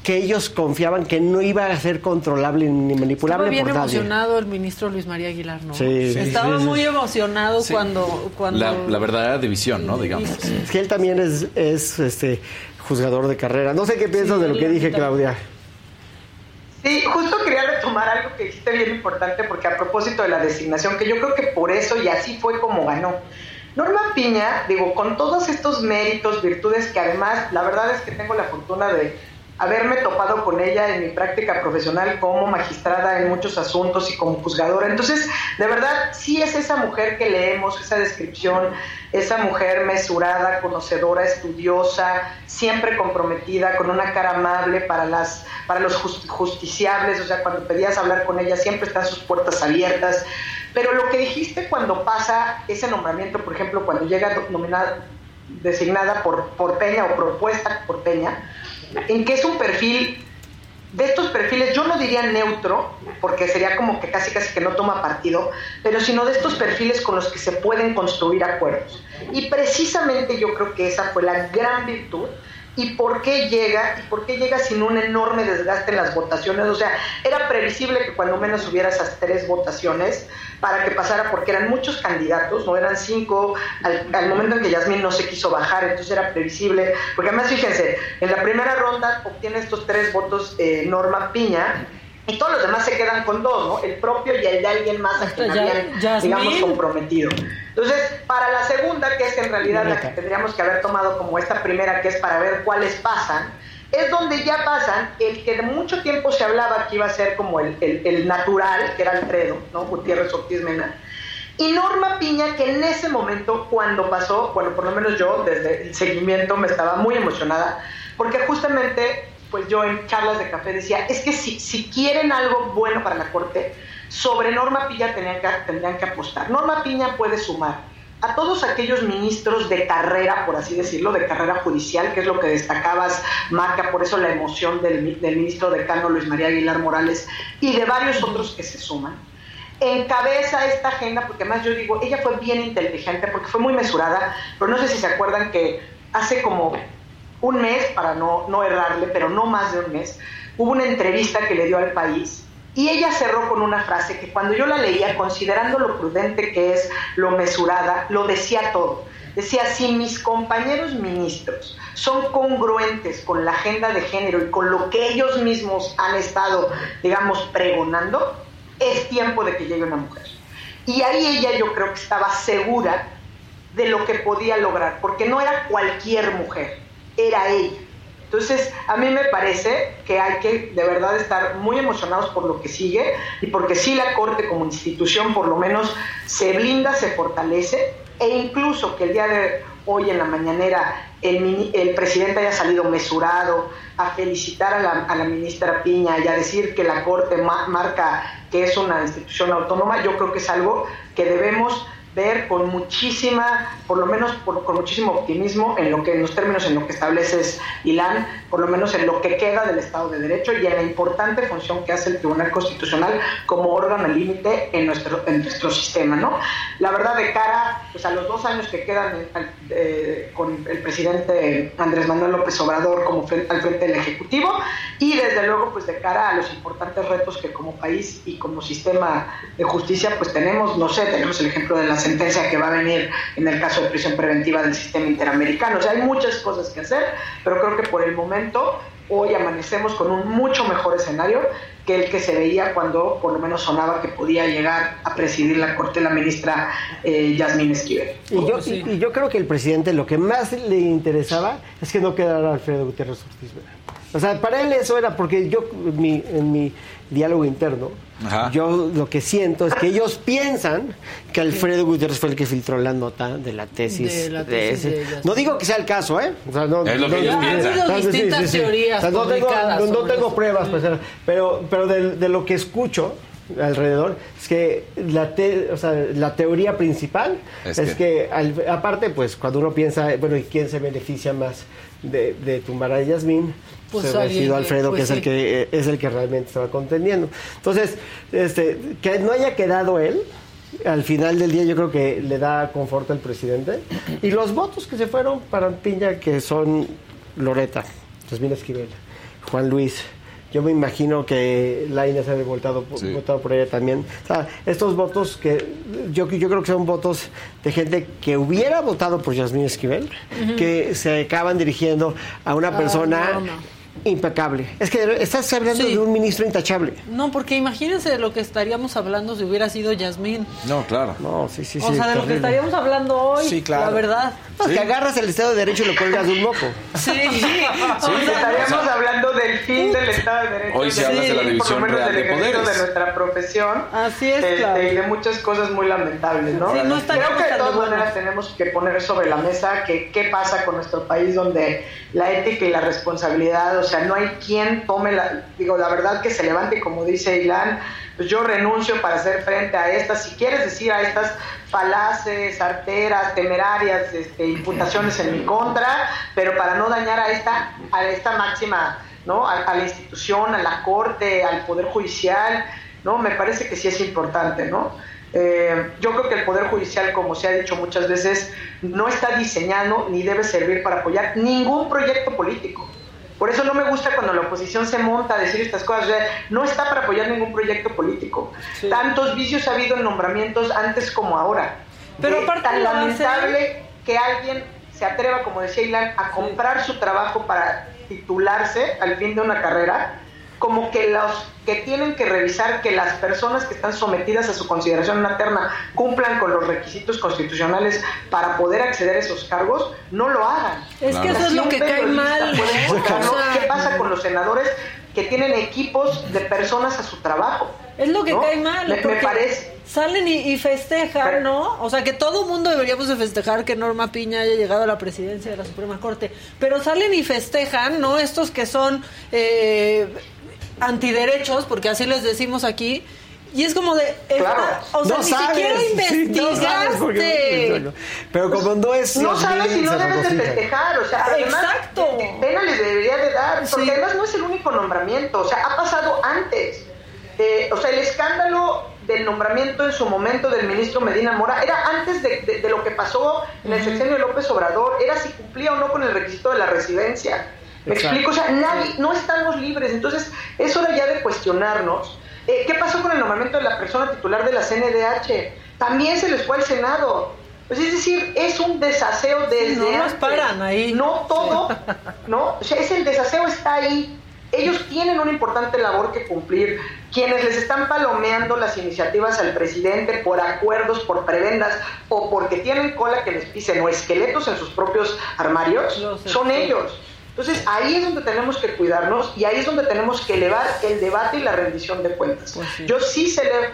que ellos confiaban que no iba a ser controlable ni manipulable Estaba bien por nadie. emocionado el ministro Luis María Aguilar, ¿no? Sí, sí, Estaba sí, sí. muy emocionado Sí. cuando, cuando... La, la verdadera división, ¿no? Digamos. Es que él también es, es este juzgador de carrera. No sé qué piensas de lo que dije, Claudia. Sí, justo quería retomar algo que dijiste bien importante, porque a propósito de la designación, que yo creo que por eso y así fue como ganó. Norma Piña, digo, con todos estos méritos, virtudes que además, la verdad es que tengo la fortuna de haberme topado con ella en mi práctica profesional como magistrada en muchos asuntos y como juzgadora. Entonces, de verdad, sí es esa mujer que leemos, esa descripción, esa mujer mesurada, conocedora, estudiosa, siempre comprometida, con una cara amable para, las, para los jus- justiciables, o sea, cuando pedías hablar con ella, siempre están sus puertas abiertas. Pero lo que dijiste cuando pasa ese nombramiento, por ejemplo, cuando llega nominada, designada por, por Peña o propuesta por Peña, en que es un perfil de estos perfiles, yo no diría neutro, porque sería como que casi casi que no toma partido, pero sino de estos perfiles con los que se pueden construir acuerdos. Y precisamente yo creo que esa fue la gran virtud. ¿Y por qué llega? ¿Y por qué llega sin un enorme desgaste en las votaciones? O sea, era previsible que cuando menos hubiera esas tres votaciones para que pasara, porque eran muchos candidatos, no eran cinco, al, al momento en que Yasmín no se quiso bajar, entonces era previsible, porque además fíjense, en la primera ronda obtiene estos tres votos eh, Norma Piña, y todos los demás se quedan con dos, ¿no? El propio y el de alguien más a quien Ya- habían, Yasmín. digamos, comprometido. Entonces, para la segunda, que es en realidad la que tendríamos que haber tomado como esta primera, que es para ver cuáles pasan, es donde ya pasan el que de mucho tiempo se hablaba que iba a ser como el, el- el natural, que era Alfredo, ¿no? Gutiérrez Ortiz Mena. Y Norma Piña, que en ese momento, cuando pasó, bueno, por lo menos yo, desde el seguimiento, me estaba muy emocionada, porque justamente, pues yo en charlas de café decía, es que si, si quieren algo bueno para la Corte, sobre Norma Piña tenían que, tendrían que apostar. Norma Piña puede sumar a todos aquellos ministros de carrera, por así decirlo, de carrera judicial, que es lo que destacabas, Marca, por eso la emoción del, del ministro decano Luis María Aguilar Morales y de varios otros que se suman encabeza esta agenda, porque además yo digo, ella fue bien inteligente, porque fue muy mesurada, pero no sé si se acuerdan que hace como un mes, para no errarle, pero no más de un mes, hubo una entrevista que le dio al país y ella cerró con una frase que cuando yo la leía, considerando lo prudente que es, lo mesurada, lo decía todo. Decía, si mis compañeros ministros son congruentes con la agenda de género y con lo que ellos mismos han estado, digamos, pregonando, es tiempo de que llegue una mujer. Y ahí ella yo creo que estaba segura de lo que podía lograr, porque no era cualquier mujer, era ella. Entonces, a mí me parece que hay que de verdad estar muy emocionados por lo que sigue y porque sí la Corte como institución por lo menos se blinda, se fortalece e incluso que el día de hoy en la mañanera el, el presidente haya salido mesurado a felicitar a la, a la ministra Piña y a decir que la Corte ma- marca que es una institución autónoma, yo creo que es algo que debemos ver con muchísima, por lo menos con muchísimo optimismo en lo que en los términos en lo que estableces Ilan, por lo menos en lo que queda del Estado de Derecho y en la importante función que hace el Tribunal Constitucional como órgano límite en nuestro en nuestro sistema, ¿no? La verdad de cara pues, a los dos años que quedan eh, con el presidente Andrés Manuel López Obrador como al frente del Ejecutivo y desde luego pues de cara a los importantes retos que como país y como sistema de justicia pues tenemos, no sé, tenemos el ejemplo de las sentencia que va a venir en el caso de prisión preventiva del sistema interamericano. O sea, hay muchas cosas que hacer, pero creo que por el momento hoy amanecemos con un mucho mejor escenario que el que se veía cuando por lo menos sonaba que podía llegar a presidir la Corte la ministra eh, Yasmín Esquivel. Y yo, y, yo creo que el presidente lo que más le interesaba es que no quedara Alfredo Gutiérrez Ortiz. O sea, para él eso era porque yo en mi diálogo interno, yo lo que siento es que ellos piensan que Alfredo Gutiérrez fue el que filtró la nota de la tesis de, ese. no digo que sea el caso, ¿eh? no, es lo que ellos piensan. distintas teorías no tengo, pruebas, pues, pero, pero de, lo que escucho alrededor es que la, o sea, la teoría principal es, que, aparte pues cuando uno piensa bueno y quién se beneficia más de, de tumbar a Yasmín pues se ha sido Alfredo, que pues es el que eh, es el que realmente estaba contendiendo. Entonces, este, que no haya quedado él, al final del día yo creo que le da confort al presidente. Y los votos que se fueron para Piña, que son Loreta, Jasmine Esquivel, Juan Luis, yo me imagino que Laina se ha votado, votado por ella también. O sea, estos votos que yo, yo creo que son votos de gente que hubiera votado por Yasmín Esquivel, que se acaban dirigiendo a una ah, persona impecable. Es que estás hablando de un ministro intachable. No, porque imagínense de lo que estaríamos hablando si hubiera sido Yasmín. No, claro. No, sí, sí, o sea, de lo que estaríamos hablando hoy. Sí, claro. La verdad. Que agarras el Estado de Derecho y lo colgas de un moco. Sí, *laughs* sí. estaríamos hablando del fin del Estado de Derecho. Hoy se habla de la división real de poderes. de nuestra profesión. Así es, este, Y de muchas cosas muy lamentables, ¿no? Sí, no Creo que de todas maneras tenemos que poner sobre la mesa que qué pasa con nuestro país donde la ética y la responsabilidad, o sea, no hay quien tome la, digo, la verdad que se levante, como dice Ilan, pues yo renuncio para hacer frente a estas, si quieres decir a estas falaces, arteras, temerarias, este, imputaciones en mi contra, pero para no dañar a esta, a esta máxima, ¿no? A, la institución, a la corte, al poder judicial, ¿no? Me parece que sí es importante, ¿no? Eh, yo creo que el Poder Judicial, como se ha dicho muchas veces, no está diseñado ni debe servir para apoyar ningún proyecto político. Por eso no me gusta cuando la oposición se monta a decir estas cosas. no está para apoyar ningún proyecto político. Tantos vicios ha habido en nombramientos antes como ahora. Pero aparte tan lamentable que alguien se atreva, como decía Ilan, a comprar su trabajo para titularse al fin de una carrera como que los que tienen que revisar que las personas que están sometidas a su consideración materna cumplan con los requisitos constitucionales para poder acceder a esos cargos, no lo hagan. Es que eso es lo que cae mal. ¿Qué pasa con los senadores que tienen equipos de personas a su trabajo? Es lo que cae mal. Me, parece. Salen y, festejan, ¿no? O sea, que todo mundo deberíamos de festejar que Norma Piña haya llegado a la presidencia de la Suprema Corte. Pero salen y festejan, ¿no? Estos que son eh, antiderechos, porque así les decimos aquí. Y es como de, o sea, ni siquiera investigaste. pero como no es No sabes si no debes de festejar, o sea, además, Exacto. pena les debería de dar, porque además no es el único nombramiento, o sea, ha pasado antes. Eh, o sea, el escándalo del nombramiento en su momento del ministro Medina Mora era antes de, lo que pasó en el sexenio de López Obrador, era si cumplía o no con el requisito de la residencia. ¿Me explico? O sea, nadie, no estamos libres. Entonces, es hora ya de cuestionarnos. Eh, ¿Qué pasó con el nombramiento de la persona titular de la CNDH? También se les fue al Senado. Pues es decir, es un desaseo desde. no nos paran ahí. No todo, *laughs* ¿no? O sea, es el desaseo está ahí. Ellos tienen una importante labor que cumplir. Quienes les están palomeando las iniciativas al presidente por acuerdos, por prebendas o porque tienen cola que les pisen o esqueletos en sus propios armarios, son ellos. Entonces ahí es donde tenemos que cuidarnos y ahí es donde tenemos que elevar el debate y la rendición de cuentas. Pues Yo sí celebro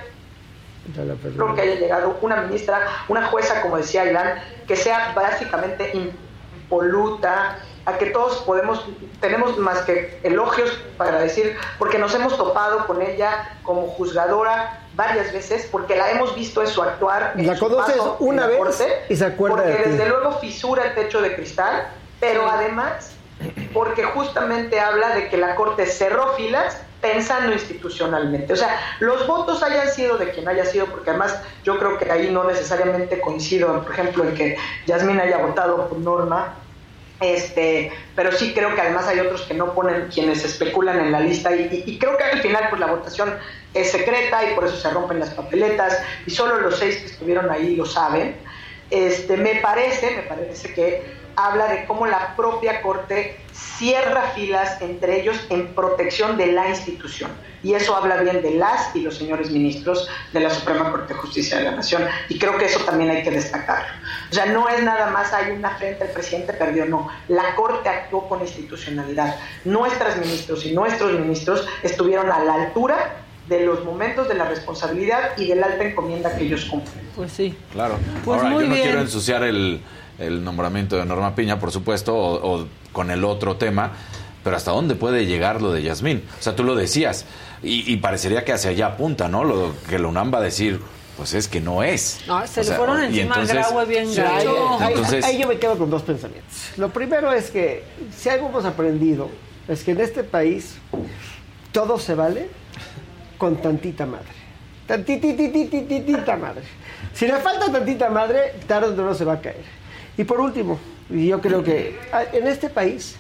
que haya llegado una ministra, una jueza, como decía Ilan, que sea básicamente impoluta, a que todos podemos, tenemos más que elogios para decir, porque nos hemos topado con ella como juzgadora varias veces porque la hemos visto en su actuar. En La su conoces paso en una la vez corte, y se acuerda Porque de ti. desde luego fisura el techo de cristal, pero además porque justamente habla de que la corte cerró filas pensando institucionalmente. O sea, los votos hayan sido de quien haya sido, porque además yo creo que ahí no necesariamente coincido, por ejemplo, en que Yasmín haya votado por Norma, este, pero sí creo que además hay otros que no ponen quienes especulan en la lista y, y- y creo que al final pues la votación es secreta y por eso se rompen las papeletas y solo los seis que estuvieron ahí lo saben. Este, me parece, me parece que habla de cómo la propia corte cierra filas entre ellos en protección de la institución. Y eso habla bien de las y los señores ministros de la Suprema Corte de Justicia de la Nación. Y creo que eso también hay que destacarlo. O sea, no es nada más hay una frente, el presidente perdió, no. La Corte actuó con institucionalidad. Nuestras ministros y nuestros ministros estuvieron a la altura de los momentos de la responsabilidad y de la alta encomienda que ellos cumplen. Pues sí. Claro. Pues Ahora, muy yo no bien. quiero ensuciar el, el nombramiento de Norma Piña, por supuesto, o, o con el otro tema, pero ¿hasta dónde puede llegar lo de Yasmín? O sea, tú lo decías, y, y parecería que hacia allá apunta, ¿no? Lo que la UNAM va a decir, pues es que no es. No, se O le sea, fueron y encima entonces- bien Sí, ahí, Entonces- ahí yo me quedo con dos pensamientos. Lo primero es que si algo hemos aprendido es que en este país todo se vale con tantita madre. Tantitititititita madre. Si le falta tantita madre, tarde o temprano se va a caer. Y por último, y yo creo que ah, en este país,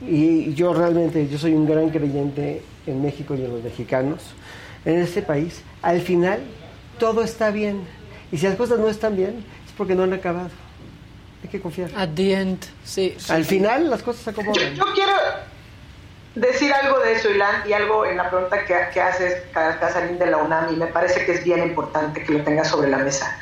y yo realmente, yo soy un gran creyente en México y en los mexicanos, en este país, al final todo está bien. Y si las cosas no están bien, es porque no han acabado. Hay que confiar. At the end, sí. sí. Al final las cosas se acomodan. Yo quiero decir algo de eso, Ilan, y algo en la pregunta que, que haces, Casarín de la UNAM, y me parece que es bien importante que lo tengas sobre la mesa.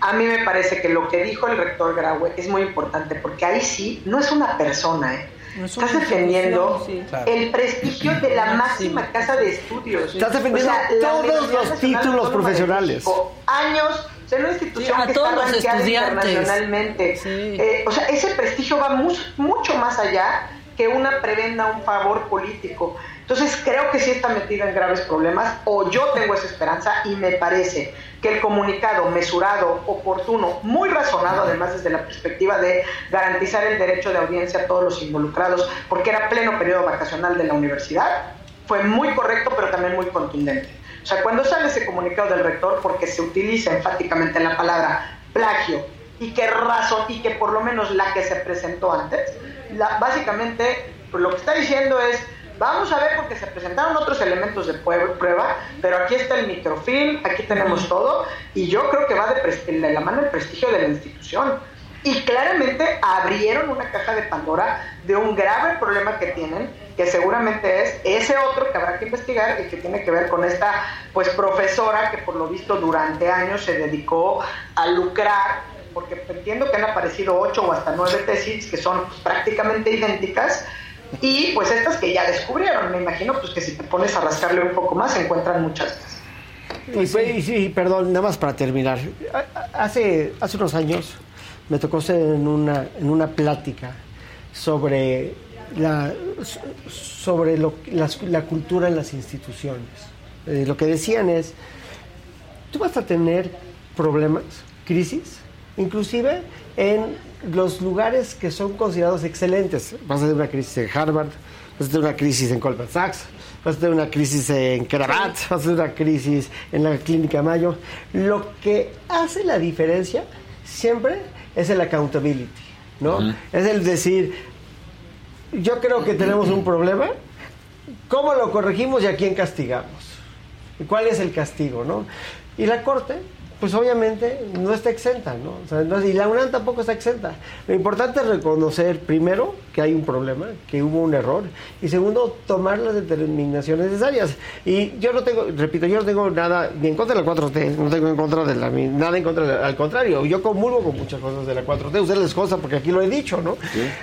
A mí me parece que lo que dijo el rector Graue es muy importante, porque ahí sí no es una persona, ¿eh? Estás defendiendo sí. El prestigio de la máxima casa de estudios. Estás defendiendo todos los títulos profesionales. México, años, o sea, una institución Sí, a que todos está los estudiantes. internacionalmente. Sí. Eh, o sea, ese prestigio va mu- mucho más allá que una prebenda, un favor político. Entonces creo que sí está metida en graves problemas, o yo tengo esa esperanza y me parece que el comunicado mesurado, oportuno, muy razonado, además desde la perspectiva de garantizar el derecho de audiencia a todos los involucrados, porque era pleno periodo vacacional de la universidad, fue muy correcto, pero también muy contundente. O sea, cuando sale ese comunicado del rector, porque se utiliza enfáticamente la palabra plagio y que razón y que por lo menos la que se presentó antes, la- básicamente pues, lo que está diciendo es vamos a ver porque se presentaron otros elementos de prueba, pero aquí está el microfilm, aquí tenemos todo y yo creo que va de, de la mano el prestigio de la institución. Y claramente abrieron una caja de Pandora de un grave problema que tienen, que seguramente es ese otro que habrá que investigar y que tiene que ver con esta pues profesora que por lo visto durante años se dedicó a lucrar, porque entiendo que han aparecido ocho o hasta nueve tesis que son prácticamente idénticas, y pues estas que ya descubrieron, me imagino pues que si te pones a rascarle un poco más encuentran muchas más. Y, y perdón, nada más para terminar. Hace, hace unos años me tocó ser en una, en una plática sobre la, sobre lo- las- la cultura en las instituciones. Eh, lo que decían es, tú vas a tener problemas, crisis, inclusive en los lugares que son considerados excelentes. Vas a tener una crisis en Harvard, vas a tener una crisis en Goldman Sachs, vas a tener una crisis en Cravat, vas a tener una crisis en la Clínica Mayo. Lo que hace la diferencia siempre es el accountability, ¿no? Es el decir, yo creo que tenemos un problema, ¿cómo lo corregimos y a quién castigamos? ¿Y cuál es el castigo, no? Y la Corte, pues obviamente no está exenta, ¿no? O sea, no- y la UNAM tampoco está exenta. Lo importante es reconocer, primero, que hay un problema, que hubo un error, y segundo, tomar las determinaciones necesarias. Y yo no tengo, repito, yo no tengo nada ni en contra de la 4T, no tengo en contra de la, nada en contra de la- al contrario, yo comulgo con muchas cosas de la 4T, ustedes les porque aquí lo he dicho, ¿no?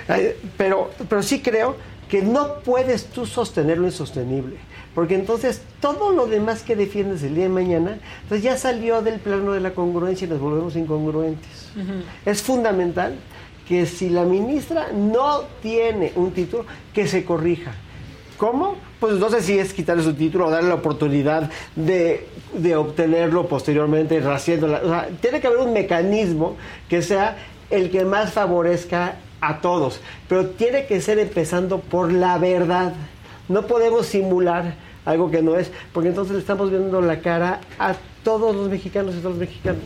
Eh, pero, pero sí creo que no puedes tú sostener lo insostenible. Porque entonces todo lo demás que defiendes el día de mañana, pues ya salió del plano de la congruencia y nos volvemos incongruentes. Es fundamental que si la ministra no tiene un título, que se corrija. ¿Cómo? Pues no sé si es quitarle su título o darle la oportunidad de, de obtenerlo posteriormente, raciéndola. O sea, tiene que haber un mecanismo que sea el que más favorezca a todos, pero tiene que ser empezando por la verdad. No podemos simular algo que no es, porque entonces le estamos viendo la cara a todos los mexicanos y todos los mexicanos.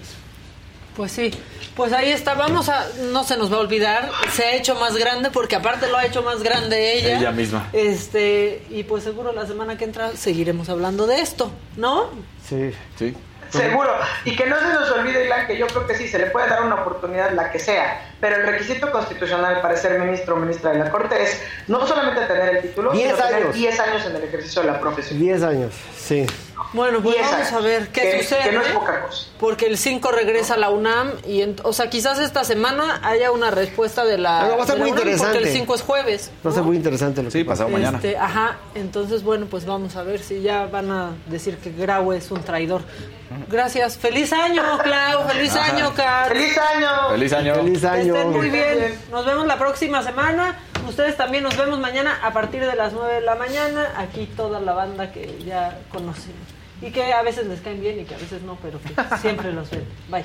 Pues sí, pues ahí está, vamos a, no se nos va a olvidar, se ha hecho más grande porque aparte lo ha hecho más grande ella. Ella misma. Este, y pues seguro la semana que entra seguiremos hablando de esto, ¿no? Sí. Sí. Seguro. Y que no se nos olvide, Ilan, que yo creo que sí, se le puede dar una oportunidad, la que sea. Pero el requisito constitucional para ser ministro o ministra de la Corte es no solamente tener el título, Diez sino tener años. 10 años en el ejercicio de la profesión. 10 años, sí. Bueno, pues 10 vamos años. a ver qué Que- sucede. que no es poca cosa. Porque el 5 regresa a la UNAM y, ent- o sea, quizás esta semana haya una respuesta de la, Pero va a ser de la muy UNAM, interesante. Porque el 5 es jueves. Va a ser muy interesante lo Sí, que pasa. pasado mañana. Este, ajá, entonces bueno, pues vamos a ver si ya van a decir que Grau es un traidor. Gracias. Feliz año, Clau. Feliz Ajá. año, Kat. ¡Feliz año! Feliz año. Feliz Que año. Estén muy bien. Nos vemos la próxima semana. Ustedes también nos vemos mañana a partir de las 9 de la mañana. Aquí toda la banda que ya conocen. Y que a veces les caen bien y que a veces no, pero siempre los ven. Bye.